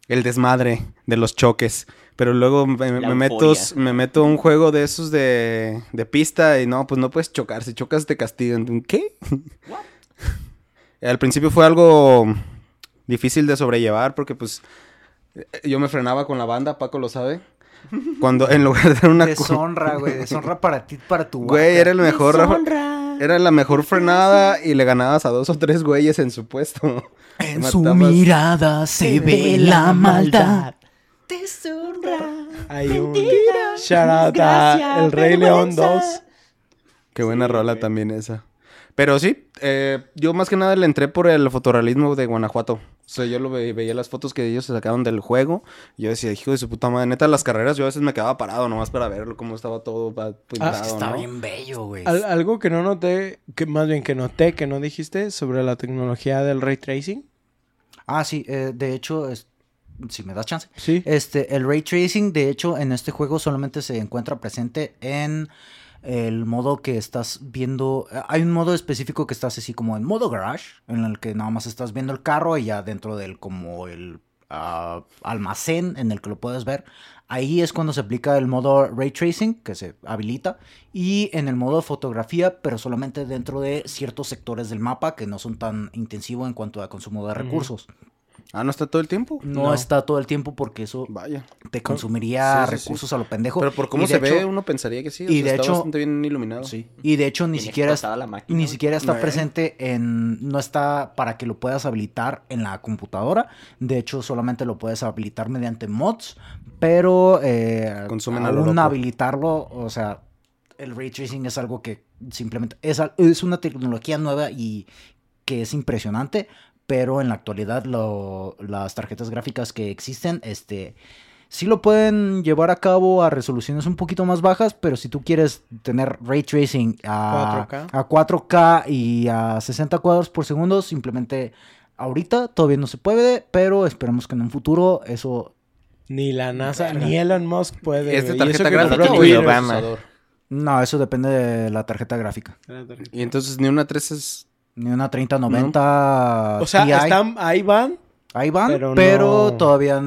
El desmadre de los choques. Pero luego me, meto, me meto a un juego de esos de, de pista y no, pues no puedes chocar. Si chocas te castigan. ¿Qué? Al principio fue algo difícil de sobrellevar porque pues eh, yo me frenaba con la banda, Paco lo sabe. Cuando en lugar de dar una Deshonra, güey. Deshonra para ti, para tu güey, era el mejor era la mejor frenada y le ganabas a dos o tres güeyes en su puesto. En Matabas- su mirada se ve la maldad. Hay un shout out a El Rey León 2. Qué buena rola también esa. Pero sí, eh, yo más que nada le entré por el fotorrealismo de Guanajuato. O sea, yo lo ve- veía las fotos que ellos se sacaron del juego. Y yo decía, hijo de su puta madre, neta, las carreras yo a veces me quedaba parado nomás para verlo, cómo estaba todo pa- pintado, Es que está ¿no? bien bello, güey. Al- algo que no noté, que más bien que noté, que no dijiste sobre la tecnología del ray tracing. Ah, sí, eh, de hecho, es- si me das chance. Sí. Este, el ray tracing, de hecho, en este juego solamente se encuentra presente en el modo que estás viendo. Hay un modo específico que estás así como en modo garage, en el que nada más estás viendo el carro y ya dentro del como el ah, almacén en el que lo puedes ver. Ahí es cuando se aplica el modo ray tracing, que se habilita, y en el modo fotografía, pero solamente dentro de ciertos sectores del mapa que no son tan intensivos en cuanto a consumo de recursos. Ah, ¿no está todo el tiempo? No, No. está todo el tiempo porque eso Vaya. te consumiría Sí, sí, sí. recursos a lo pendejo. Pero por cómo se ve, uno pensaría que sí. o y sea, de está hecho- bastante bien iluminado. Sí. Y de hecho ni siquiera explotada la máquina, ni siquiera está presente en no está para que lo puedas habilitar en la computadora. De hecho solamente lo puedes habilitar mediante mods, pero eh, Consumen a lo aún loco. habilitarlo, o sea, el ray tracing es algo que simplemente es, es una tecnología nueva y que es impresionante, pero en la actualidad lo- las tarjetas gráficas que existen, este, sí lo pueden llevar a cabo a resoluciones un poquito más bajas, pero si tú quieres tener ray tracing a 4K. a 4K y a 60 cuadros por segundo, simplemente ahorita todavía no se puede, pero esperemos que en un futuro eso... Ni la NASA, ni Elon Musk puede. ¿Es de güey. Y eso tarjeta gráfica compró o de Twitter. procesador? No, eso depende de la tarjeta gráfica. Y entonces ni una 3 es... Ni una 3090 O sea, Ti. están, ahí van. Ahí van, pero pero, no- todavía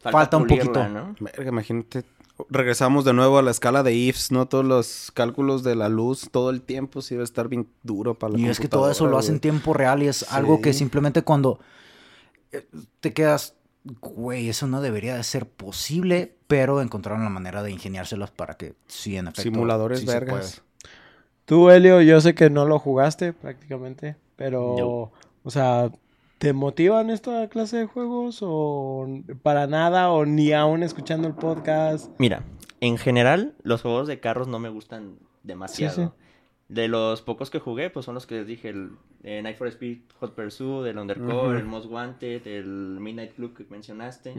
falta, un pulirla, poquito. ¿no? Verga, imagínate. Regresamos de nuevo a la escala de IFS, ¿no? Todos los cálculos de la luz todo el tiempo sí debe estar bien duro para la Y es que todo eso lo hace en tiempo real y es algo que simplemente cuando eh, te quedas, güey, eso no debería de ser posible, pero encontraron la manera de ingeniárselas para que sí, en efecto. Simuladores sí se puede. vergas. Tú, Helio, yo sé que no lo jugaste prácticamente, pero, No. o sea, ¿Te motivan esta clase de juegos o para nada o ni aún escuchando el podcast? Mira, en general, los juegos de carros no me gustan demasiado. Sí, sí. De los pocos que jugué, pues son los que les dije, el eh, Night for Speed, Hot Pursuit, el Undercover, el Most Wanted, el Midnight Club que mencionaste.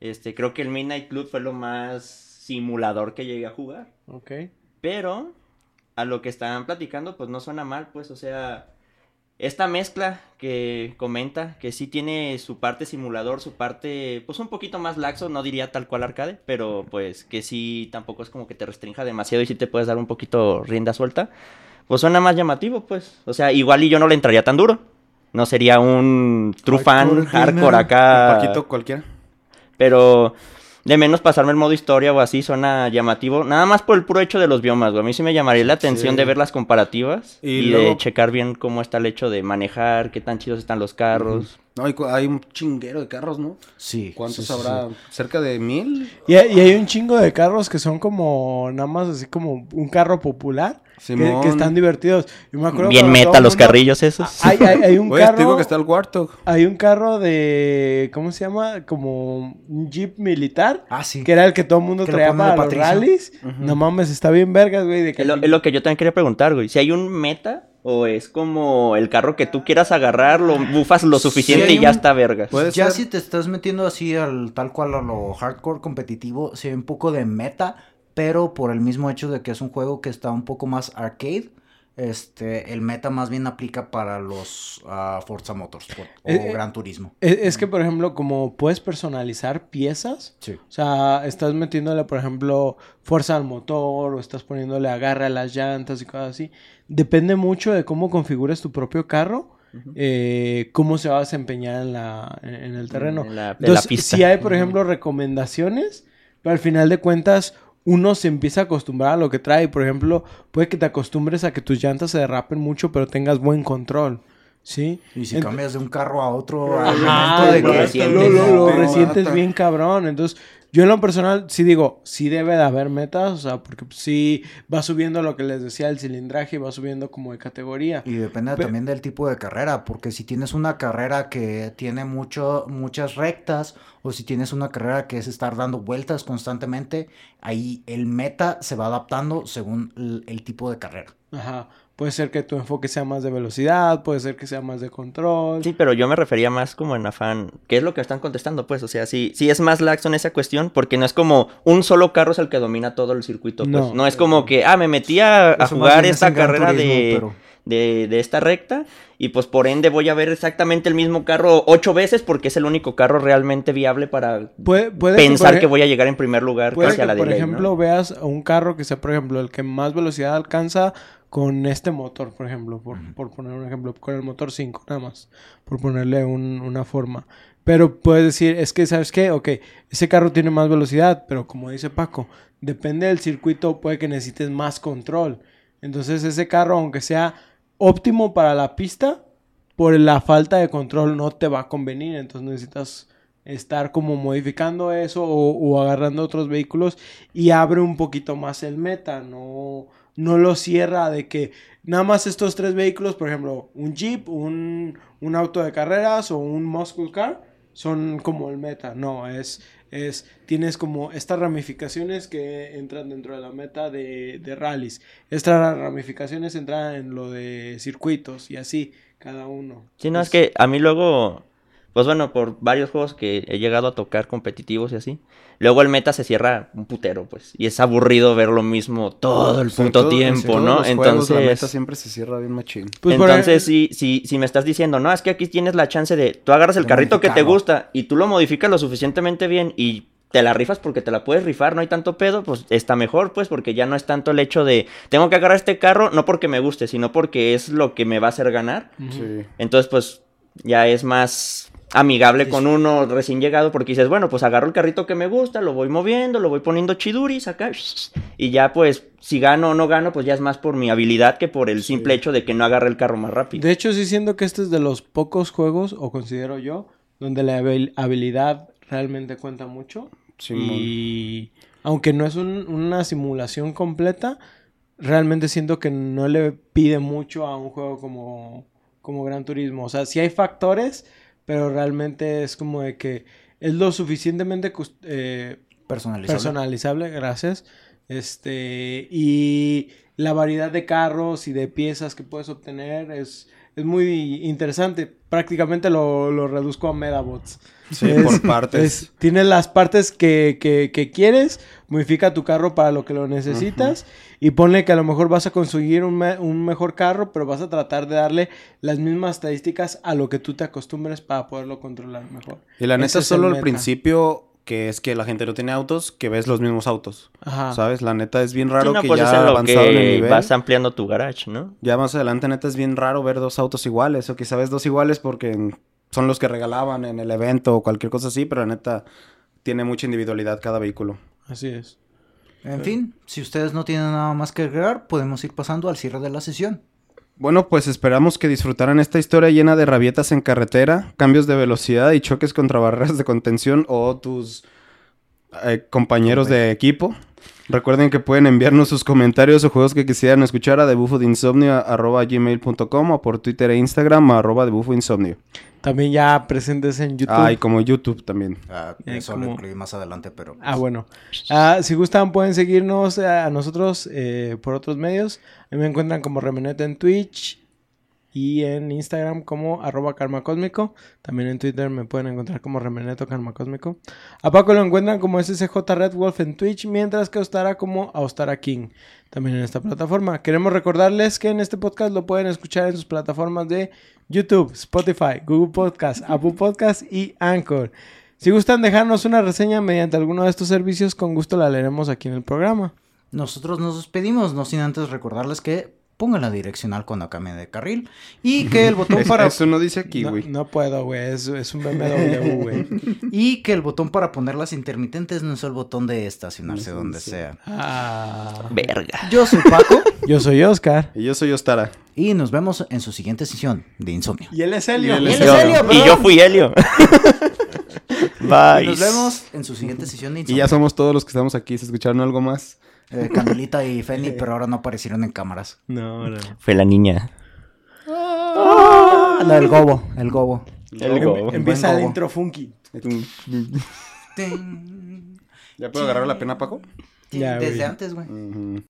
Este, creo que el Midnight Club fue lo más simulador que llegué a jugar. Ok. Pero a lo que estaban platicando, pues no suena mal, pues, o sea, esta mezcla que comenta, que sí tiene su parte simulador, su parte, pues un poquito más laxo, no diría tal cual arcade, pero pues que sí tampoco es como que te restrinja demasiado y sí te puedes dar un poquito rienda suelta, pues suena más llamativo, pues, o sea, igual y yo no le entraría tan duro. No sería un true fan Hardcore acá. Paquito cualquiera. Pero de menos pasarme el modo historia o así suena llamativo. Nada más por el puro hecho de los biomas, güey. A mí sí me llamaría la atención Sí. de ver las comparativas Y y, luego- de checar bien cómo está el hecho de manejar, qué tan chidos están los carros. No, hay, un chinguero de carros, ¿no? Sí. ¿Cuántos sí, habrá? sí. ¿Cerca de mil? Y hay un chingo de carros que son como nada más así como un carro popular que, Simón. que están divertidos. Yo me acuerdo Bien meta los mundo- carrillos esos. Hay, hay- hay un te carro. digo que está el Warthog. Hay un carro de. ¿Cómo se llama? Como un jeep militar. Ah, sí. Que era el que todo el mundo Que lo traía de para los rallies. No mames, está bien vergas, güey. De que Es lo, es lo que yo también quería preguntar, güey. Si hay un meta o es como el carro que tú quieras agarrar, lo bufas lo suficiente y ya un- está vergas. Ya ser. si te estás metiendo así al tal cual a lo hardcore competitivo, sí hay un poco de meta, pero por el mismo hecho de que es un juego que está un poco más arcade, este, el meta más bien aplica para los ah, Forza Motorsport o Eh, eh, Gran Turismo. Es, es que, por ejemplo, como puedes personalizar piezas. Sí. O sea, estás metiéndole, por ejemplo, fuerza al motor o estás poniéndole agarre a las llantas y cosas así. Depende mucho de cómo configures tu propio carro, eh, cómo se va a desempeñar en, la, en, en el terreno. En la, en la Entonces, pista. si hay, por ejemplo, recomendaciones, pero al final de cuentas uno se empieza a acostumbrar a lo que trae. Por ejemplo, puede que te acostumbres a que tus llantas se derrapen mucho, pero tengas buen control. ¿Sí? Y si Ent- cambias de un carro a otro, Ajá, de lo que- resientes. lo, lo- lo No, resientes bien cabrón. Entonces, yo en lo personal sí digo, sí debe de haber metas, o sea, porque sí va subiendo lo que les decía el cilindraje y va subiendo como de categoría. Y depende Pe- también del tipo de carrera, porque si tienes una carrera que tiene mucho, muchas rectas, o si tienes una carrera que es estar dando vueltas constantemente, ahí el meta se va adaptando según el, el tipo de carrera. Ajá. Puede ser que tu enfoque sea más de velocidad, puede ser que sea más de control. Sí, pero yo me refería más como en afán. ¿Qué es lo que están contestando? Pues, o sea, sí, sí es más laxo en esa cuestión, porque no es como un solo carro es el que domina todo el circuito. Pues. No. No, es como que, ah, me metí a, jugar esta carrera Turismo, de, pero- de, de esta recta, y pues por ende voy a ver exactamente el mismo carro ocho veces, porque es el único carro realmente viable para Puede, puede pensar que ej- voy a llegar en primer lugar Puede casi que, a la por ley, ¿no? ejemplo, veas un carro que sea, por ejemplo, el que más velocidad alcanza con este motor, por ejemplo, por, por poner un ejemplo, con el motor 5, nada más, por ponerle un- una forma. Pero puedes decir, es que, ¿sabes qué? Ok, ese carro tiene más velocidad, pero como dice Paco, depende del circuito, puede que necesites más control. Entonces, ese carro, aunque sea óptimo para la pista, por la falta de control no te va a convenir. Entonces, necesitas estar como modificando eso o, o agarrando otros vehículos y abre un poquito más el meta, no, no lo cierra de que nada más estos tres vehículos, por ejemplo, un Jeep, un, un auto de carreras o un muscle car, son como el meta, no, es, es, tienes como estas ramificaciones que entran dentro de la meta de, de rallies, estas ramificaciones entran en lo de circuitos y así, cada uno. Sí, no, es que a mí luego, pues bueno, por varios juegos que he llegado a tocar competitivos y así, luego el meta se cierra un putero, pues, y es aburrido ver lo mismo todo el puto todo- tiempo, todos ¿no? los juegos, la meta Entonces, siempre se cierra bien machín. Pues entonces si, si, si me estás diciendo, no, es que aquí tienes la chance de, tú agarras el carrito que te gusta y tú lo modificas lo suficientemente bien y te la rifas porque te la puedes rifar, no hay tanto pedo, pues está mejor, pues, porque ya no es tanto el hecho de, tengo que agarrar este carro, no porque me guste, sino porque es lo que me va a hacer ganar. Sí. Entonces, pues, ya es más amigable con uno recién llegado porque dices, bueno, pues agarro el carrito que me gusta, lo voy moviendo, lo voy poniendo chiduris acá, y ya pues, si gano o no gano, pues ya es más por mi habilidad que por el simple hecho de que no agarre el carro más rápido. De hecho, sí siento que este es de los pocos juegos, o considero yo, donde la habil- habilidad realmente cuenta mucho. Simón. Y aunque no es un- una simulación completa, realmente siento que no le pide mucho a un juego como, como Gran Turismo. O sea, sí hay factores, pero realmente es como de que es lo suficientemente eh, Personalizable. personalizable, gracias. Este, y la variedad de carros y de piezas que puedes obtener es, es muy interesante. Prácticamente lo, lo reduzco a Medabots. Sí, Es- por partes. es- tienes las partes que, que- que quieres, modifica tu carro para lo que lo necesitas y ponle que a lo mejor vas a conseguir un, me- un mejor carro, pero vas a tratar de darle las mismas estadísticas a lo que tú te acostumbres para poderlo controlar mejor. Y la neta, solo al principio, que es que la gente no tiene autos, que ves los mismos autos. Ajá. ¿Sabes? La neta es bien Sí, raro no, que pues es ya lo avanzado en el nivel. vas ampliando tu garage, ¿no? Ya más adelante, neta, es bien raro ver dos autos iguales. O quizá ves dos iguales porque son los que regalaban en el evento o cualquier cosa así, pero la neta tiene mucha individualidad cada vehículo. Así es. En fin, si ustedes no tienen nada más que agregar, podemos ir pasando al cierre de la sesión. Bueno, pues esperamos que disfrutaran esta historia llena de rabietas en carretera, cambios de velocidad y choques contra barreras de contención o tus eh, compañeros de equipo. Recuerden que pueden enviarnos sus comentarios o juegos que quisieran escuchar a debufodinsomnio.com o por Twitter e Instagram a arroba debufoinsomnio. También ya presentes en YouTube. Ah, y como YouTube también. Ah, Eh, eso como- lo incluí más adelante, pero... Ah, bueno. Ah, si gustan, pueden seguirnos a a nosotros eh, por otros medios. A mí me encuentran como Remenete en Twitch y en Instagram como arroba karma cósmico. También en Twitter me pueden encontrar como Remeneto Karma Cósmico. A Paco lo encuentran como SSJ Red Wolf en Twitch, mientras que a Ostara como Austara King. También en esta plataforma. Queremos recordarles que en este podcast lo pueden escuchar en sus plataformas de YouTube, Spotify, Google Podcast, Apple Podcast y Anchor. Si gustan dejarnos una reseña mediante alguno de estos servicios, con gusto la leeremos aquí en el programa. Nosotros nos despedimos, no sin antes recordarles que pongan la direccional cuando cambien de carril y que el botón para Eso no dice aquí, güey. no puedo, güey. Es, es un BMW, güey. y que el botón para poner las intermitentes no es el botón de estacionarse donde sea. Ah. Verga. Yo soy Paco Yo soy Oscar. Y yo soy Ostara. y nos vemos en su siguiente sesión de Insomnio. Y él es Helio. Y él Y es él es Helio. Helio, y yo fui Helio. Bye. Y nos vemos en su siguiente sesión de Y Insomnio. ya somos todos los que estamos aquí. ¿Se escucharon algo más? Eh, Candelita y Feni, pero ahora no aparecieron en cámaras. No, no. Fue la niña. Ah, la del gobo, el gobo. El go. Em- empieza el gobo. intro funky. ¿Ya puedo agarrar la pena, Paco? Ya, Desde güey. antes, güey. Ujú.